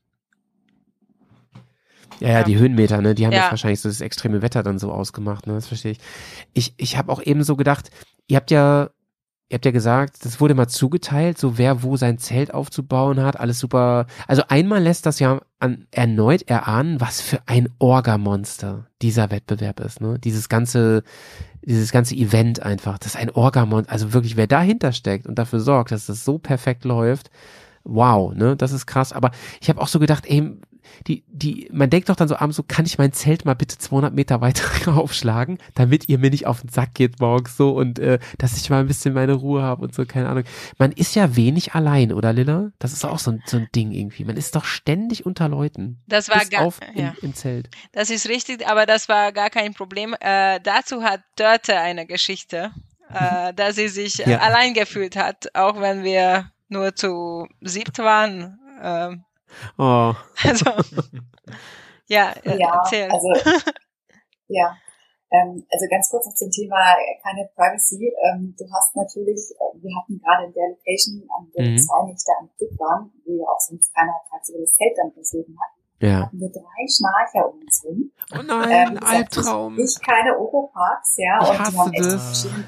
Ja, ja, die Höhenmeter, ne, die haben Ja. jetzt wahrscheinlich so das extreme Wetter dann so ausgemacht, ne, das verstehe ich. Ich, ich habe auch eben so gedacht, ihr habt ja, ihr habt ja gesagt, das wurde mal zugeteilt, so wer wo sein Zelt aufzubauen hat, alles super. Also einmal lässt das ja an, erneut erahnen, was für ein Orgamonster dieser Wettbewerb ist, ne, dieses ganze, dieses ganze Event einfach, das ist ein Orgamonster, also wirklich, wer dahinter steckt und dafür sorgt, dass das so perfekt läuft, wow, ne, das ist krass. Aber ich habe auch so gedacht, ey, die, die, man denkt doch dann so abends so, kann ich mein Zelt mal bitte 200 Meter weiter aufschlagen, damit ihr mir nicht auf den Sack geht morgens so und äh, dass ich mal ein bisschen meine Ruhe habe und so, keine Ahnung. Man ist ja wenig allein, oder Lilla? Das ist auch so ein, so ein Ding irgendwie. Man ist doch ständig unter Leuten. Das war gar- auf im, ja. im Zelt. Das ist richtig, aber das war gar kein Problem. Äh, dazu hat Dörte eine Geschichte, äh, dass sie sich äh, Ja. allein gefühlt hat, auch wenn wir nur zu siebt waren. Ähm, Oh. also, ja, äh, Ja, erzähl. also ja. Ähm, also ganz kurz noch zum Thema äh, keine Privacy. Ähm, du hast natürlich, äh, wir hatten gerade in der Location, an der Mhm. zwei Nächte am Stück waren, wo ja auch sonst keiner tagsüber das Zelt dann bezogen hat, Ja. hatten wir drei Schnarcher um uns rum. Oh Ähm, nein, gesagt, Albtraum. Ich, keine Oropax, ja, Ich und hasse die haben echt in das. verschiedenen,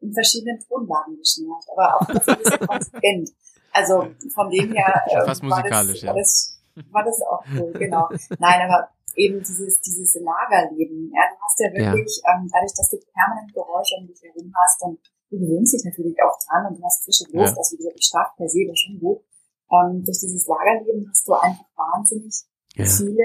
in verschiedenen Tonlagen geschnarcht, aber auch das ein bisschen konsequent. Also von dem her äh, fast war, musikalisch, das, ja. war, das, war das auch cool, genau. Nein, aber eben dieses, dieses Lagerleben, ja, du hast ja Ja. wirklich, ähm, dadurch, dass du permanent Geräusche um dich herum hast und du gewöhnst dich natürlich auch dran und du hast frische Luft, Ja. also wie gesagt, schlafe per se das schon gut. Ähm, durch dieses Lagerleben hast du einfach wahnsinnig Ja. viele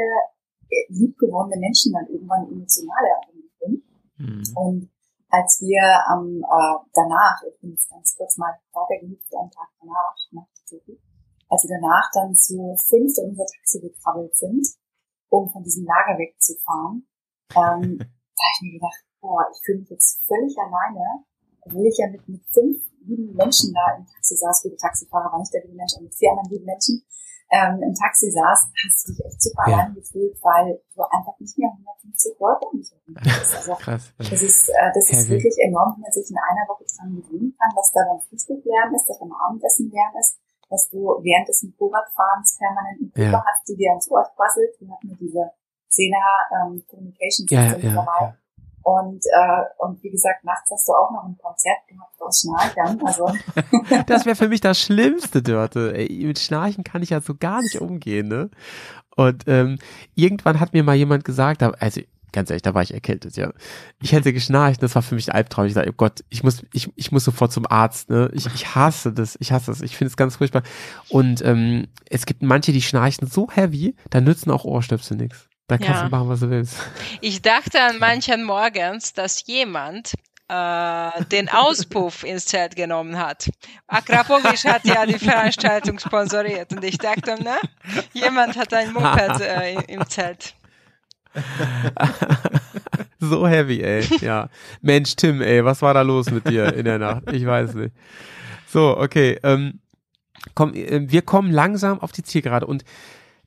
äh, liebgewonnene Menschen dann irgendwann emotionale Erinnerungen. Hm. Und als wir am äh, danach, ich bin jetzt ganz kurz mal weitergehüpft am Tag danach, nach Zürich, als wir danach dann zu fünft in unser Taxi gekrabbelt sind, um von diesem Lager wegzufahren, ähm, da habe ich mir gedacht, boah, ich fühle mich jetzt völlig alleine, obwohl ich ja mit, mit fünf lieben Menschen da im Taxi saß, wie der Taxifahrer war nicht der liebe Mensch, aber mit vier anderen lieben Menschen, ähm, im Taxi saß, hast du dich echt super Ja. allein gefühlt, weil du einfach nicht mehr 150 Leute um dich herum hast. Also, Krass. das ist, äh, das ist wirklich enorm, wenn man sich in einer Woche dran gewöhnen kann, dass da beim Frühstück Lärm ist, dass beim Abendessen Lärm ist, dass du während des Motorradfahrens permanent eine Gruppe Ja. hast, die dir ans Ohr quasselt. Wir hatten ja diese Xena ähm, Communication Ja, System ja, dabei. ja. Und, äh, und wie gesagt, nachts hast du auch noch ein Konzert gehabt aus Schnarchern. Also Das wäre für mich das Schlimmste, Dörte. Ey, mit Schnarchen kann ich ja so gar nicht umgehen, ne? Und ähm, irgendwann hat mir mal jemand gesagt, also ganz ehrlich, da war ich erkältet, ja. Ich hätte geschnarcht, das war für mich ein Albtraum. Ich dachte, oh Gott, ich muss, ich, ich muss sofort zum Arzt, ne? Ich, ich hasse das, ich hasse das, ich finde es ganz furchtbar. Und ähm, es gibt manche, die schnarchen so heavy, da nützen auch Ohrstöpsel nichts. Da kannst Ja. du machen, was du willst. Ich dachte an manchen Morgens, dass jemand äh, den Auspuff ins Zelt genommen hat. Akrapovic hat ja die Veranstaltung sponsoriert und ich dachte, ne, jemand hat ein Moped äh, im- im Zelt. so heavy, ey. Ja. Mensch, Tim, ey, was war da los mit dir in der Nacht? Ich weiß nicht. So, okay. Ähm, komm, äh, wir kommen langsam auf die Zielgerade und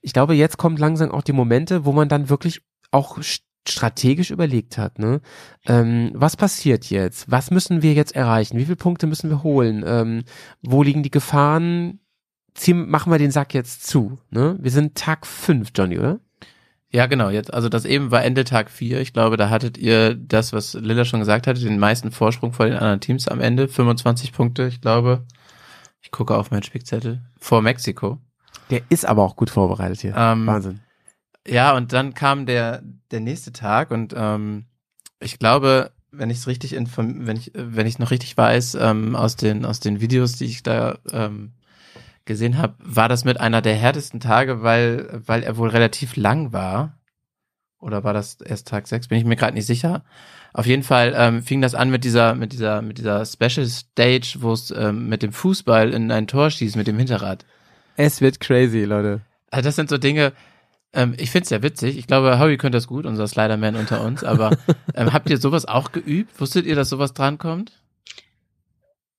ich glaube, jetzt kommen langsam auch die Momente, wo man dann wirklich auch st- strategisch überlegt hat, ne? Ähm, was passiert jetzt? Was müssen wir jetzt erreichen? Wie viele Punkte müssen wir holen? Ähm, wo liegen die Gefahren? Ziehen, machen wir den Sack jetzt zu, ne? Wir sind Tag fünf, Johnny, oder? Ja, genau. Jetzt, also das eben war Ende Tag 4. Ich glaube, da hattet ihr das, was Lilla schon gesagt hatte, den meisten Vorsprung vor den anderen Teams am Ende. 25 Punkte, ich glaube. Ich gucke auf meinen Spickzettel. Vor Mexiko. Der ist aber auch gut vorbereitet hier. Ähm, Wahnsinn. Ja, und dann kam der, der nächste Tag und ähm, ich glaube, wenn ich es richtig inform wenn ich, wenn ich noch richtig weiß, ähm, aus den, aus den Videos, die ich da ähm, gesehen habe, war das mit einer der härtesten Tage, weil, weil er wohl relativ lang war. Oder war das erst Tag 6? Bin ich mir gerade nicht sicher. Auf jeden Fall ähm, fing das an mit dieser, mit dieser, mit dieser Special Stage, wo es ähm, mit dem Fußball in ein Tor schießt, mit dem Hinterrad. Es wird crazy, Leute. Also das sind so Dinge, Ähm, ich find's ja witzig. Ich glaube, Howie könnte das gut, unser Sliderman unter uns. Aber ähm, habt ihr sowas auch geübt? Wusstet ihr, dass sowas drankommt?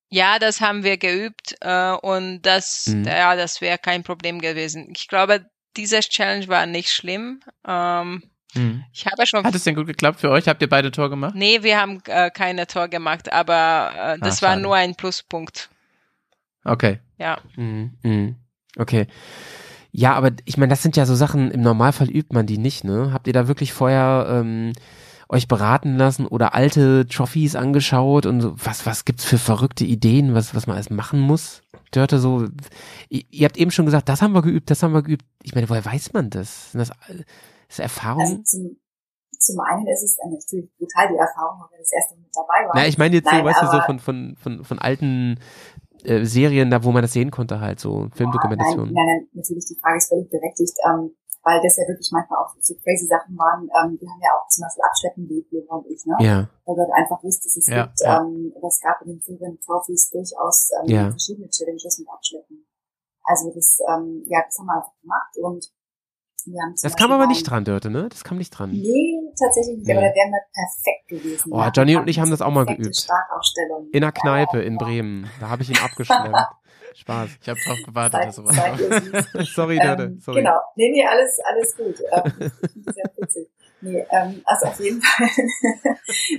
Ja, das haben wir geübt äh, und das, Mhm. ja, das wäre kein Problem gewesen. Ich glaube, dieses Challenge war nicht schlimm. Ähm, Hm. ich habe schon. Hat es denn gut geklappt für euch? Habt ihr beide Tor gemacht? Nee, wir haben äh, keine Tor gemacht, aber äh, das Ah, war schade. nur ein Pluspunkt. Okay. Ja. Mhm, mhm. Okay. Ja, aber ich meine, das sind ja so Sachen, im Normalfall übt man die nicht, ne? Habt ihr da wirklich vorher ähm, euch beraten lassen oder alte Trophies angeschaut und so, was, was gibt's für verrückte Ideen, was, was man alles machen muss? Dörte so, ihr, ihr habt eben schon gesagt, das haben wir geübt, das haben wir geübt. Ich meine, woher weiß man das? Sind das, ist Erfahrung? Also zum, zum einen ist es dann natürlich brutal die Erfahrung, weil wir das erste Mal mit dabei waren. Na, ich meine jetzt so, Nein, weißt du, so von, von, von, von alten äh, Serien, da wo man das sehen konnte halt, so Filmdokumentationen. Nein, nein, nein, natürlich, die Frage ist völlig berechtigt, ähm, weil das ja wirklich manchmal auch so crazy Sachen waren. Ähm, wir haben ja auch zum Beispiel Abschleppen wie Leber und ich, ne? Ja. Weil wir halt einfach wussten, dass es Ja, gibt, ja. ähm, es gab in den früheren Trophies durchaus ähm, Ja. verschiedene Challenges mit Abschleppen. Also das, ähm, ja, das haben wir einfach gemacht und wir haben zum Das kam aber nicht dran, Dörte, ne? Das kam nicht dran. Nee, tatsächlich nicht, Nee. aber da wären wir perfekt gewesen. Oh, Johnny und ich haben das auch mal geübt. In einer Kneipe Ja, in. Bremen. Da habe ich ihn abgeschleppt. Spaß. Ich habe drauf gewartet, dass sowas kommt. Sorry, Dörte. Ähm, Sorry. Genau. Nee, nee, alles, alles gut. Ähm, sehr witzig. Nee, ähm, also auf jeden Fall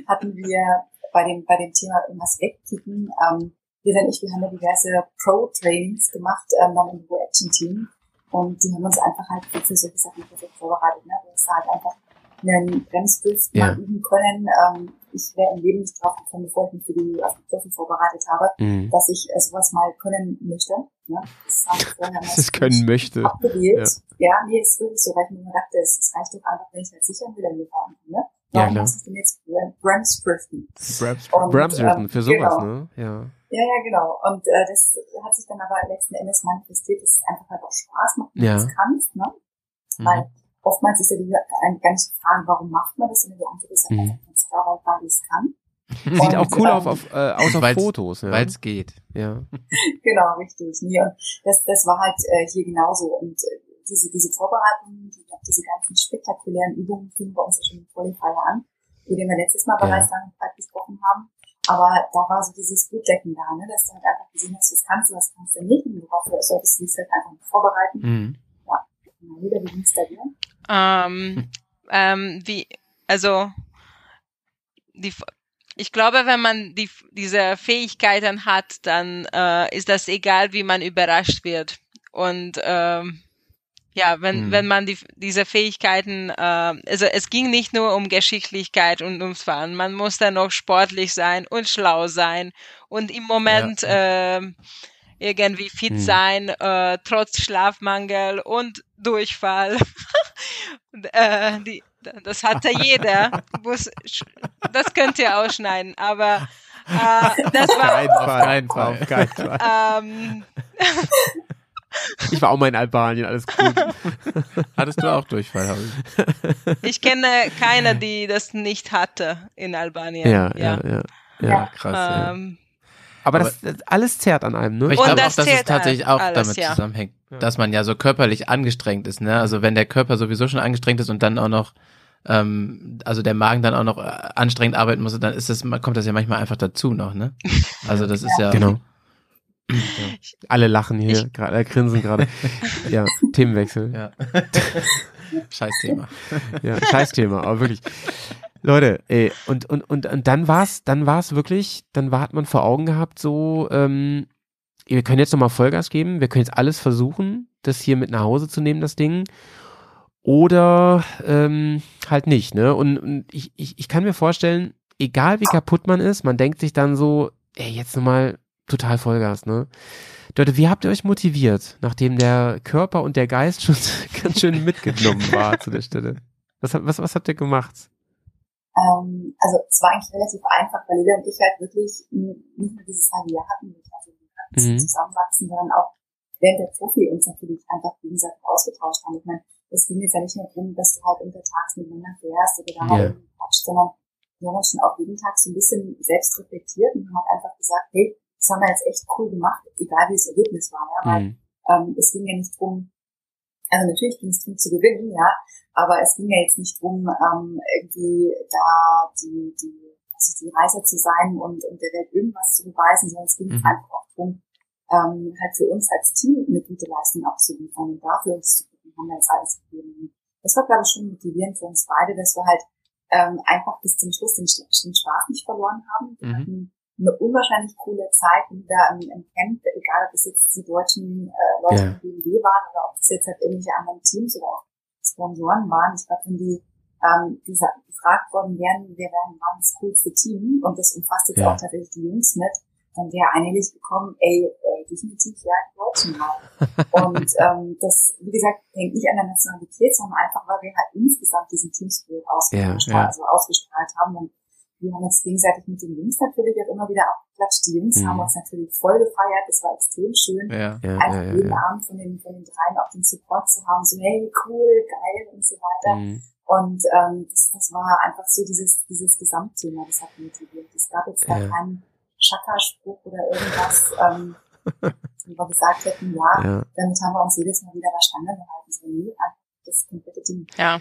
hatten wir bei dem, bei dem Thema irgendwas wegkicken, ähm, wir und ich, wir haben ja diverse Pro-Trainings gemacht, ähm, dann im Pro-Action-Team. Und die haben uns einfach halt für, solche Sachen perfekt vorbereitet. Ne? Wir haben halt einfach einen Bremsdrift Ja. mal üben können. Ähm, ich wäre im Leben nicht drauf gekommen, bevor ich mich für die auf die Prüfung vorbereitet habe, Mhm. dass ich äh, sowas mal können möchte. Ne? Das wir Dass es können möchte. abgewählt. Ja. nee, ist wirklich so, weil ich mir dachte, es, reicht doch einfach, wenn ich halt sicher will, dann fahren kann. Ne? Ja, Warum muss ich denn jetzt Und, Bramsritten, ähm, für sowas, genau. ne? Ja. Ja, ja, genau. Und äh, das hat sich dann aber letzten Endes manifestiert, dass es einfach halt auch Spaß macht, wenn Ja. du das kannst. Ne? Mhm. Weil oftmals ist ja die nicht die Frage, warum macht man das, sondern die Antwort ist Mhm. einfach ganz klar, weil weil ich es kann. Sieht Und, auch cool ähm, auf, auf, äh, aus auf Fotos, ja. Weil es geht. ja. Genau, richtig. Nee, und das, das war halt äh, hier genauso. Und äh, diese, diese Vorbereitungen, die, diese ganzen spektakulären Übungen fingen bei uns ja schon im Qualifier an, über den wir letztes Mal Ja. bereits lang und breit gesprochen haben. Aber da war so dieses Blutdecken da, ne? dass du halt einfach gesehen hast, was kannst du, was kannst du nicht. Und worauf du solltest du dich halt einfach vorbereiten. Mhm. Genau, wieder, wie ging's da dir? Ähm, ähm, wie, also, die, ich glaube, wenn man die, diese Fähigkeiten hat, dann äh, ist das egal, wie man überrascht wird. Und ähm, ja, wenn, Hm. wenn man die, diese Fähigkeiten, äh, also es ging nicht nur um Geschicklichkeit und ums Fahren, man musste noch sportlich sein und schlau sein und im Moment ähm, irgendwie fit Hm. sein, äh, trotz Schlafmangel und Durchfall. Und, äh, die, das hatte jeder. Muss, das könnt ihr ausschneiden, aber äh, das war Auf keinen Fall. Auf keinen Fall. ähm, Ich war auch mal in Albanien, alles gut. Hattest du auch Durchfall, Howie? ich kenne keine, die das nicht hatte in Albanien. Ja, ja, ja. ja. Ja. Krass, ja. Ähm, Aber, Aber- das, das alles zerrt an einem, ne? Aber ich glaube auch, das dass es zählt tatsächlich auch alles, damit ja. zusammenhängt, dass man ja so körperlich angestrengt ist, ne? Also wenn der Körper sowieso schon angestrengt ist und dann auch noch, ähm, also der Magen dann auch noch äh, anstrengend arbeiten muss, dann ist das, kommt das ja manchmal einfach dazu noch, ne? Also das ist ja. Genau. Alle lachen hier, gerade, äh, grinsen gerade. Ja, Themenwechsel. Ja. Scheiß Thema. Ja, Scheißthema, aber wirklich. Leute, ey, und, und, und, und dann war's, dann war's wirklich, dann war, hat man vor Augen gehabt, so, ähm, wir können jetzt nochmal Vollgas geben, wir können jetzt alles versuchen, das hier mit nach Hause zu nehmen, das Ding. Oder ähm, halt nicht, ne? Und, und ich, ich, ich kann mir vorstellen, egal wie kaputt man ist, man denkt sich dann so, ey, jetzt nochmal total Vollgas, ne? Leute, wie habt ihr euch motiviert, nachdem der Körper und der Geist schon ganz schön mitgenommen war zu der Stelle? Was, habt- was, was habt ihr gemacht? Ähm, also es war eigentlich relativ einfach, weil Lila und ich halt wirklich nicht nur dieses halbe Jahr hatten, mit also Mhm. zusammenwachsen, sondern auch während der Profi uns natürlich einfach gegenseitig ausgetauscht haben. Ich meine, es ging jetzt ja nicht nur darum, dass du halt untertags miteinander fährst oder da halt quatscht, sondern wir haben uns schon auch jeden Tag so ein bisschen selbst reflektiert und haben halt einfach gesagt, hey, das haben wir jetzt echt cool gemacht, egal wie das Ergebnis war, ja, weil Mhm. ähm, es ging ja nicht drum, Also natürlich ging es darum zu gewinnen, ja, aber es ging ja jetzt nicht drum, ähm, irgendwie da die, die, also die Reise zu sein und, und der Welt irgendwas zu beweisen, sondern es ging Mhm. einfach auch darum, ähm, halt für uns als Team eine gute Leistung abzuliefern und dafür uns haben wir jetzt alles gegeben. Das war, glaube ich, schon motivierend für uns beide, dass wir halt ähm, einfach bis zum Schluss den, den Spaß nicht verloren haben. Wir Mhm. hatten eine unwahrscheinlich coole Zeit wieder im, im Camp, egal ob es jetzt die deutschen äh, Leute Ja. von BMW waren oder ob es jetzt halt irgendwelche anderen Teams oder auch Sponsoren waren. Ich glaube, wenn die ähm, dieser, gefragt worden wären, wir wären waren das coolste Team und das umfasst jetzt Ja. auch tatsächlich die Jungs mit, dann wäre einhellig gekommen, ey, äh, definitiv ja, die Deutschen mal. Und ähm, das, wie gesagt, hängt nicht an der Nationalität, sondern einfach, weil wir halt insgesamt diesen Teamspirit ausgestrahlt, Ja, ja. also ausgestrahlt haben. Und wir haben uns gegenseitig mit den Jungs natürlich auch immer wieder abgeklatscht. Die Jungs Mhm. haben uns natürlich voll gefeiert, das war extrem schön. Ja. Ja, Einfach ja, ja, jeden ja. Abend von den, von den dreien auch den Support zu haben, so hey, cool, geil und so weiter. Mhm. Und ähm, das, das war einfach so dieses, dieses Gesamtthema, das hat mich motiviert. Es gab jetzt da Ja. keinen Schackerspruch oder irgendwas, ähm, wo wir gesagt hätten, ja, Ja. damit haben wir uns jedes Mal wieder der Stange gehalten. So, nee, einfach das komplette Ding. Ja.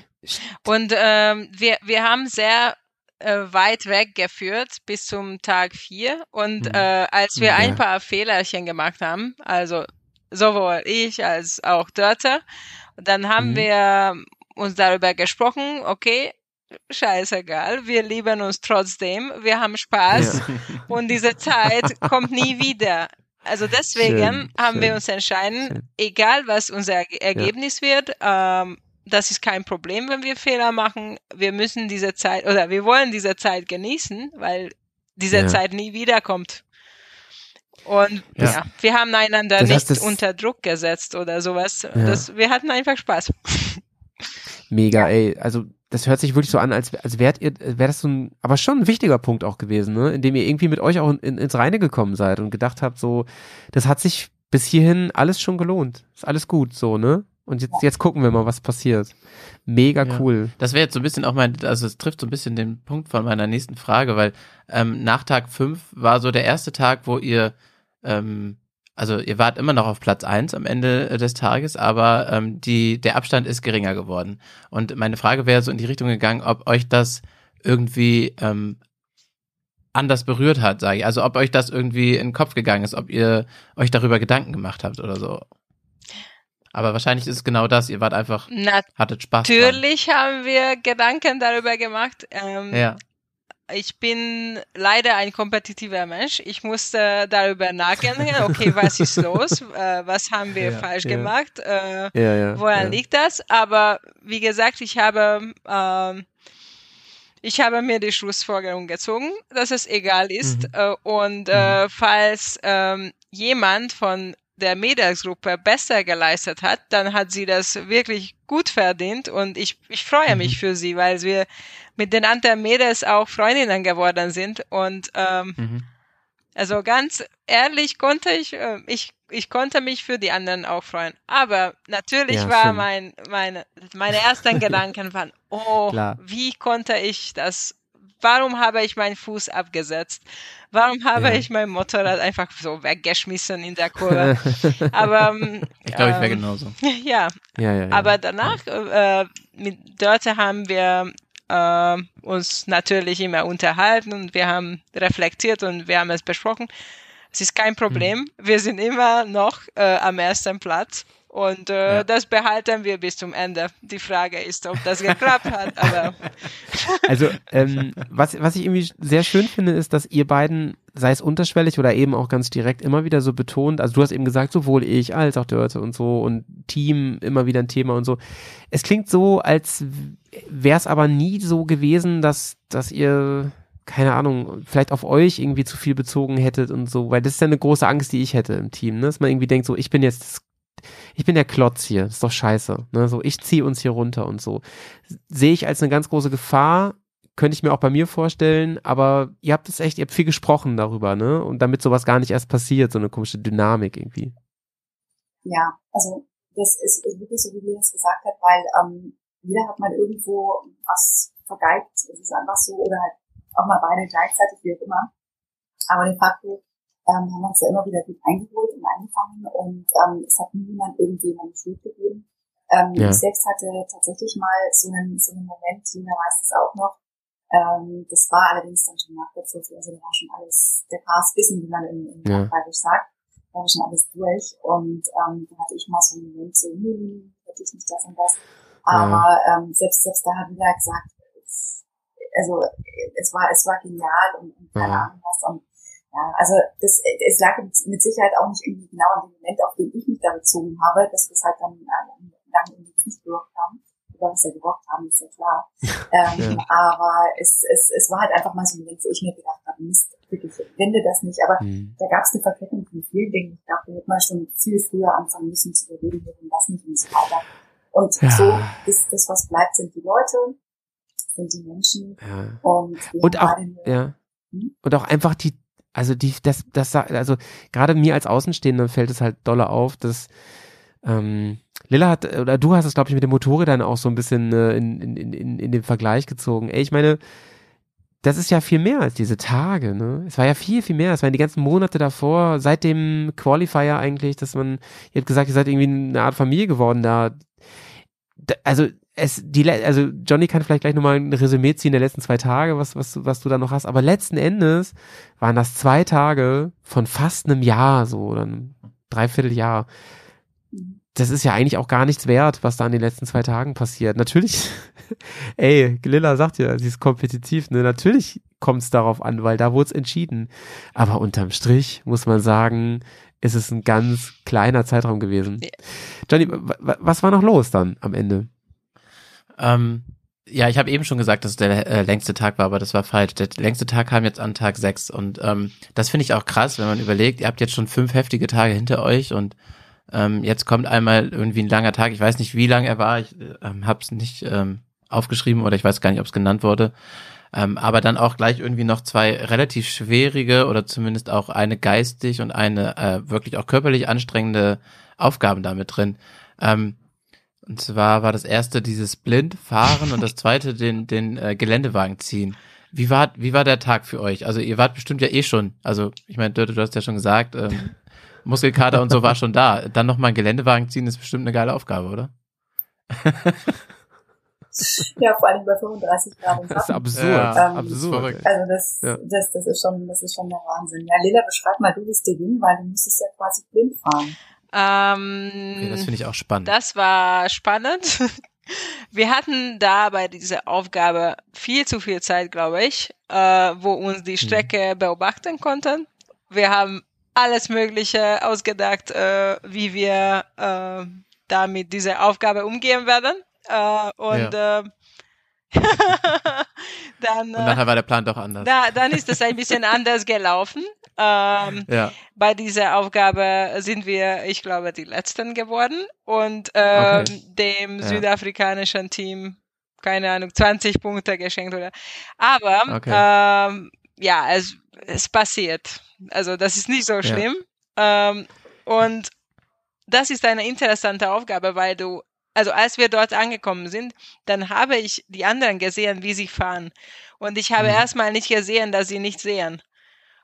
Und ähm, wir, wir haben sehr äh, weit weg geführt bis zum Tag vier und Mhm. äh, als wir Ja. ein paar Fehlerchen gemacht haben, also sowohl ich als auch Dörte, dann haben Mhm. wir uns darüber gesprochen, okay, scheißegal, wir lieben uns trotzdem, wir haben Spaß und diese Zeit kommt nie wieder. Also deswegen Schön, haben wir schön, uns entschieden, schön. egal was unser Erge- Ergebnis wird, ähm, das ist kein Problem, wenn wir Fehler machen. Wir müssen diese Zeit oder wir wollen diese Zeit genießen, weil diese Ja. Zeit nie wiederkommt. Und Das- ja, wir haben einander das nicht heißt, das- unter Druck gesetzt oder sowas. Ja. Das, wir hatten einfach Spaß. Mega, ey. Also das hört sich wirklich so an, als, als wärt ihr, wäre das so ein, aber schon ein wichtiger Punkt auch gewesen, ne? Indem ihr irgendwie mit euch auch in, ins Reine gekommen seid und gedacht habt, so, das hat sich bis hierhin alles schon gelohnt. Ist alles gut, so, ne? Und jetzt, jetzt gucken wir mal, was passiert. Mega Ja. cool. Das wäre jetzt so ein bisschen auch mein, also es trifft so ein bisschen den Punkt von meiner nächsten Frage, weil ähm, nach Tag 5 war so der erste Tag, wo ihr, ähm, also ihr wart immer noch auf Platz 1 am Ende äh, des Tages, aber ähm, die, der Abstand ist geringer geworden. Und meine Frage wäre so in die Richtung gegangen, ob euch das irgendwie ähm, anders berührt hat, sage ich. Also ob euch das irgendwie in den Kopf gegangen ist, ob ihr euch darüber Gedanken gemacht habt oder so. Aber wahrscheinlich ist es genau das, ihr wart einfach, hattet Spaß. dran. Natürlich haben wir Gedanken darüber gemacht. Ähm, Ja. Ich bin leider ein kompetitiver Mensch. Ich musste darüber nachdenken, okay, was ist los? Äh, was haben wir Ja, falsch ja. gemacht? Äh, Ja, ja, woran ja. liegt das? Aber wie gesagt, ich habe, ähm, ich habe mir die Schlussfolgerung gezogen, dass es egal ist. Mhm. Äh, und äh, falls ähm, jemand von der Mädelsgruppe besser geleistet hat, dann hat sie das wirklich gut verdient und ich, ich freue mich für sie, weil wir mit den anderen Mädels auch Freundinnen geworden sind und ähm, Mhm. also ganz ehrlich konnte ich, äh, ich, ich konnte mich für die anderen auch freuen. Aber natürlich Ja, war schön. mein, meine, meine ersten Gedanken waren, oh, Klar. wie konnte ich das, warum habe ich meinen Fuß abgesetzt? Warum habe Ja. ich mein Motorrad einfach so weggeschmissen in der Kurve? Aber ähm, Ich glaube, ich wäre ähm, genauso. ja, Ja, ja, ja. aber danach, äh, mit Dörte haben wir äh, uns natürlich immer unterhalten und wir haben reflektiert und wir haben es besprochen. Es ist kein Problem. Wir sind immer noch äh, am ersten Platz und äh, Ja. das behalten wir bis zum Ende. Die Frage ist, ob das geklappt hat, aber Also, ähm, was, was ich irgendwie sehr schön finde, ist, dass ihr beiden, sei es unterschwellig oder eben auch ganz direkt, immer wieder so betont, also du hast eben gesagt, sowohl ich als auch Dörte und so und Team immer wieder ein Thema und so. Es klingt so, als wäre es aber nie so gewesen, dass, dass ihr, keine Ahnung, vielleicht auf euch irgendwie zu viel bezogen hättet und so, weil das ist ja eine große Angst, die ich hätte im Team, ne? dass man irgendwie denkt, so, ich bin jetzt das ich bin der Klotz hier, ist doch scheiße. Ne? So, ich ziehe uns hier runter und so. Sehe ich als eine ganz große Gefahr, könnte ich mir auch bei mir vorstellen, aber ihr habt es echt, ihr habt viel gesprochen darüber, ne? Und damit sowas gar nicht erst passiert, so eine komische Dynamik irgendwie. Ja, also das ist, wirklich so, wie Lea es gesagt hat, weil ähm, jeder hat mal irgendwo was vergeigt. Es ist einfach so, oder halt auch mal beide gleichzeitig, wie auch immer. Aber de facto ähm, haben wir uns ja immer wieder gut eingeholt und eingefangen und ähm, es hat niemand irgendwie eine Schuld gegeben. Ähm, Ja. Ich selbst hatte tatsächlich mal so einen, so einen Moment, Lina weiß das auch noch, ähm, das war allerdings dann schon nach der Pfiff, also da war schon alles, der Pass bissen, wie man in, in Ja. Sagt, da war schon alles durch und ähm, da hatte ich mal so einen Moment, so, hm, hätte ich nicht das und das. Aber ähm, selbst, selbst da hat Lina gesagt, es- also es war, es war genial und, und keine Ja. Ahnung was und ja, also das, es lag mit Sicherheit auch nicht irgendwie genau an dem Moment, auf den ich mich da bezogen habe, dass wir es halt dann äh, lange irgendwie nicht gerockt haben. Über was wir gerockt haben, ist ja klar. Ähm, Aber es, es, es war halt einfach mal so ein Moment, wo ich mir gedacht habe, Mist, wirklich, wende das nicht. Aber Hm. da gab es eine Verkettung von vielen Dingen. Ich glaube, da hätte man schon viel früher anfangen müssen zu überlegen, wir das nicht und so weiter. Und Ja. so, das, das, was bleibt, sind die Leute, sind die Menschen. Ja. Und, Und auch, eine- ja. Hm? Und auch einfach die, also die, das, das, also gerade mir als Außenstehender fällt es halt dolle auf, dass ähm, Lilla hat, oder du hast es, glaube ich, mit dem Motorrad dann auch so ein bisschen äh, in, in, in, in den Vergleich gezogen. Ey, ich meine, das ist ja viel mehr als diese Tage, ne? Es war ja viel, viel mehr. Es waren die ganzen Monate davor, seit dem Qualifier eigentlich, dass man, ihr habt gesagt, ihr seid irgendwie eine Art Familie geworden da. Also, es, die, also Johnny kann vielleicht gleich nochmal ein Resümee ziehen der letzten zwei Tage, was, was, was du da noch hast. Aber letzten Endes waren das zwei Tage von fast einem Jahr, so, oder einem Dreivierteljahr. Das ist ja eigentlich auch gar nichts wert, was da in den letzten zwei Tagen passiert. Natürlich, ey, Lilla sagt ja, sie ist kompetitiv, ne? Natürlich kommt es darauf an, weil da wurde es entschieden. Aber unterm Strich muss man sagen, ist es ein ganz kleiner Zeitraum gewesen. Johnny, wa- wa- was war noch los dann am Ende? Ähm, ja, ich habe eben schon gesagt, dass es der äh, längste Tag war, aber das war falsch. Der längste Tag kam jetzt an Tag 6 und ähm, das finde ich auch krass, wenn man überlegt, ihr habt jetzt schon fünf heftige Tage hinter euch und ähm, jetzt kommt einmal irgendwie ein langer Tag. Ich weiß nicht, wie lang er war. Ich ähm, habe es nicht ähm, aufgeschrieben oder ich weiß gar nicht, ob es genannt wurde. Ähm, aber dann auch gleich irgendwie noch zwei relativ schwierige oder zumindest auch eine geistig und eine äh, wirklich auch körperlich anstrengende Aufgaben damit drin. Ähm, und zwar war das erste dieses Blindfahren und das zweite den, den äh, Geländewagen ziehen. Wie war, wie war der Tag für euch? Also ihr wart bestimmt ja eh schon, also ich meine, Dörte, du hast ja schon gesagt, ähm, Muskelkater und so war schon da. Dann nochmal einen Geländewagen ziehen ist bestimmt eine geile Aufgabe, oder? ja, vor allem bei 35 Grad Das ist absurd. Ja, Ähm, absurd. Also das, Ja. das, das ist schon, das ist schon der Wahnsinn. Ja, Lila, beschreib mal du das Ding, weil du musstest ja quasi blind fahren. Ähm, Okay, das finde ich auch spannend. Das war spannend. Wir hatten da bei dieser Aufgabe viel zu viel Zeit, glaube ich, äh, wo uns die Strecke beobachten konnten. Wir haben alles Mögliche ausgedacht, äh, wie wir äh, da mit dieser Aufgabe umgehen werden. Äh, und äh, dann, und äh, nachher war der Plan doch anders. da, dann ist es ein bisschen anders gelaufen. Ähm, ja, bei dieser Aufgabe sind wir, ich glaube, die Letzten geworden und ähm, Okay. dem Ja. südafrikanischen Team, keine Ahnung, 20 Punkte geschenkt oder. Aber Okay. ähm, ja, es, es passiert. Also das ist nicht so schlimm. Ähm, und das ist eine interessante Aufgabe, weil du, also als wir dort angekommen sind, dann habe ich die anderen gesehen, wie sie fahren. Und ich habe Mhm. erstmal nicht gesehen, dass sie nicht sehen.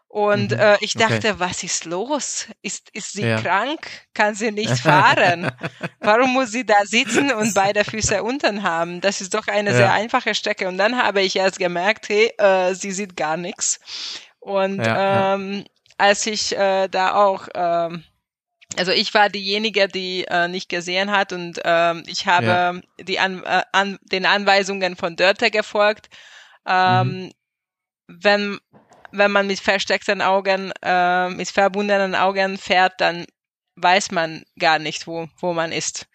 Und Mhm. äh, ich Okay. dachte, was ist los? Ist, ist sie Ja. krank? Kann sie nicht fahren? Warum muss sie da sitzen und beide Füße unten haben? Das ist doch eine Ja. sehr einfache Strecke. Und dann habe ich erst gemerkt, hey, äh, sie sieht gar nichts. Und ja. ähm, als ich äh, da auch, ähm, also ich war diejenige, die äh, nicht gesehen hat und ähm, ich habe Ja. die an, äh, an, den Anweisungen von Dörte gefolgt. Ähm, Mhm. wenn, wenn man mit versteckten Augen, äh, mit verbundenen Augen fährt, dann weiß man gar nicht, wo, wo man ist.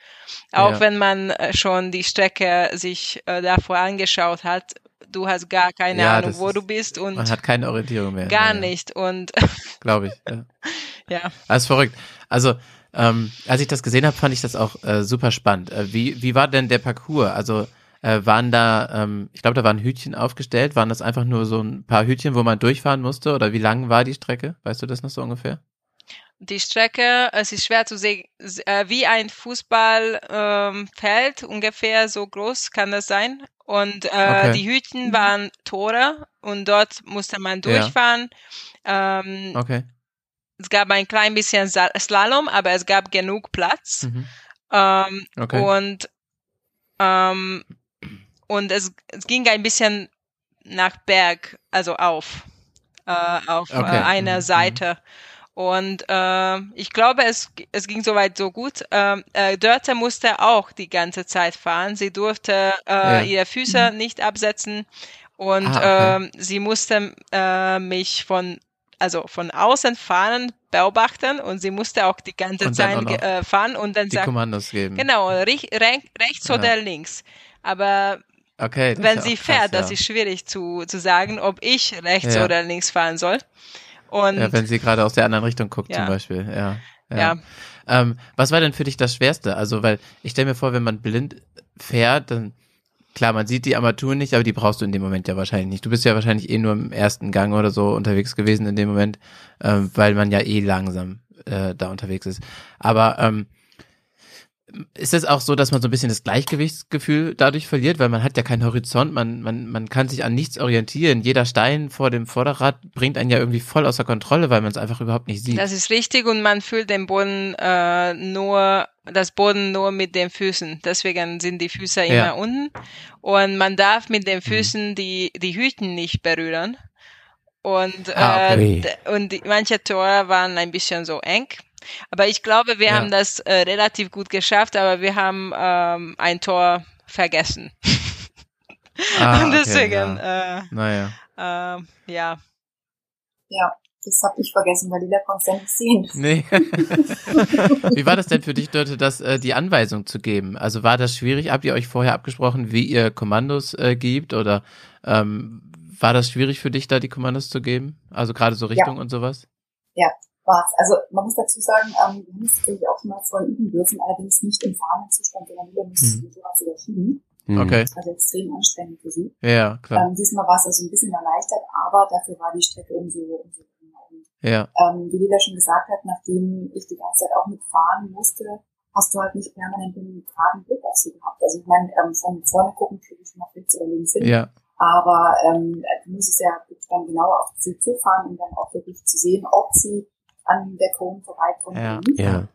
Auch Ja. wenn man äh, schon die Strecke sich äh, davor angeschaut hat, du hast gar keine Ja, Ahnung, wo ist- du bist und man hat keine Orientierung mehr. gar Ja, nicht. Und Glaube ich. Ja. ja, Das ist verrückt. Also, ähm, als ich das gesehen habe, fand ich das auch äh, super spannend. Äh, wie, wie war denn der Parcours? Also, äh, waren da, ähm, ich glaube, da waren Hütchen aufgestellt. Waren das einfach nur so ein paar Hütchen, wo man durchfahren musste? Oder wie lang war die Strecke? Weißt du das noch so ungefähr? Die Strecke, es ist schwer zu sehen, äh, wie ein Fußballfeld ähm, ungefähr so groß kann das sein. Und äh, Okay. die Hütten waren Tore und dort musste man Ja. durchfahren. Ähm, Okay. Es gab ein klein bisschen Slalom, aber es gab genug Platz. Mhm. Ähm, Okay. Und, ähm, und es, es ging ein bisschen nach Berg, also auf, äh, auf Okay. äh, einer Mhm. Seite. Und äh, ich glaube, es, es ging soweit so gut. Ähm, äh, Dörte musste auch die ganze Zeit fahren. Sie durfte äh, Ja. ihre Füße nicht absetzen und Ah, okay. ähm, sie musste äh, mich von also von außen fahren beobachten und sie musste auch die ganze Und Zeit äh, fahren und dann Die sagen Kommandos geben. genau rech, rech, rechts Ja. oder links. Aber Okay. wenn sie fährt, krass, das ja. ist schwierig zu, zu sagen, ob ich rechts Ja. oder links fahren soll. Und Ja, wenn sie gerade aus der anderen Richtung guckt Ja. zum Beispiel, ja. Ja. Ähm, was war denn für dich das Schwerste? Also, weil ich stelle mir vor, wenn man blind fährt, dann klar, man sieht die Armaturen nicht, aber die brauchst du in dem Moment ja wahrscheinlich nicht. Du bist ja wahrscheinlich eh nur im ersten Gang oder so unterwegs gewesen in dem Moment, ähm, weil man ja eh langsam äh, da unterwegs ist. Aber ähm, ist es auch so, dass man so ein bisschen das Gleichgewichtsgefühl dadurch verliert, weil man hat ja keinen Horizont, man, man, man kann sich an nichts orientieren. Jeder Stein vor dem Vorderrad bringt einen ja irgendwie voll außer Kontrolle, weil man es einfach überhaupt nicht sieht. das ist richtig und man fühlt den Boden äh, nur, das Boden nur mit den Füßen. Deswegen sind die Füße immer Ja. unten und man darf mit Mhm. den Füßen die, die Hüten nicht berühren. Und, Ah, äh, okay. d- und die, manche Tore waren ein bisschen so eng. Aber ich glaube, wir Ja. haben das äh, relativ gut geschafft, aber wir haben ähm, ein Tor vergessen. Ah, und okay, deswegen, ja. äh, Naja. ähm, ja. Ja, das habe ich vergessen, weil Lila konnte es ja nicht sehen. Nee. Wie war das denn für dich, Dörte, das, äh, die Anweisung zu geben? Also war das schwierig? Habt ihr euch vorher abgesprochen, wie ihr Kommandos äh, gibt? Oder ähm, war das schwierig für dich, da die Kommandos zu geben? Also gerade so Richtung und sowas? War's. Also man muss dazu sagen, ähm, wir haben es natürlich auch schon mal vorher üben dürfen, allerdings nicht im fahrenden Zustand, sondern Lila musste Mhm. das Motorrad sogar schieben. Hm. Okay. Also extrem anstrengend für sie. Ja, klar. Ähm, diesmal war es also ein bisschen erleichtert, aber dafür war die Strecke umso, umso Ja. ähm, wie Lila schon gesagt hat, nachdem ich die ganze Zeit auch mitfahren musste, hast du halt nicht permanent einen geraden Blick auf sie gehabt. Also ich meine, ähm, von vorne gucken kriege ich nach rechts oder links hin, Ja. aber ähm, du musst es ja dann genauer auf sie zufahren, um dann auch wirklich zu sehen, ob sie an der Krone vorbeikommt Ja. Ja.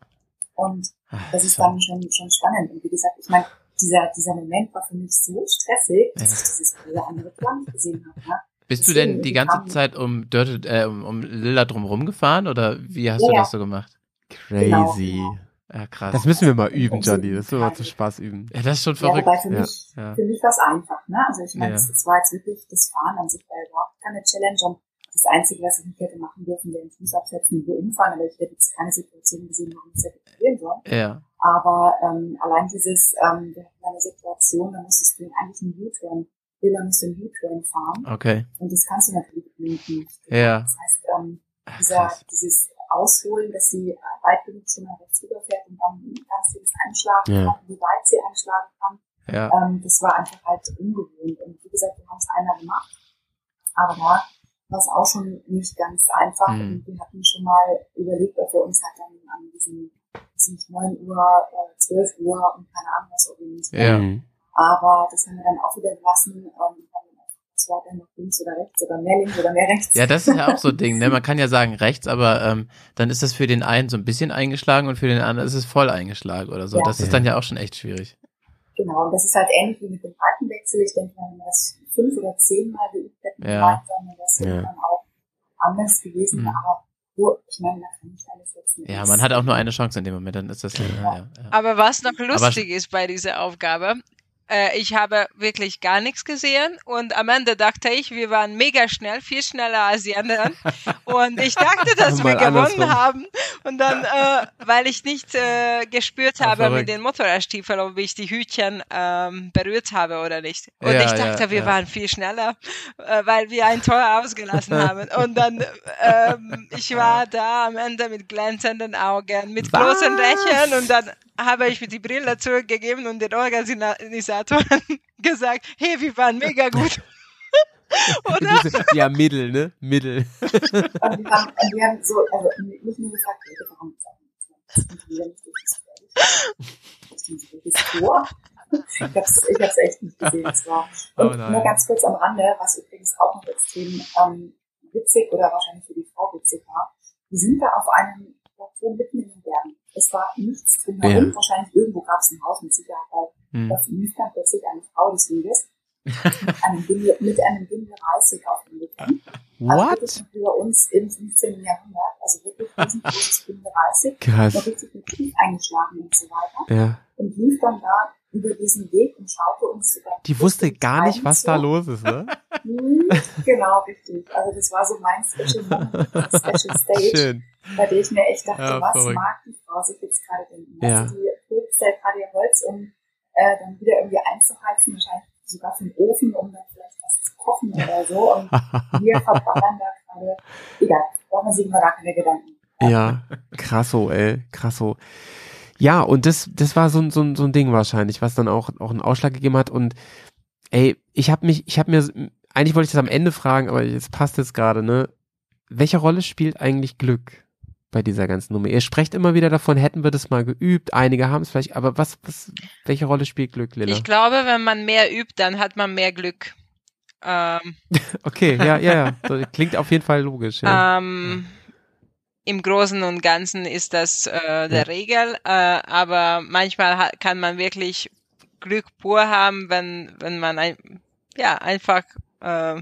Und das ist dann schon, schon spannend. Und wie gesagt, ich meine, dieser, dieser Moment war für mich so stressig, dass Ja. ich dieses blöde andere Plan nicht gesehen habe. Ne? Bist du denn die ganze Zeit um Dörte, äh, um, um Lilla drumherum gefahren oder wie hast Ja, du ja. das so gemacht? Genau, Crazy. genau. Ja, krass. Das müssen wir mal üben, Johnny. Das müssen wir mal zum Spaß üben. ja, das ist schon Ja, verrückt. wobei für Ja, mich, ja. für mich war es einfach. Ne? Also ich meine, Ja. das, das war jetzt wirklich, das Fahren an sich war überhaupt keine Challenge. Und das Einzige, was ich nicht hätte machen dürfen, wäre den Fuß absetzen und umfahren. Aber ich hätte jetzt keine Situation gesehen, warum ich das hätte probieren sollen. Ja. Aber ähm, allein dieses, ähm, wir hatten eine Situation, da musstest du eigentlich einen U-Turn, Lila musste einen U-Turn fahren. Okay. Und das kannst du natürlich nicht. Ja. Das heißt, ähm, dieser, dieses Ausholen, dass sie weit genug zu nach rechts rüberfährt und dann ganz sie das einschlagen Ja. wie weit sie einschlagen kann, Ja. ähm, das war einfach halt ungewohnt. Und wie gesagt, wir haben es einmal gemacht, aber da war es auch schon nicht ganz einfach. Mhm. Und wir hatten schon mal überlegt, ob wir uns halt dann an diesem, diesem 9 Uhr, äh, 12 Uhr und keine Ahnung was organisieren. Ja. Aber das haben wir dann auch wieder gelassen. Ähm, haben es war dann noch links oder rechts oder mehr links oder mehr rechts. Ja, das ist ja auch so ein Ding, ne? Man kann ja sagen rechts, aber ähm, dann ist das für den einen so ein bisschen eingeschlagen und für den anderen ist es voll eingeschlagen oder so. Ja. Das ist dann ja auch schon echt schwierig. Genau, und das ist halt ähnlich wie mit dem Breitenwechsel. Ich denke, wenn wir das fünf oder zehnmal geübt hätten, Ja. dann wäre es Ja. irgendwann auch anders gewesen. Mhm. Aber so, ich meine, da kann ich alles setzen. Ja, man hat auch nur eine Chance in dem Moment, dann ist das ja, ja, ja. Aber was noch Aber- lustig ist bei dieser Aufgabe, äh, ich habe wirklich gar nichts gesehen und am Ende dachte ich, wir waren mega schnell, viel schneller als die anderen. Und ich dachte, dass wir gewonnen andersrum. haben. Und dann, äh, weil ich nicht äh, gespürt Ah, habe verrückt. mit den Motorradstiefeln, ob ich die Hütchen ähm, berührt habe oder nicht. Und Ja, ich dachte, ja, wir ja. waren viel schneller, äh, weil wir ein Tor ausgelassen haben. Und dann, ähm, ich war da am Ende mit glänzenden Augen, mit großen Lächeln und dann habe ich mir die Brille zurückgegeben und den Organisatoren gesagt, hey, wir waren mega gut. Oder? Ja, Mittel, ne? Mittel. Und wir haben, und wir haben so, also nicht nur gefragt, das das Durch dieses Tor. Ich ich hab's echt nicht gesehen. Es war, Oh und nein. nur ganz kurz am Rande, was übrigens auch noch extrem ähm, witzig oder wahrscheinlich für die Frau witzig war. Wir sind da auf einem Plateau mitten in den Bergen. Es war nichts drumherum. Ja. Wahrscheinlich irgendwo gab es ein Haus mit Sicherheit, weil Hm. das lief dann plötzlich eine Frau des Weges mit einem Bündel, Reisig auf dem Rücken. Also What? noch über uns im 15. Jahrhundert. Also wirklich riesengroßes Bündel Reisig. Krass. Noch richtig mit Tief eingeschlagen und so weiter. Ja. Und lief dann da über diesen Weg und schaute uns über Die wusste gar nicht, was da zu. los ist, ne? Hm, Genau, richtig. Also das war so mein Special Moment, Special Stage, Schön. bei der ich mir echt dachte, Ja, was verrückt. mag die Frau sich jetzt gerade denken? Ja. Also die putzt ja gerade ihr Holz, um äh, dann wieder irgendwie einzuheizen, wahrscheinlich sogar für den Ofen, um dann vielleicht was zu kochen oder so. Und wir verballern da gerade, egal, braucht man sich immer gar keine Gedanken. Ja, krasso, ey, krasso. Ja, und das, das war so, ein- so, so ein Ding wahrscheinlich, was dann auch, auch einen Ausschlag gegeben hat. Und ey, ich habe mich, ich habe mir, eigentlich wollte ich das am Ende fragen, aber jetzt passt es gerade, ne? Welche Rolle spielt eigentlich Glück bei dieser ganzen Nummer? Ihr sprecht immer wieder davon, hätten wir das mal geübt, einige haben es vielleicht, aber was, was, welche Rolle spielt Glück, Lilla? Ich glaube, wenn man mehr übt, dann hat man mehr Glück. Ähm, Okay, ja, ja, ja. Klingt auf jeden Fall logisch, ja. ähm, Im Großen und Ganzen ist das äh, der Ja. Regel, äh, aber manchmal kann man wirklich Glück pur haben, wenn, wenn man ein, ja, einfach äh,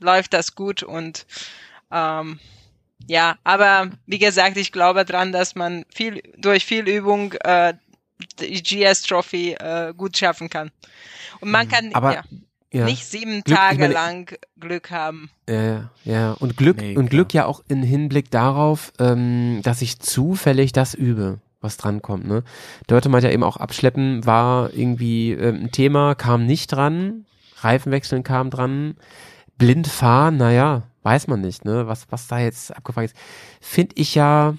läuft das gut und ähm, ja, aber wie gesagt, ich glaube dran, dass man viel durch viel Übung äh, die GS Trophy äh, gut schaffen kann. Und man kann Mhm. Aber, ja, ja. nicht sieben Glück, ich Tage meine- lang Glück haben. Ja, ja, ja. Und Glück, Nee, und. Glück ja auch in Hinblick darauf, ähm, dass ich zufällig das übe, was drankommt, ne? Dörte meint ja eben auch, Abschleppen war irgendwie ähm, ein Thema, kam nicht dran, Reifenwechseln kam dran, blind fahren, naja, weiß man nicht, ne? Was, was da jetzt abgefragt ist. Finde ich ja,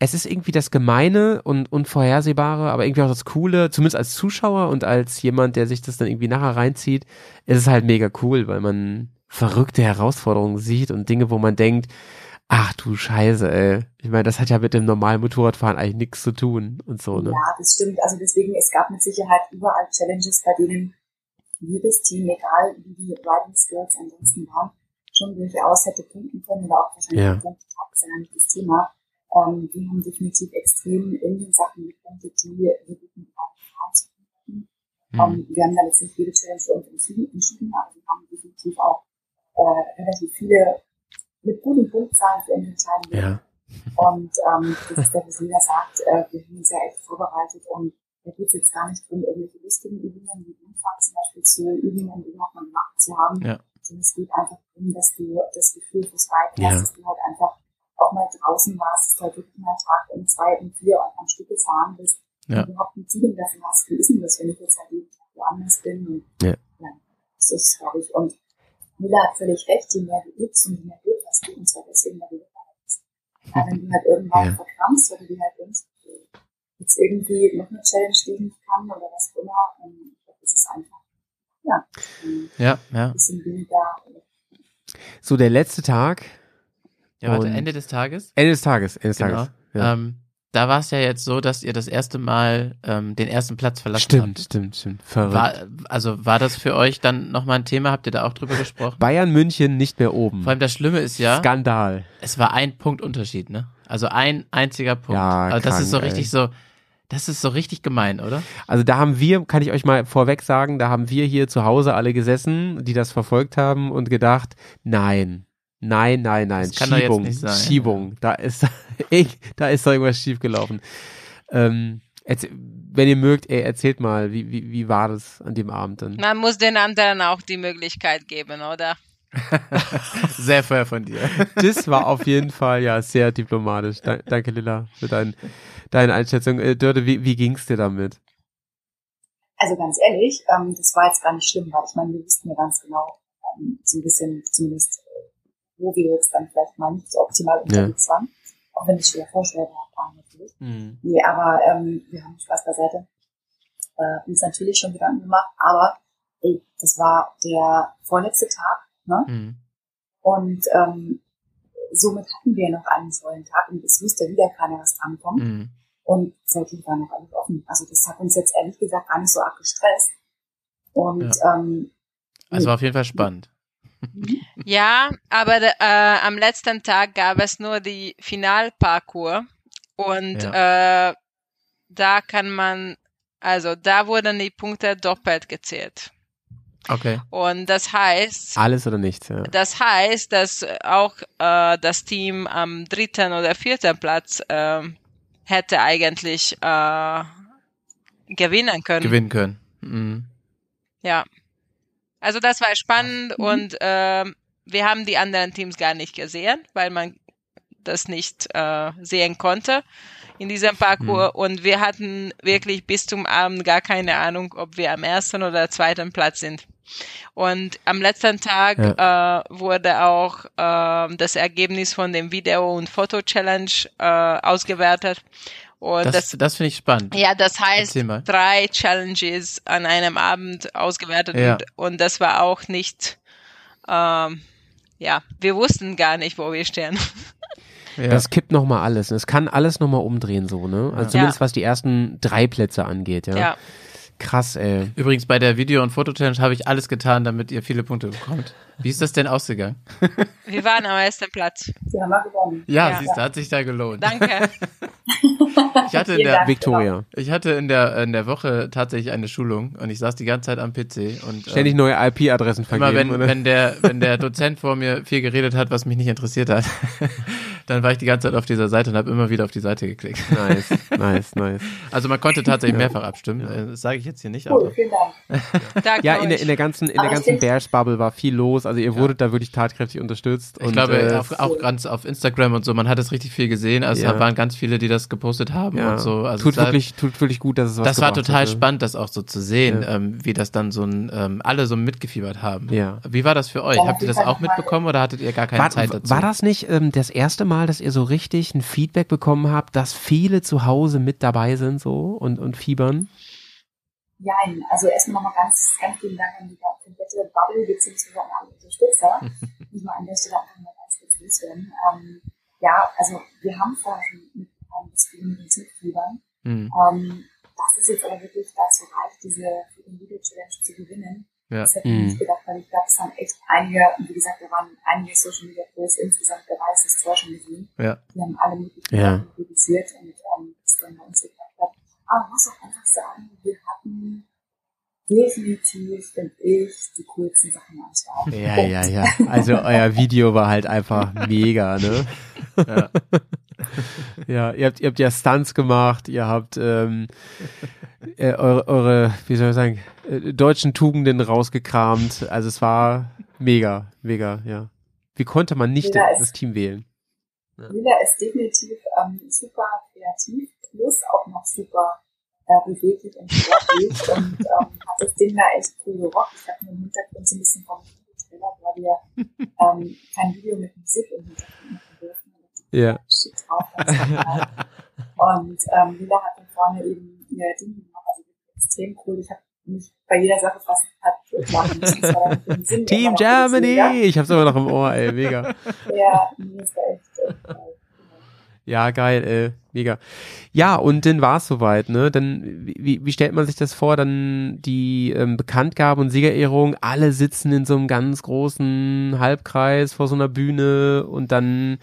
es ist irgendwie das Gemeine und Unvorhersehbare, aber irgendwie auch das Coole, zumindest als Zuschauer und als jemand, der sich das dann irgendwie nachher reinzieht, ist es halt mega cool, weil man verrückte Herausforderungen sieht und Dinge, wo man denkt, ach du Scheiße, ey. Ich meine, das hat ja mit dem normalen Motorradfahren eigentlich nichts zu tun und so, ne? Ja, das stimmt. Also deswegen, es gab mit Sicherheit überall Challenges, bei denen jedes Team, egal wie die Riding Skills ansonsten waren, schon durchaus hätte punkten können oder auch wahrscheinlich Ja. gepunktet hat, ist ja nicht das Thema. Ähm, die haben definitiv extrem in den Sachen gepunktet, die wirklich mit einem zu tun hatten. Mhm. Ähm, wir haben da jetzt nicht jede Challenge für uns entschieden, aber wir haben definitiv auch äh, relativ viele mit guten Punktzahlen für uns entscheiden Ja. und ähm, das ist der, was jeder sagt, äh, wir haben uns ja echt vorbereitet und da geht es jetzt gar nicht darum, irgendwelche lustigen Übungen wie Umfang zum Beispiel zu und irgendwann mal gemacht zu haben, Ja. sondern es geht einfach darum, dass du das Gefühl fürs Biken Ja. hast, dass du halt einfach auch mal draußen warst, dass du halt wirklich mal Tag um zwei, um vier und am Stück gefahren bist Ja. und überhaupt ein Feeling dafür hast, wie ist denn das, wenn ich jetzt halt jeden Tag woanders bin und Ja. das ist, glaube ich, und Mila hat völlig recht, je mehr du übst und je mehr Glück hast du, und zwar deswegen, weil du Glück hast. Aber wenn du halt irgendwann Ja. verkrampfst, weil du halt denkst, jetzt irgendwie noch eine Challenge, die ich nicht kann oder was auch immer, dann ist es einfach, ja, ein Ja, ja. bisschen weniger, So, der letzte Tag, Ja, warte, Ende des Tages. Ende des Tages, Ende des Genau. Tages. Ja. Ähm, da war es ja jetzt so, dass ihr das erste Mal ähm, den ersten Platz verlassen stimmt, habt. stimmt, stimmt. Verrückt. War, also war das für euch dann nochmal ein Thema? Habt ihr da auch drüber gesprochen? Bayern München nicht mehr oben. Vor allem das Schlimme ist ja, Skandal. es war ein Punkt Unterschied, ne? Also ein einziger Punkt. Ja, also das krank, ist so ey. richtig so, das ist so richtig gemein, oder? Also da haben wir, kann ich euch mal vorweg sagen, da haben wir hier zu Hause alle gesessen, die das verfolgt haben und gedacht, nein, nein, nein, nein, Das kann doch jetzt Schiebung, nicht sein. Schiebung, da ist, ich, da ist doch irgendwas schiefgelaufen. Ähm, wenn ihr mögt, ey, erzählt mal, wie, wie, wie war das an dem Abend dann? Man muss den anderen auch die Möglichkeit geben, oder? Sehr fair von dir. Das war auf jeden Fall ja sehr diplomatisch. Da, danke Lilla für dein, deine Einschätzung. Äh, Dörte, wie, wie ging's dir damit? Also ganz ehrlich, ähm, das war jetzt gar nicht schlimm, weil ich meine, wir wussten ja ganz genau, ähm, so ein bisschen zumindest, äh, wo wir jetzt dann vielleicht mal nicht so optimal unterwegs waren. Auch wenn es schwer vorstellbar war natürlich. Mhm. Nee, aber ähm, wir haben Spaß beiseite. Äh, uns natürlich schon Gedanken gemacht, aber ey, das war der vorletzte Tag, ne? Mhm. Und ähm, somit hatten wir noch einen vollen Tag und es wusste wieder keiner, was drankommt. Mhm. Und seitdem war noch alles offen. Also das hat uns jetzt ehrlich gesagt gar nicht so arg gestresst. Und ähm, Also war auf jeden Fall spannend. Ja, aber äh, am letzten Tag gab es nur die Finalparcours und äh, da kann man, also da wurden die Punkte doppelt gezählt. Okay. Und das heißt, Alles oder nichts, ja. das heißt, dass auch äh, das Team am dritten oder vierten Platz ähm, hätte eigentlich äh, gewinnen können. Gewinnen können. Mhm. Ja. Also das war spannend und ähm, wir haben die anderen Teams gar nicht gesehen, weil man das nicht äh, sehen konnte in diesem Parcours und wir hatten wirklich bis zum Abend gar keine Ahnung, ob wir am ersten oder zweiten Platz sind. Und am letzten Tag äh, wurde auch äh, das Ergebnis von dem Video- und Foto-Challenge äh, ausgewertet. Und Das, das, das finde ich spannend. ja, das heißt, drei Challenges an einem Abend ausgewertet Ja. und, und das war auch nicht, ähm, ja, wir wussten gar nicht, wo wir stehen. Ja. Das kippt nochmal alles. Es kann alles nochmal umdrehen, so, ne? Also zumindest Ja. was die ersten drei Plätze angeht, ja. Ja. Krass, ey. Übrigens bei der Video- und Foto-Challenge habe ich alles getan, damit ihr viele Punkte bekommt. Wie ist das denn ausgegangen? Wir waren am ersten Platz. Sie haben gewonnen. Ja, Ja. siehst du, hat sich da gelohnt. Danke. Ich hatte in der. Victoria. ich hatte in der, in der Woche tatsächlich eine Schulung und ich saß die ganze Zeit am PC und Ständig ähm, neue IP-Adressen immer vergeben. wenn, oder? wenn der, wenn der Dozent vor mir viel geredet hat, was mich nicht interessiert hat, dann war ich die ganze Zeit auf dieser Seite und habe immer wieder auf die Seite geklickt. nice, nice, nice. Also man konnte tatsächlich mehrfach abstimmen. Äh, Das sage ich jetzt hier nicht, Cool, aber vielen Dank. Danke Ja, in der, in der ganzen, in der ganzen Bears-Bubble war viel los. Also ihr wurdet da wirklich tatkräftig unterstützt. ich und, glaube äh, auch, auch ganz auf Instagram und so, man hat es richtig viel gesehen. Also Ja. es waren ganz viele, die das gepostet haben ja, und so. Also tut, wirklich, tut wirklich gut, dass es was das war total hat, ne? spannend, das auch so zu sehen, Ja. ähm, wie das dann so ein, ähm, alle so mitgefiebert haben. Ja. Wie war das für euch? Ja, Habt ihr das auf auch mitbekommen oder hattet ihr gar keine War, Zeit dazu? war das nicht ähm, das erste Mal, dass ihr so richtig ein Feedback bekommen habt, dass viele zu Hause mit dabei sind so und, und fiebern? Nein, also erstmal nochmal ganz, ganz vielen Dank an die komplette Bubble beziehungsweise an alle Unterstützer. Muss man an der Stelle einfach mal ganz kurz loswerden. Ähm, ja, also wir haben vorher schon mitbekommen, dass viele mit uns mitfiebern. Hm. Ähm, dass es jetzt aber wirklich dazu reicht, diese Video Challenge zu gewinnen. Ja. Das hätte ich Mhm. nicht gedacht, weil ich glaube, es haben echt einige, und wie gesagt, da waren einige Social Media Posts insgesamt dabei, es schon gesehen. Ja. Die haben alle möglichen Ja. Kritisiert und ähm, das dann bei uns geklappt hat. Aber man muss auch einfach sagen, wir hatten definitiv, finde ich, die coolsten Sachen am Start. Ja, Punkt. ja, ja. Also euer Video war halt einfach mega, ne? Ja. Ja, ihr habt, ihr habt ja Stunts gemacht, ihr habt ähm, äh, eure, eure, wie soll ich sagen, äh, deutschen Tugenden rausgekramt. Also es war mega, mega, ja. Wie konnte man nicht Ja, es- das Team wählen? Lila ist definitiv ähm, super kreativ, plus auch noch super äh, beweglich und sportlich und ähm, hat das Ding da echt cool gerockt. Ich habe mir im Hintergrund so ein bisschen vom getriggert, weil wir ähm, kein Video mit Musik im Hintergrund machen dürfen. Ja. shit drauf. Und ähm, Lila hat dann vorne eben ihr Ding gemacht, also extrem cool. Ich habe bei jeder Sache fast machen müssen. War im Sinn Team Germany! Ich hab's immer noch im Ohr, ey, mega. Ja, ja es war echt, echt geil. Ja, geil, ey, mega. Ja, und dann war es soweit, ne? Dann, wie, wie stellt man sich das vor? Dann die ähm, Bekanntgabe und Siegerehrung, alle sitzen in so einem ganz großen Halbkreis vor so einer Bühne und dann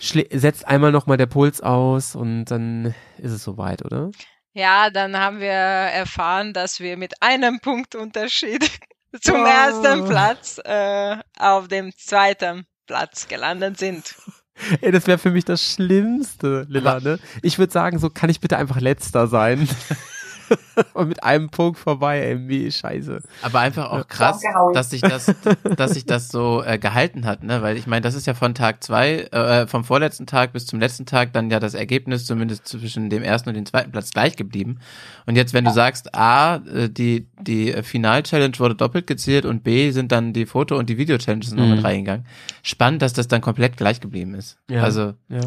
setzt einmal nochmal der Puls aus und dann ist es soweit, oder? Ja, dann haben wir erfahren, dass wir mit einem Punkt Unterschied zum Oh. ersten Platz äh, auf dem zweiten Platz gelandet sind. Ey, das wäre für mich das Schlimmste, Lilla, ne? Ich würde sagen, so kann ich bitte einfach letzter sein. und mit einem Punkt vorbei, ey, wie scheiße. Aber einfach auch krass, dass sich das, dass sich das so äh, gehalten hat, ne? Weil ich meine, das ist ja von Tag zwei, äh, vom vorletzten Tag bis zum letzten Tag dann ja das Ergebnis zumindest zwischen dem ersten und dem zweiten Platz gleich geblieben. Und jetzt, wenn du sagst, A, äh, die die äh, Final-Challenge wurde doppelt gezählt und B sind dann die Foto- und die Video-Challenges noch Mhm. mit reingegangen. Spannend, dass das dann komplett gleich geblieben ist. Ja. Also Ja.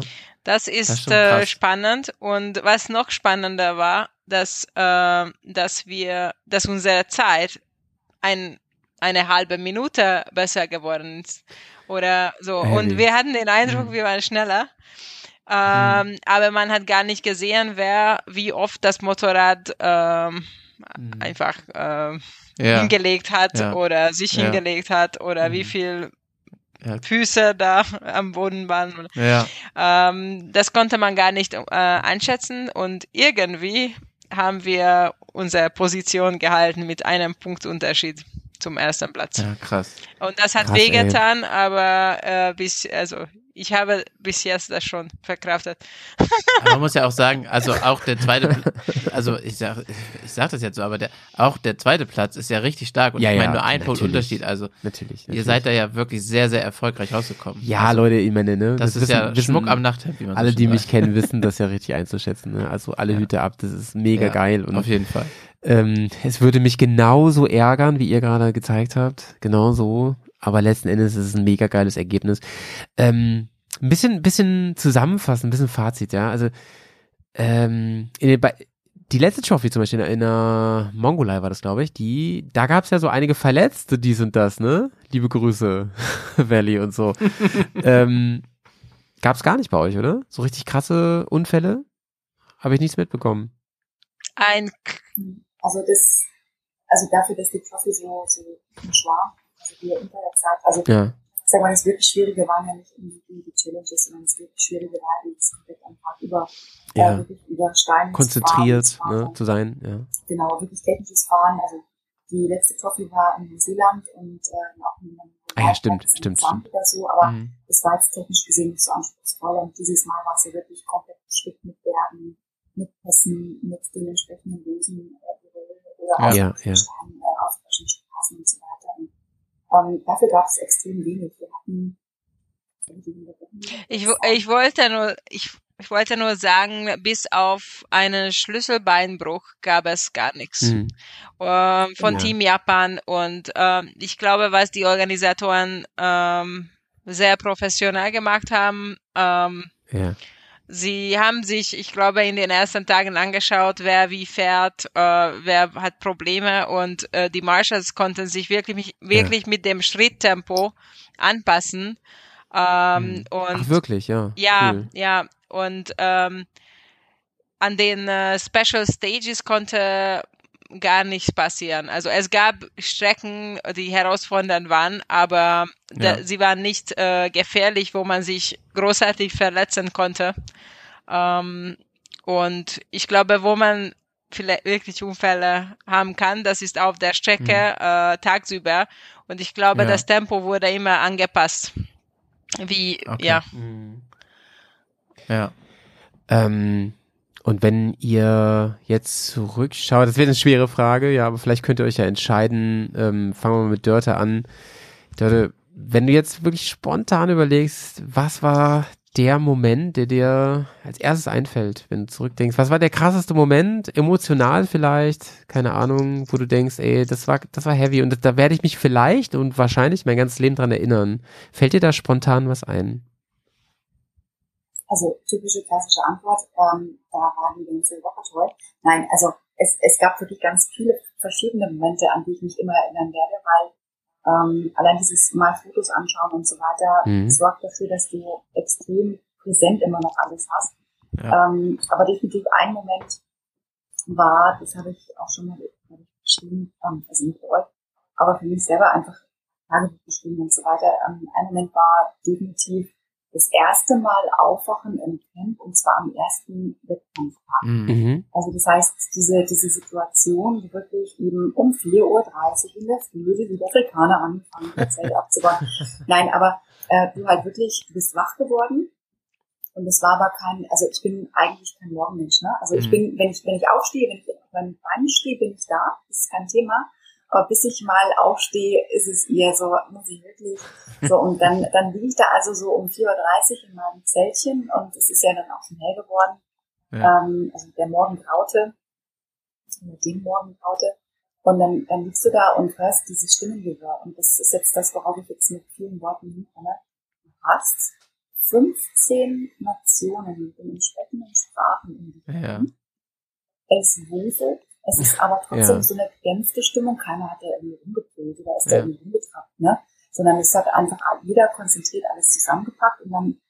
Das Das ist ist schon äh, spannend. Und was noch spannender war, dass, äh, dass wir, dass unsere Zeit ein, eine halbe Minute besser geworden ist. Oder so. Heavy. Und wir hatten den Eindruck, Mhm. wir waren schneller. Ähm, Aber man hat gar nicht gesehen, wer, wie oft das Motorrad ähm, einfach ähm, ja. hingelegt hat Ja. oder sich Ja. hingelegt hat oder wie Mhm. viel. Füße da am Boden waren. Ähm, das konnte man gar nicht äh, einschätzen und irgendwie haben wir unsere Position gehalten mit einem Punktunterschied zum ersten Platz. Ja, krass. Und das hat Krass, ey. wehgetan, aber äh, bis, also ich habe bis jetzt das schon verkraftet. Aber man muss ja auch sagen, also auch der zweite, also ich sag, ich sag das jetzt so, aber der, auch der zweite Platz ist ja richtig stark und Ja, ich meine ja, nur ein Punkt. Unterschied. Also Natürlich. ihr natürlich. seid da ja wirklich sehr, sehr erfolgreich rausgekommen. Ja, also, Leute, ich meine, ne? Das ist ja Schmuck am Nachthemd, wie man so Alle, schön die mich kennen, wissen das ja richtig einzuschätzen. Ne? Also alle Hüte ab, das ist mega Ja, geil. Und Auf jeden Fall. Ähm, es würde mich genauso ärgern, wie ihr gerade gezeigt habt. Genau so. Aber letzten Endes ist es ein mega geiles Ergebnis. Ähm, ein bisschen, bisschen zusammenfassen, ein bisschen Fazit, ja. Also ähm, in den, bei, die letzte Trophy zum Beispiel in, der- in der Mongolei war das, glaube ich, die, da gab es ja so einige Verletzte, dies und das, ne? Liebe Grüße, Valley und so. ähm, gab es gar nicht bei euch, oder? So richtig krasse Unfälle? Habe ich nichts mitbekommen. Ein Also das, also dafür, dass die Trophy so, so frisch war, also unter der Zeit, also Ja. sag mal, das wirklich Schwierige waren ja nicht irgendwie die Challenges, sondern das wirklich Schwierige war, die es komplett am Tag über, Ja. äh, wirklich über Steine zu Konzentriert fahren, zu ne, zu sein, ja. Genau, wirklich technisches Fahren. Also die letzte Trophy war in Neuseeland und äh, auch in einem Ah ja, stimmt, stimmt, stimmt. oder so, aber Mhm. das war jetzt technisch gesehen nicht so anspruchsvoll und dieses Mal war es ja wirklich komplett bestückt mit Bergen, mit Pässen, mit den entsprechenden Lösen äh, oder Ja. aus Ja, ja. Steinen, äh, ausgewaschenen Straßen und so weiter. Und, ähm, dafür gab es extrem wenig. Wir hatten Ich, ich wollte nur, ich, ich wollte nur sagen, bis auf einen Schlüsselbeinbruch gab es gar nichts Mhm. ähm, von Ja. Team Japan und ähm, ich glaube, was die Organisatoren ähm, sehr professionell gemacht haben, ähm, Ja. Sie haben sich, ich glaube, in den ersten Tagen angeschaut, wer wie fährt, äh, wer hat Probleme und äh, die Marshals konnten sich wirklich, wirklich mit dem Schritttempo anpassen. Ähm, und Ach, wirklich, ja. ja, Cool. ja. Und ähm, an den äh, Special Stages konnte gar nichts passieren. Also es gab Strecken, die herausfordernd waren, aber da, Ja. sie waren nicht äh, gefährlich, wo man sich großartig verletzen konnte. Ähm, und ich glaube, wo man vielleicht wirklich Unfälle haben kann, das ist auf der Strecke äh, tagsüber. Und ich glaube, Ja. das Tempo wurde immer angepasst. Wie, Okay. ja. Ja. Ähm, und wenn ihr jetzt zurückschaut, das wird eine schwere Frage, ja, aber vielleicht könnt ihr euch ja entscheiden, ähm, fangen wir mal mit Dörte an. Dörte, wenn du jetzt wirklich spontan überlegst, was war der Moment, der dir als erstes einfällt, wenn du zurückdenkst? Was war der krasseste Moment, emotional vielleicht, keine Ahnung, wo du denkst, ey, das war, das war heavy und da werde ich mich vielleicht und wahrscheinlich mein ganzes Leben dran erinnern. Fällt dir da spontan was ein? Also typische klassische Antwort, ähm, da war die ganze Woche toll. Nein, also es, es gab wirklich ganz viele verschiedene Momente, an die ich mich immer erinnern werde, weil ähm, allein dieses Mal Fotos anschauen und so weiter Mhm. sorgt dafür, dass du extrem präsent immer noch alles hast. Ja. Ähm, aber definitiv ein Moment war, das habe ich auch schon mal geschrieben, ähm, also nicht für euch, aber für mich selber einfach Tagebuch geschrieben und so weiter. Ähm, ein Moment war definitiv das erste Mal aufwachen im Camp und zwar am ersten Wettkampftag. Mhm. Mhm. Also das heißt, diese, diese Situation, wo wirklich eben um 4.30 Uhr in der Früh die Südafrikaner angefangen, das Zelt abzubauen. Nein, aber äh, du halt wirklich, du bist wach geworden und es war aber kein, also ich bin eigentlich kein Morgenmensch, ne? Also ich Mhm. bin, wenn ich, wenn ich aufstehe, wenn ich auf meinen Beinen stehe, bin ich da, das ist kein Thema. Aber bis ich mal aufstehe, ist es eher so, muss ich wirklich, so, und dann, dann liege ich da also so um 4.30 Uhr in meinem Zeltchen und es ist ja dann auch schon hell geworden. Ja. Ähm, also der Morgen graute, mit dem Morgen graute. Und dann, dann liegst du da und hörst dieses Stimmengehör. Und das ist jetzt das, worauf ich jetzt mit vielen Worten hinkomme. Du hast 15 Nationen mit den entsprechenden Sprachen in die Ja. Es wuselt, es ist aber trotzdem Ja. so eine gedämpfte Stimmung. Keiner hat da irgendwie rumgebrüllt oder ist Ja. da irgendwie rumgetrappt, ne? Sondern es hat einfach jeder konzentriert alles zusammengepackt und dann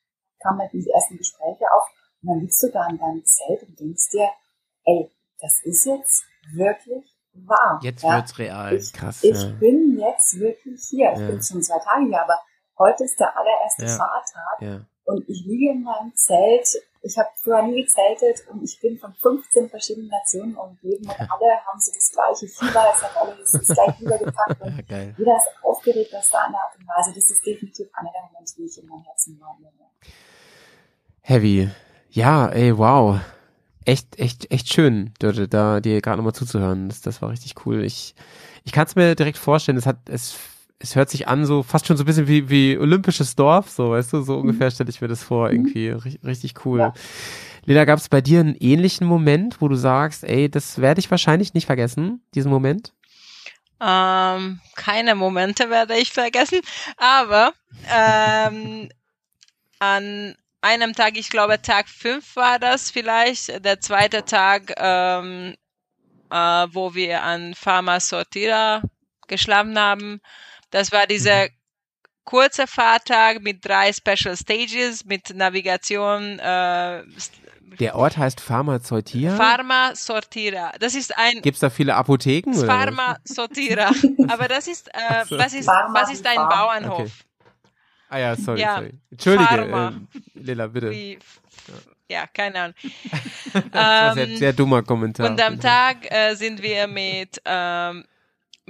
kamen halt diese ersten Gespräche auf und dann liegst du da in deinem Zelt und denkst dir, ey, das ist jetzt wirklich wahr. Jetzt ja? wird's real. Ich, Krass, ich ja. bin jetzt wirklich hier. Ich Ja. bin schon zwei Tage hier, aber heute ist der allererste Ja. Fahrtag Ja. Und ich liege in meinem Zelt. Ich habe früher nie gezeltet und ich bin von 15 verschiedenen Nationen umgeben und alle haben so das gleiche Fieber, es hat alles das gleich übergepackt und Ja, geil. jeder ist aufgeregt auf seine Art und Weise. Das ist definitiv einer der Momente, die ich in meinem Herzen wahrnehme. Heavy. Ja, ey, wow. Echt, echt, echt schön, Dörte, da dir gerade nochmal zuzuhören. Das, das war richtig cool. Ich, ich kann es mir direkt vorstellen, es hat, es, es hört sich an, so fast schon so ein bisschen wie, wie olympisches Dorf, so, weißt du, so ungefähr stelle ich mir das vor, irgendwie. Ri- Richtig cool. Ja. Lena, gab es bei dir einen ähnlichen Moment, wo du sagst, ey, das werde ich wahrscheinlich nicht vergessen, diesen Moment? Ähm, keine Momente werde ich vergessen, aber ähm, an einem Tag, ich glaube Tag fünf war das vielleicht, der zweite Tag, ähm, äh, wo wir an Pharma Sortira geschlafen haben. Das war dieser kurze Fahrtag mit drei Special Stages, mit Navigation, äh, Der Ort heißt Pharmazeutia. Pharma Sortira. Das ist ein Gibt's da viele Apotheken? Pharma Sortira. Aber das ist, äh, was ist, Pharma was ist ein Farm. Bauernhof? Okay. Ah ja, sorry, Ja, sorry. Entschuldige, Pharma. äh, Lila, bitte. Wie, ja, keine Ahnung. das war sehr, Ähm, sehr dummer Kommentar. Und am Tag äh, sind wir mit, ähm,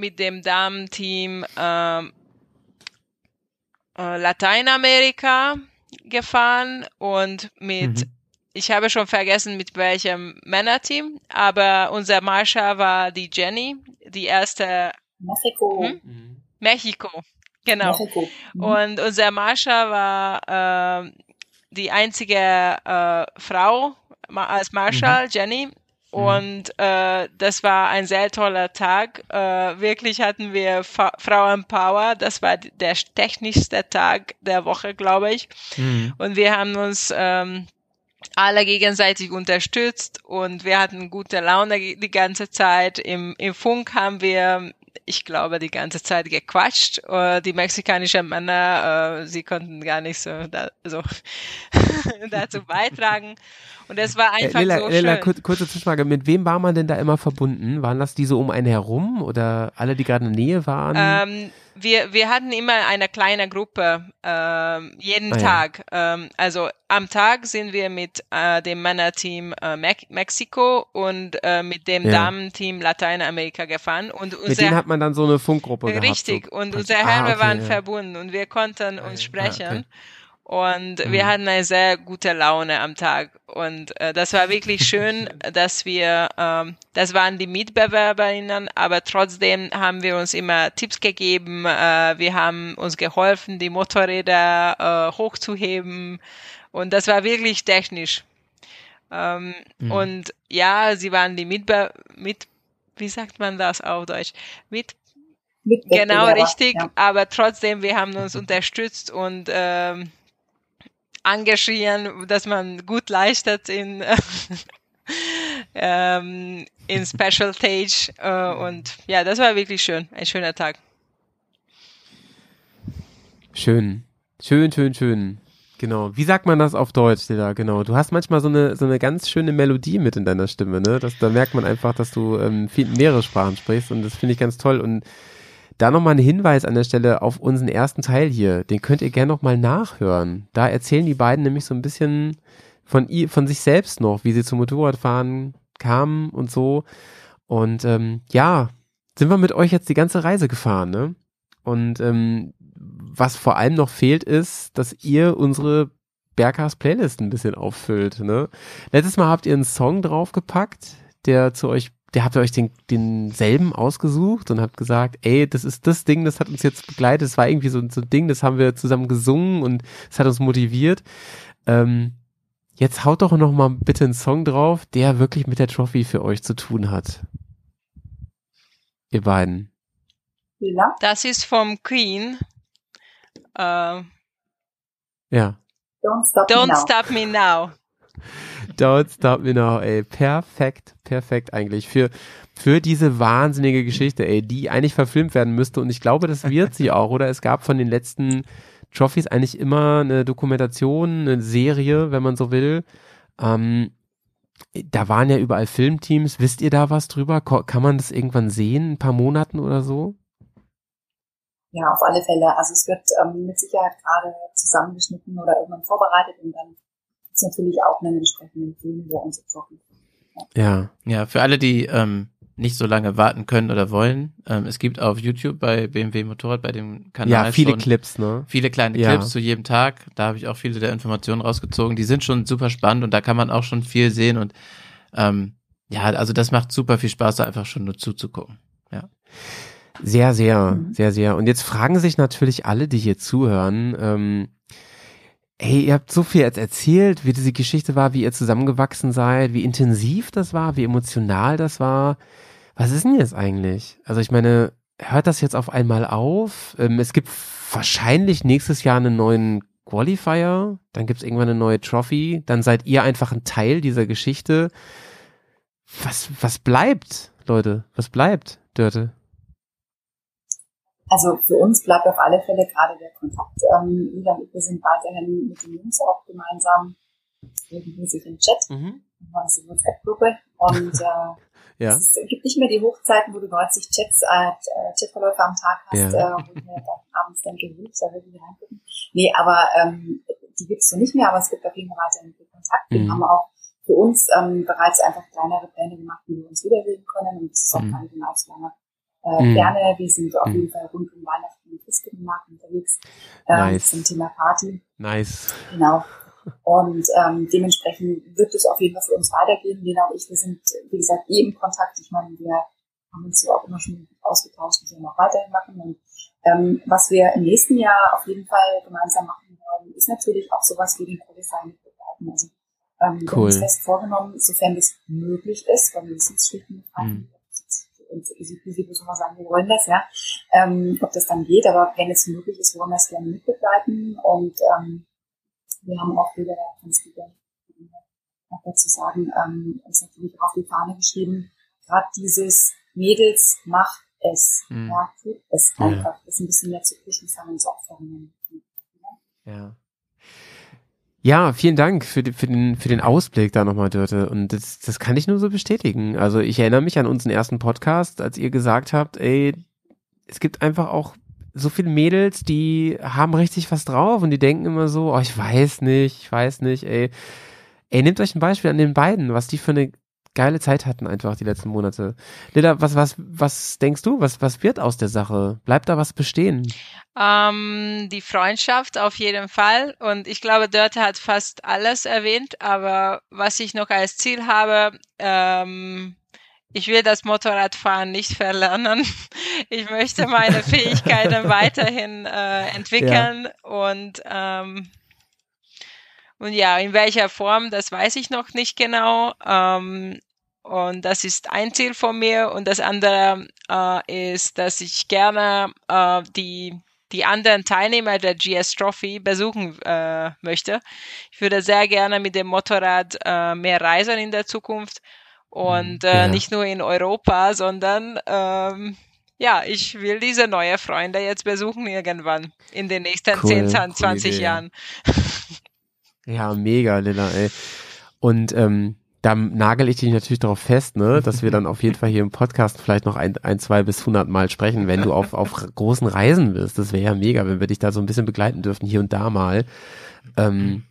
mit dem Damenteam ähm, äh, Lateinamerika gefahren und mit, Mhm. ich habe schon vergessen, mit welchem Männerteam, aber unser Marsha war die Jenny, die erste Mexiko. Hm? Mhm. Mexiko. Genau. Mexiko. Mhm. Und unser Marsha war äh, die einzige äh, Frau als Marshall, Jenny. Und äh, das war ein sehr toller Tag. Äh, wirklich hatten wir Fa Frauenpower. Das war der technischste Tag der Woche, glaube ich. Mhm. Und wir haben uns ähm, alle gegenseitig unterstützt und wir hatten gute Laune die ganze Zeit. Im, im Funk haben wir, ich glaube, die ganze Zeit gequatscht. Äh, die mexikanischen Männer, äh, sie konnten gar nicht so, da, so dazu beitragen. Und es war Äh, einfach Lila, so Lila schön. kur kurze Zwischenfrage. Mit wem war man denn da immer verbunden? Waren das die so um einen herum oder alle, die gerade in der Nähe waren? Ähm, wir, wir hatten immer eine kleine Gruppe, ähm, jeden Ah, ja. Tag. Ähm, also am Tag sind wir mit äh, dem Männerteam äh, Mex Mexiko und äh, mit dem Ja. Damenteam Lateinamerika gefahren. Und Mit denen unser, hat man dann so eine Funkgruppe gehabt. richtig, so und unsere Ah, Helme okay, waren ja. verbunden und wir konnten Ah, uns ja. sprechen. Ah, okay. Und Mhm. wir hatten eine sehr gute Laune am Tag. Und äh, das war wirklich schön, dass wir, ähm, das waren die Mitbewerberinnen, aber trotzdem haben wir uns immer Tipps gegeben. Äh, wir haben uns geholfen, die Motorräder äh, hochzuheben. Und das war wirklich technisch. Ähm, Mhm. Und ja, sie waren die Mitbe mit, wie sagt man das auf Deutsch? Mit Genau, richtig. Ja. Aber trotzdem, wir haben uns unterstützt und ähm, engagieren, dass man gut leistet in, ähm, in Special Stage. Äh, und ja, das war wirklich schön. Ein schöner Tag. Schön. Schön, schön, schön. Genau. Wie sagt man das auf Deutsch, Lila? Genau. Du hast manchmal so eine, so eine ganz schöne Melodie mit in deiner Stimme, ne? Das, da merkt man einfach, dass du ähm, viel, mehrere Sprachen sprichst und das finde ich ganz toll. Und da nochmal ein Hinweis an der Stelle auf unseren ersten Teil hier. Den könnt ihr gerne nochmal nachhören. Da erzählen die beiden nämlich so ein bisschen von, von sich selbst noch, wie sie zum Motorradfahren kamen und so. Und ähm, ja, sind wir mit euch jetzt die ganze Reise gefahren, ne? Und ähm, was vor allem noch fehlt, ist, dass ihr unsere Berghaus Playlist ein bisschen auffüllt. Ne? Letztes Mal habt ihr einen Song draufgepackt, der zu euch, der habt ihr euch den, denselben ausgesucht und habt gesagt, ey, das ist das Ding, das hat uns jetzt begleitet. Das war irgendwie so, so ein Ding, das haben wir zusammen gesungen und es hat uns motiviert. Ähm, jetzt haut doch noch mal bitte einen Song drauf, der wirklich mit der Trophy für euch zu tun hat. Ihr beiden. Das ist vom Queen. Äh, Ja. Don't stop me Don't now. Stop Me Now. Don't stop me now, ey. Perfekt, perfekt eigentlich. Für, für diese wahnsinnige Geschichte, ey, die eigentlich verfilmt werden müsste. Und ich glaube, das wird sie auch, oder? Es gab von den letzten Trophies eigentlich immer eine Dokumentation, eine Serie, wenn man so will. Ähm, da waren ja überall Filmteams. Wisst ihr da was drüber? Kann man das irgendwann sehen? Ein paar Monaten oder so? ja, auf alle Fälle. Also es wird ähm, mit Sicherheit gerade zusammengeschnitten oder irgendwann vorbereitet und dann ist natürlich auch einen entsprechenden Film, wo uns zocken. Ja. Ja, für alle, die ähm, nicht so lange warten können oder wollen, ähm, es gibt auf YouTube bei BMW Motorrad, bei dem Kanal Ja, viele schon Clips, ne? viele kleine Ja. Clips zu jedem Tag. Da habe ich auch viele der Informationen rausgezogen. Die sind schon super spannend und da kann man auch schon viel sehen und ähm, ja, also das macht super viel Spaß, da einfach schon nur zuzugucken. Ja. Sehr, sehr, Mhm. sehr, sehr. Und jetzt fragen sich natürlich alle, die hier zuhören, ähm, hey, ihr habt so viel jetzt erzählt, wie diese Geschichte war, wie ihr zusammengewachsen seid, wie intensiv das war, wie emotional das war. Was ist denn jetzt eigentlich? Also ich meine, hört das jetzt auf einmal auf? Ähm, es gibt wahrscheinlich nächstes Jahr einen neuen Qualifier, dann gibt es irgendwann eine neue Trophy, dann seid ihr einfach ein Teil dieser Geschichte. Was, was bleibt, Leute? Was bleibt, Dörte? Also für uns bleibt auf alle Fälle gerade der Kontakt. Ähm, wir sind weiterhin mit den Jungs auch gemeinsam regelmäßig im Chat. Mhm. Wir haben eine WhatsApp-Gruppe und äh, Ja. es gibt nicht mehr die Hochzeiten, wo du 90 Chats, äh, Chatverläufe am Tag hast, Ja. äh, wo du dann abends dann gewünscht, da will ich reingucken. Nee, aber ähm, die gibt es so nicht mehr, aber es gibt auf jeden Fall weiterhin viel Kontakt. Wir Mhm. haben auch für uns ähm, bereits einfach kleinere Pläne gemacht, wie wir uns wiedersehen können und das ist auch Mhm. keine hinauslange äh, Mhm. Pläne. Wir sind auf Mhm. jeden Fall rund um Weihnachten und Christkindlmarkt unterwegs ähm, Nice. zum Thema Party. Nice. Genau. Und ähm, dementsprechend wird es auf jeden Fall für uns weitergehen. Lena und ich, wir sind, wie gesagt, eh im Kontakt. Ich meine, wir haben uns so auch immer schon ausgetauscht und werden auch weiterhin machen. Und ähm, was wir im nächsten Jahr auf jeden Fall gemeinsam machen wollen, ist natürlich auch sowas wie den Qualifying mit begleiten. Also ähm, wir haben Cool. uns fest vorgenommen, sofern das möglich ist, weil wir es schlicht und Mhm. Und peasy, muss man sagen, wir wollen das, ja. Ähm, ob das dann geht, aber wenn es möglich ist, wollen wir es gerne mitbegleiten und ähm, wir haben auch wieder, du gerne noch dazu sagen, ähm, uns natürlich auch auf die Fahne geschrieben, gerade dieses Mädels macht es, Mhm. ja, tut es Ja. einfach, das ein bisschen mehr zu pushen, das haben wir uns auch vorgenommen. Ja. Ja, vielen Dank für, die, für, den, für den Ausblick da nochmal, Dörte. Und das, das kann ich nur so bestätigen. Also ich erinnere mich an unseren ersten Podcast, als ihr gesagt habt, ey, es gibt einfach auch so viele Mädels, die haben richtig was drauf und die denken immer so, oh, ich weiß nicht, ich weiß nicht, ey. Ey, nehmt euch ein Beispiel an den beiden, was die für eine geile Zeit hatten einfach die letzten Monate. Lilla, was, was, was denkst du? Was, was wird aus der Sache? Bleibt da was bestehen? Ähm, die Freundschaft auf jeden Fall. Und ich glaube, Dörte hat fast alles erwähnt. Aber was ich noch als Ziel habe, ähm, ich will das Motorradfahren nicht verlernen. Ich möchte meine Fähigkeiten weiterhin äh, entwickeln und ähm, und ja, in welcher Form, das weiß ich noch nicht genau. Ähm, und das ist ein Ziel von mir. Und das andere äh, ist, dass ich gerne äh, die die anderen Teilnehmer der GS Trophy besuchen äh, möchte. Ich würde sehr gerne mit dem Motorrad äh, mehr reisen in der Zukunft und äh, Ja. nicht nur in Europa, sondern ähm, ja, ich will diese neue Freunde jetzt besuchen irgendwann in den nächsten Cool, 10, 10 coole 20 Idee. Jahren. Ja, mega, Lilla, ey. Und ähm, da nagel ich dich natürlich darauf fest, ne, dass wir dann auf jeden Fall hier im Podcast vielleicht noch ein, ein zwei bis hundert Mal sprechen, wenn du auf, auf großen Reisen bist. Das wäre ja mega, wenn wir dich da so ein bisschen begleiten dürften, hier und da mal. Ähm,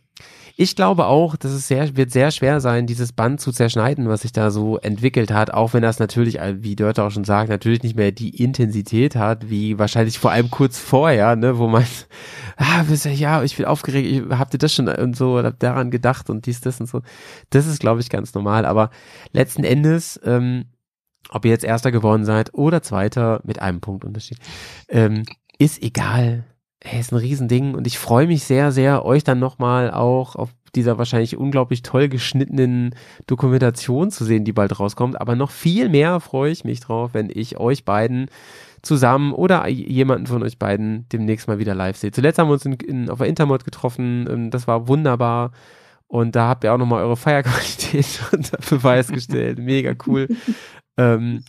ich glaube auch, dass es sehr, wird sehr schwer sein, dieses Band zu zerschneiden, was sich da so entwickelt hat, auch wenn das natürlich, äh, wie Dörte auch schon sagt, natürlich nicht mehr die Intensität hat, wie wahrscheinlich vor allem kurz vorher, ne, wo man, ah, ja, ich bin aufgeregt, ich, habt ihr das schon und so, habt daran gedacht und dies, das und so. Das ist, glaube ich, ganz normal, aber letzten Endes, ähm, ob ihr jetzt Erster geworden seid oder Zweiter mit einem Punktunterschied, ähm, ist egal. Hey, ist ein Riesending und ich freue mich sehr, sehr, euch dann nochmal auch auf dieser wahrscheinlich unglaublich toll geschnittenen Dokumentation zu sehen, die bald rauskommt. Aber noch viel mehr freue ich mich drauf, wenn ich euch beiden zusammen oder jemanden von euch beiden demnächst mal wieder live sehe. Zuletzt haben wir uns in, in, auf der Intermod getroffen, ähm, das war wunderbar. Und da habt ihr auch nochmal eure Feierqualität unter Beweis gestellt. Mega cool. ähm,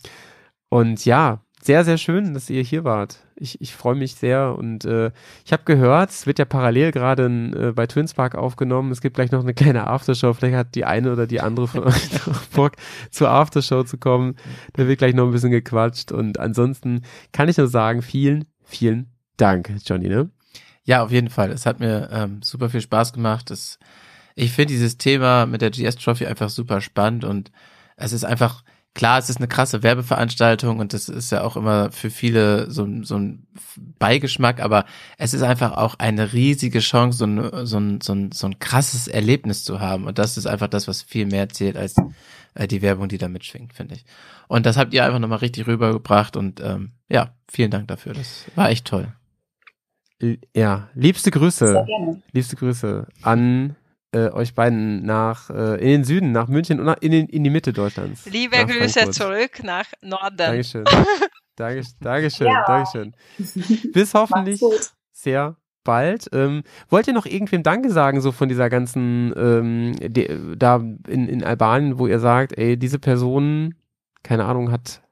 und ja, sehr, sehr schön, dass ihr hier wart. Ich, ich freue mich sehr und äh, ich habe gehört, es wird ja parallel gerade äh, bei Twinspark aufgenommen. Es gibt gleich noch eine kleine Aftershow. Vielleicht hat die eine oder die andere von euch noch Bock, zur Aftershow zu kommen. Da wird gleich noch ein bisschen gequatscht. Und ansonsten kann ich nur sagen, vielen, vielen Dank, Johnny, ne? Ja, auf jeden Fall. Es hat mir ähm, super viel Spaß gemacht. Es, ich finde dieses Thema mit der GS Trophy einfach super spannend und es ist einfach, klar, es ist eine krasse Werbeveranstaltung und das ist ja auch immer für viele so, ein- so ein Beigeschmack, aber es ist einfach auch eine riesige Chance, so ein, so ein, so ein, so ein krasses Erlebnis zu haben. Und das ist einfach das, was viel mehr zählt als äh, die Werbung, die da mitschwingt, finde ich. Und das habt ihr einfach nochmal richtig rübergebracht und ähm, ja, vielen Dank dafür. Das war echt toll. Ja, liebste Sehr Grüße, gerne. liebste Grüße an äh, euch beiden nach äh, in den Süden, nach München und nach, in, den, in die Mitte Deutschlands. Liebe Grüße Frankfurt. zurück nach Norden. Dankeschön. Danke, Dankeschön, Ja. Dankeschön. Bis hoffentlich sehr bald. Ähm, wollt ihr noch irgendwem Danke sagen, so von dieser ganzen, ähm, de, da in, in Albanien, wo ihr sagt, ey, diese Person, keine Ahnung, hat,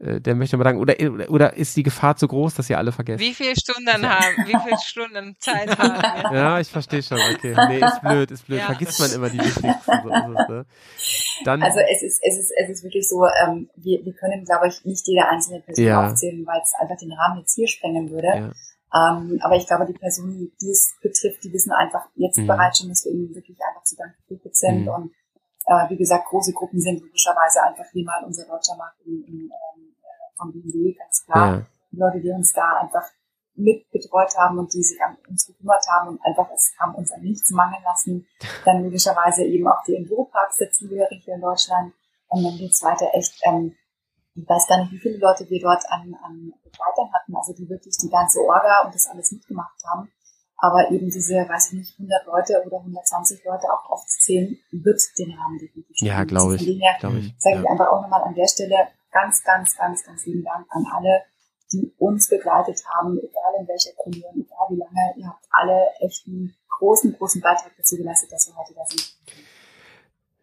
der möchte mal danken, oder, oder, oder ist die Gefahr zu groß, dass ihr alle vergesst? Wie viele Stunden haben, wie viele Stunden Zeit haben wir? Ja, ich verstehe schon, okay. Nee, ist blöd, ist blöd. Ja. Vergisst man immer die wichtigsten. So ist es, ne? Dann, Also es ist, es ist, es ist wirklich so, ähm, wir, wir können, glaube ich, nicht jede einzelne Person Ja. aufzählen, weil es einfach den Rahmen jetzt hier sprengen würde. ja, Ähm, aber ich glaube, die Personen, die es betrifft, die wissen einfach jetzt Mhm. bereits schon, dass wir ihnen wirklich einfach zu Dank verpflichtet sind. Mhm. Und äh, wie gesagt, große Gruppen sind logischerweise einfach hier mal unser deutscher Markt in, in, ähm, vom BMW, ganz klar. ja, Die Leute, die uns da einfach mit betreut haben und die sich an uns gekümmert haben und einfach es haben uns an nichts mangeln lassen. Dann logischerweise eben auch die Enduroparks dazugehörig hier in Deutschland. Und dann geht's weiter echt, ähm, ich weiß gar nicht, wie viele Leute wir dort an, an Begleitern hatten, also die wirklich die ganze Orga und das alles mitgemacht haben. Aber eben diese, weiß ich nicht, 100 Leute oder 120 Leute auch aufzuzählen, wird den Rahmen definitiv ja glaube ich, Von dem her glaube ich. sage ich Ja. einfach auch nochmal an der Stelle ganz, ganz, ganz, ganz lieben Dank an alle, die uns begleitet haben, egal in welcher Turnier, egal wie lange. Ihr habt alle echt einen großen, großen Beitrag dazu geleistet, dass wir heute da sind.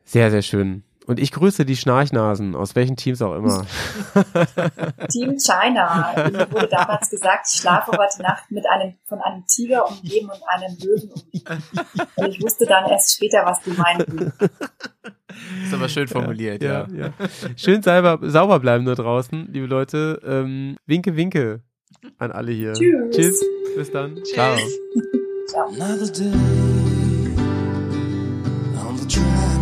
Sehr, sehr schön. Und ich grüße die Schnarchnasen, aus welchen Teams auch immer. Team China. Mir wurde damals gesagt, ich schlafe heute Nacht mit einem, von einem Tiger umgeben und einem Löwen umgeben. Und ich wusste dann erst später, was die meinten. Ist aber schön formuliert, ja. ja, ja. Schön sauber, sauber bleiben da draußen, liebe Leute. Ähm, winke, winke an alle hier. Tschüss. Tschüss. Bis dann. Ciao. Ciao. Another day on the track.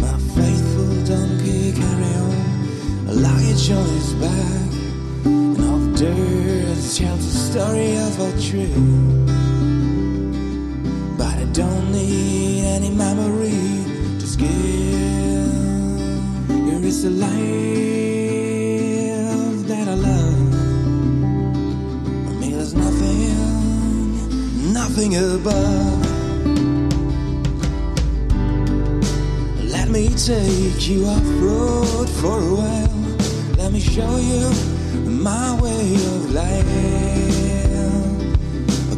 My faithful donkey carry on. A luggage on his back. And off dirt tells the story of a trip. But I don't need any memory to skip. Here is the life that I love. I mean, there's nothing, nothing above. Let me take you off road for a while. Let me show you my way of life.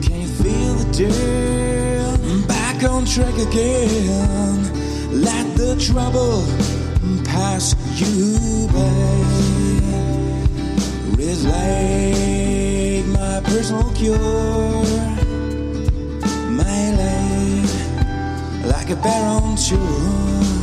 Can you feel the dirt? Back on track again. Let the trouble pass you by. It's like my personal cure. My life, like a bear on shore.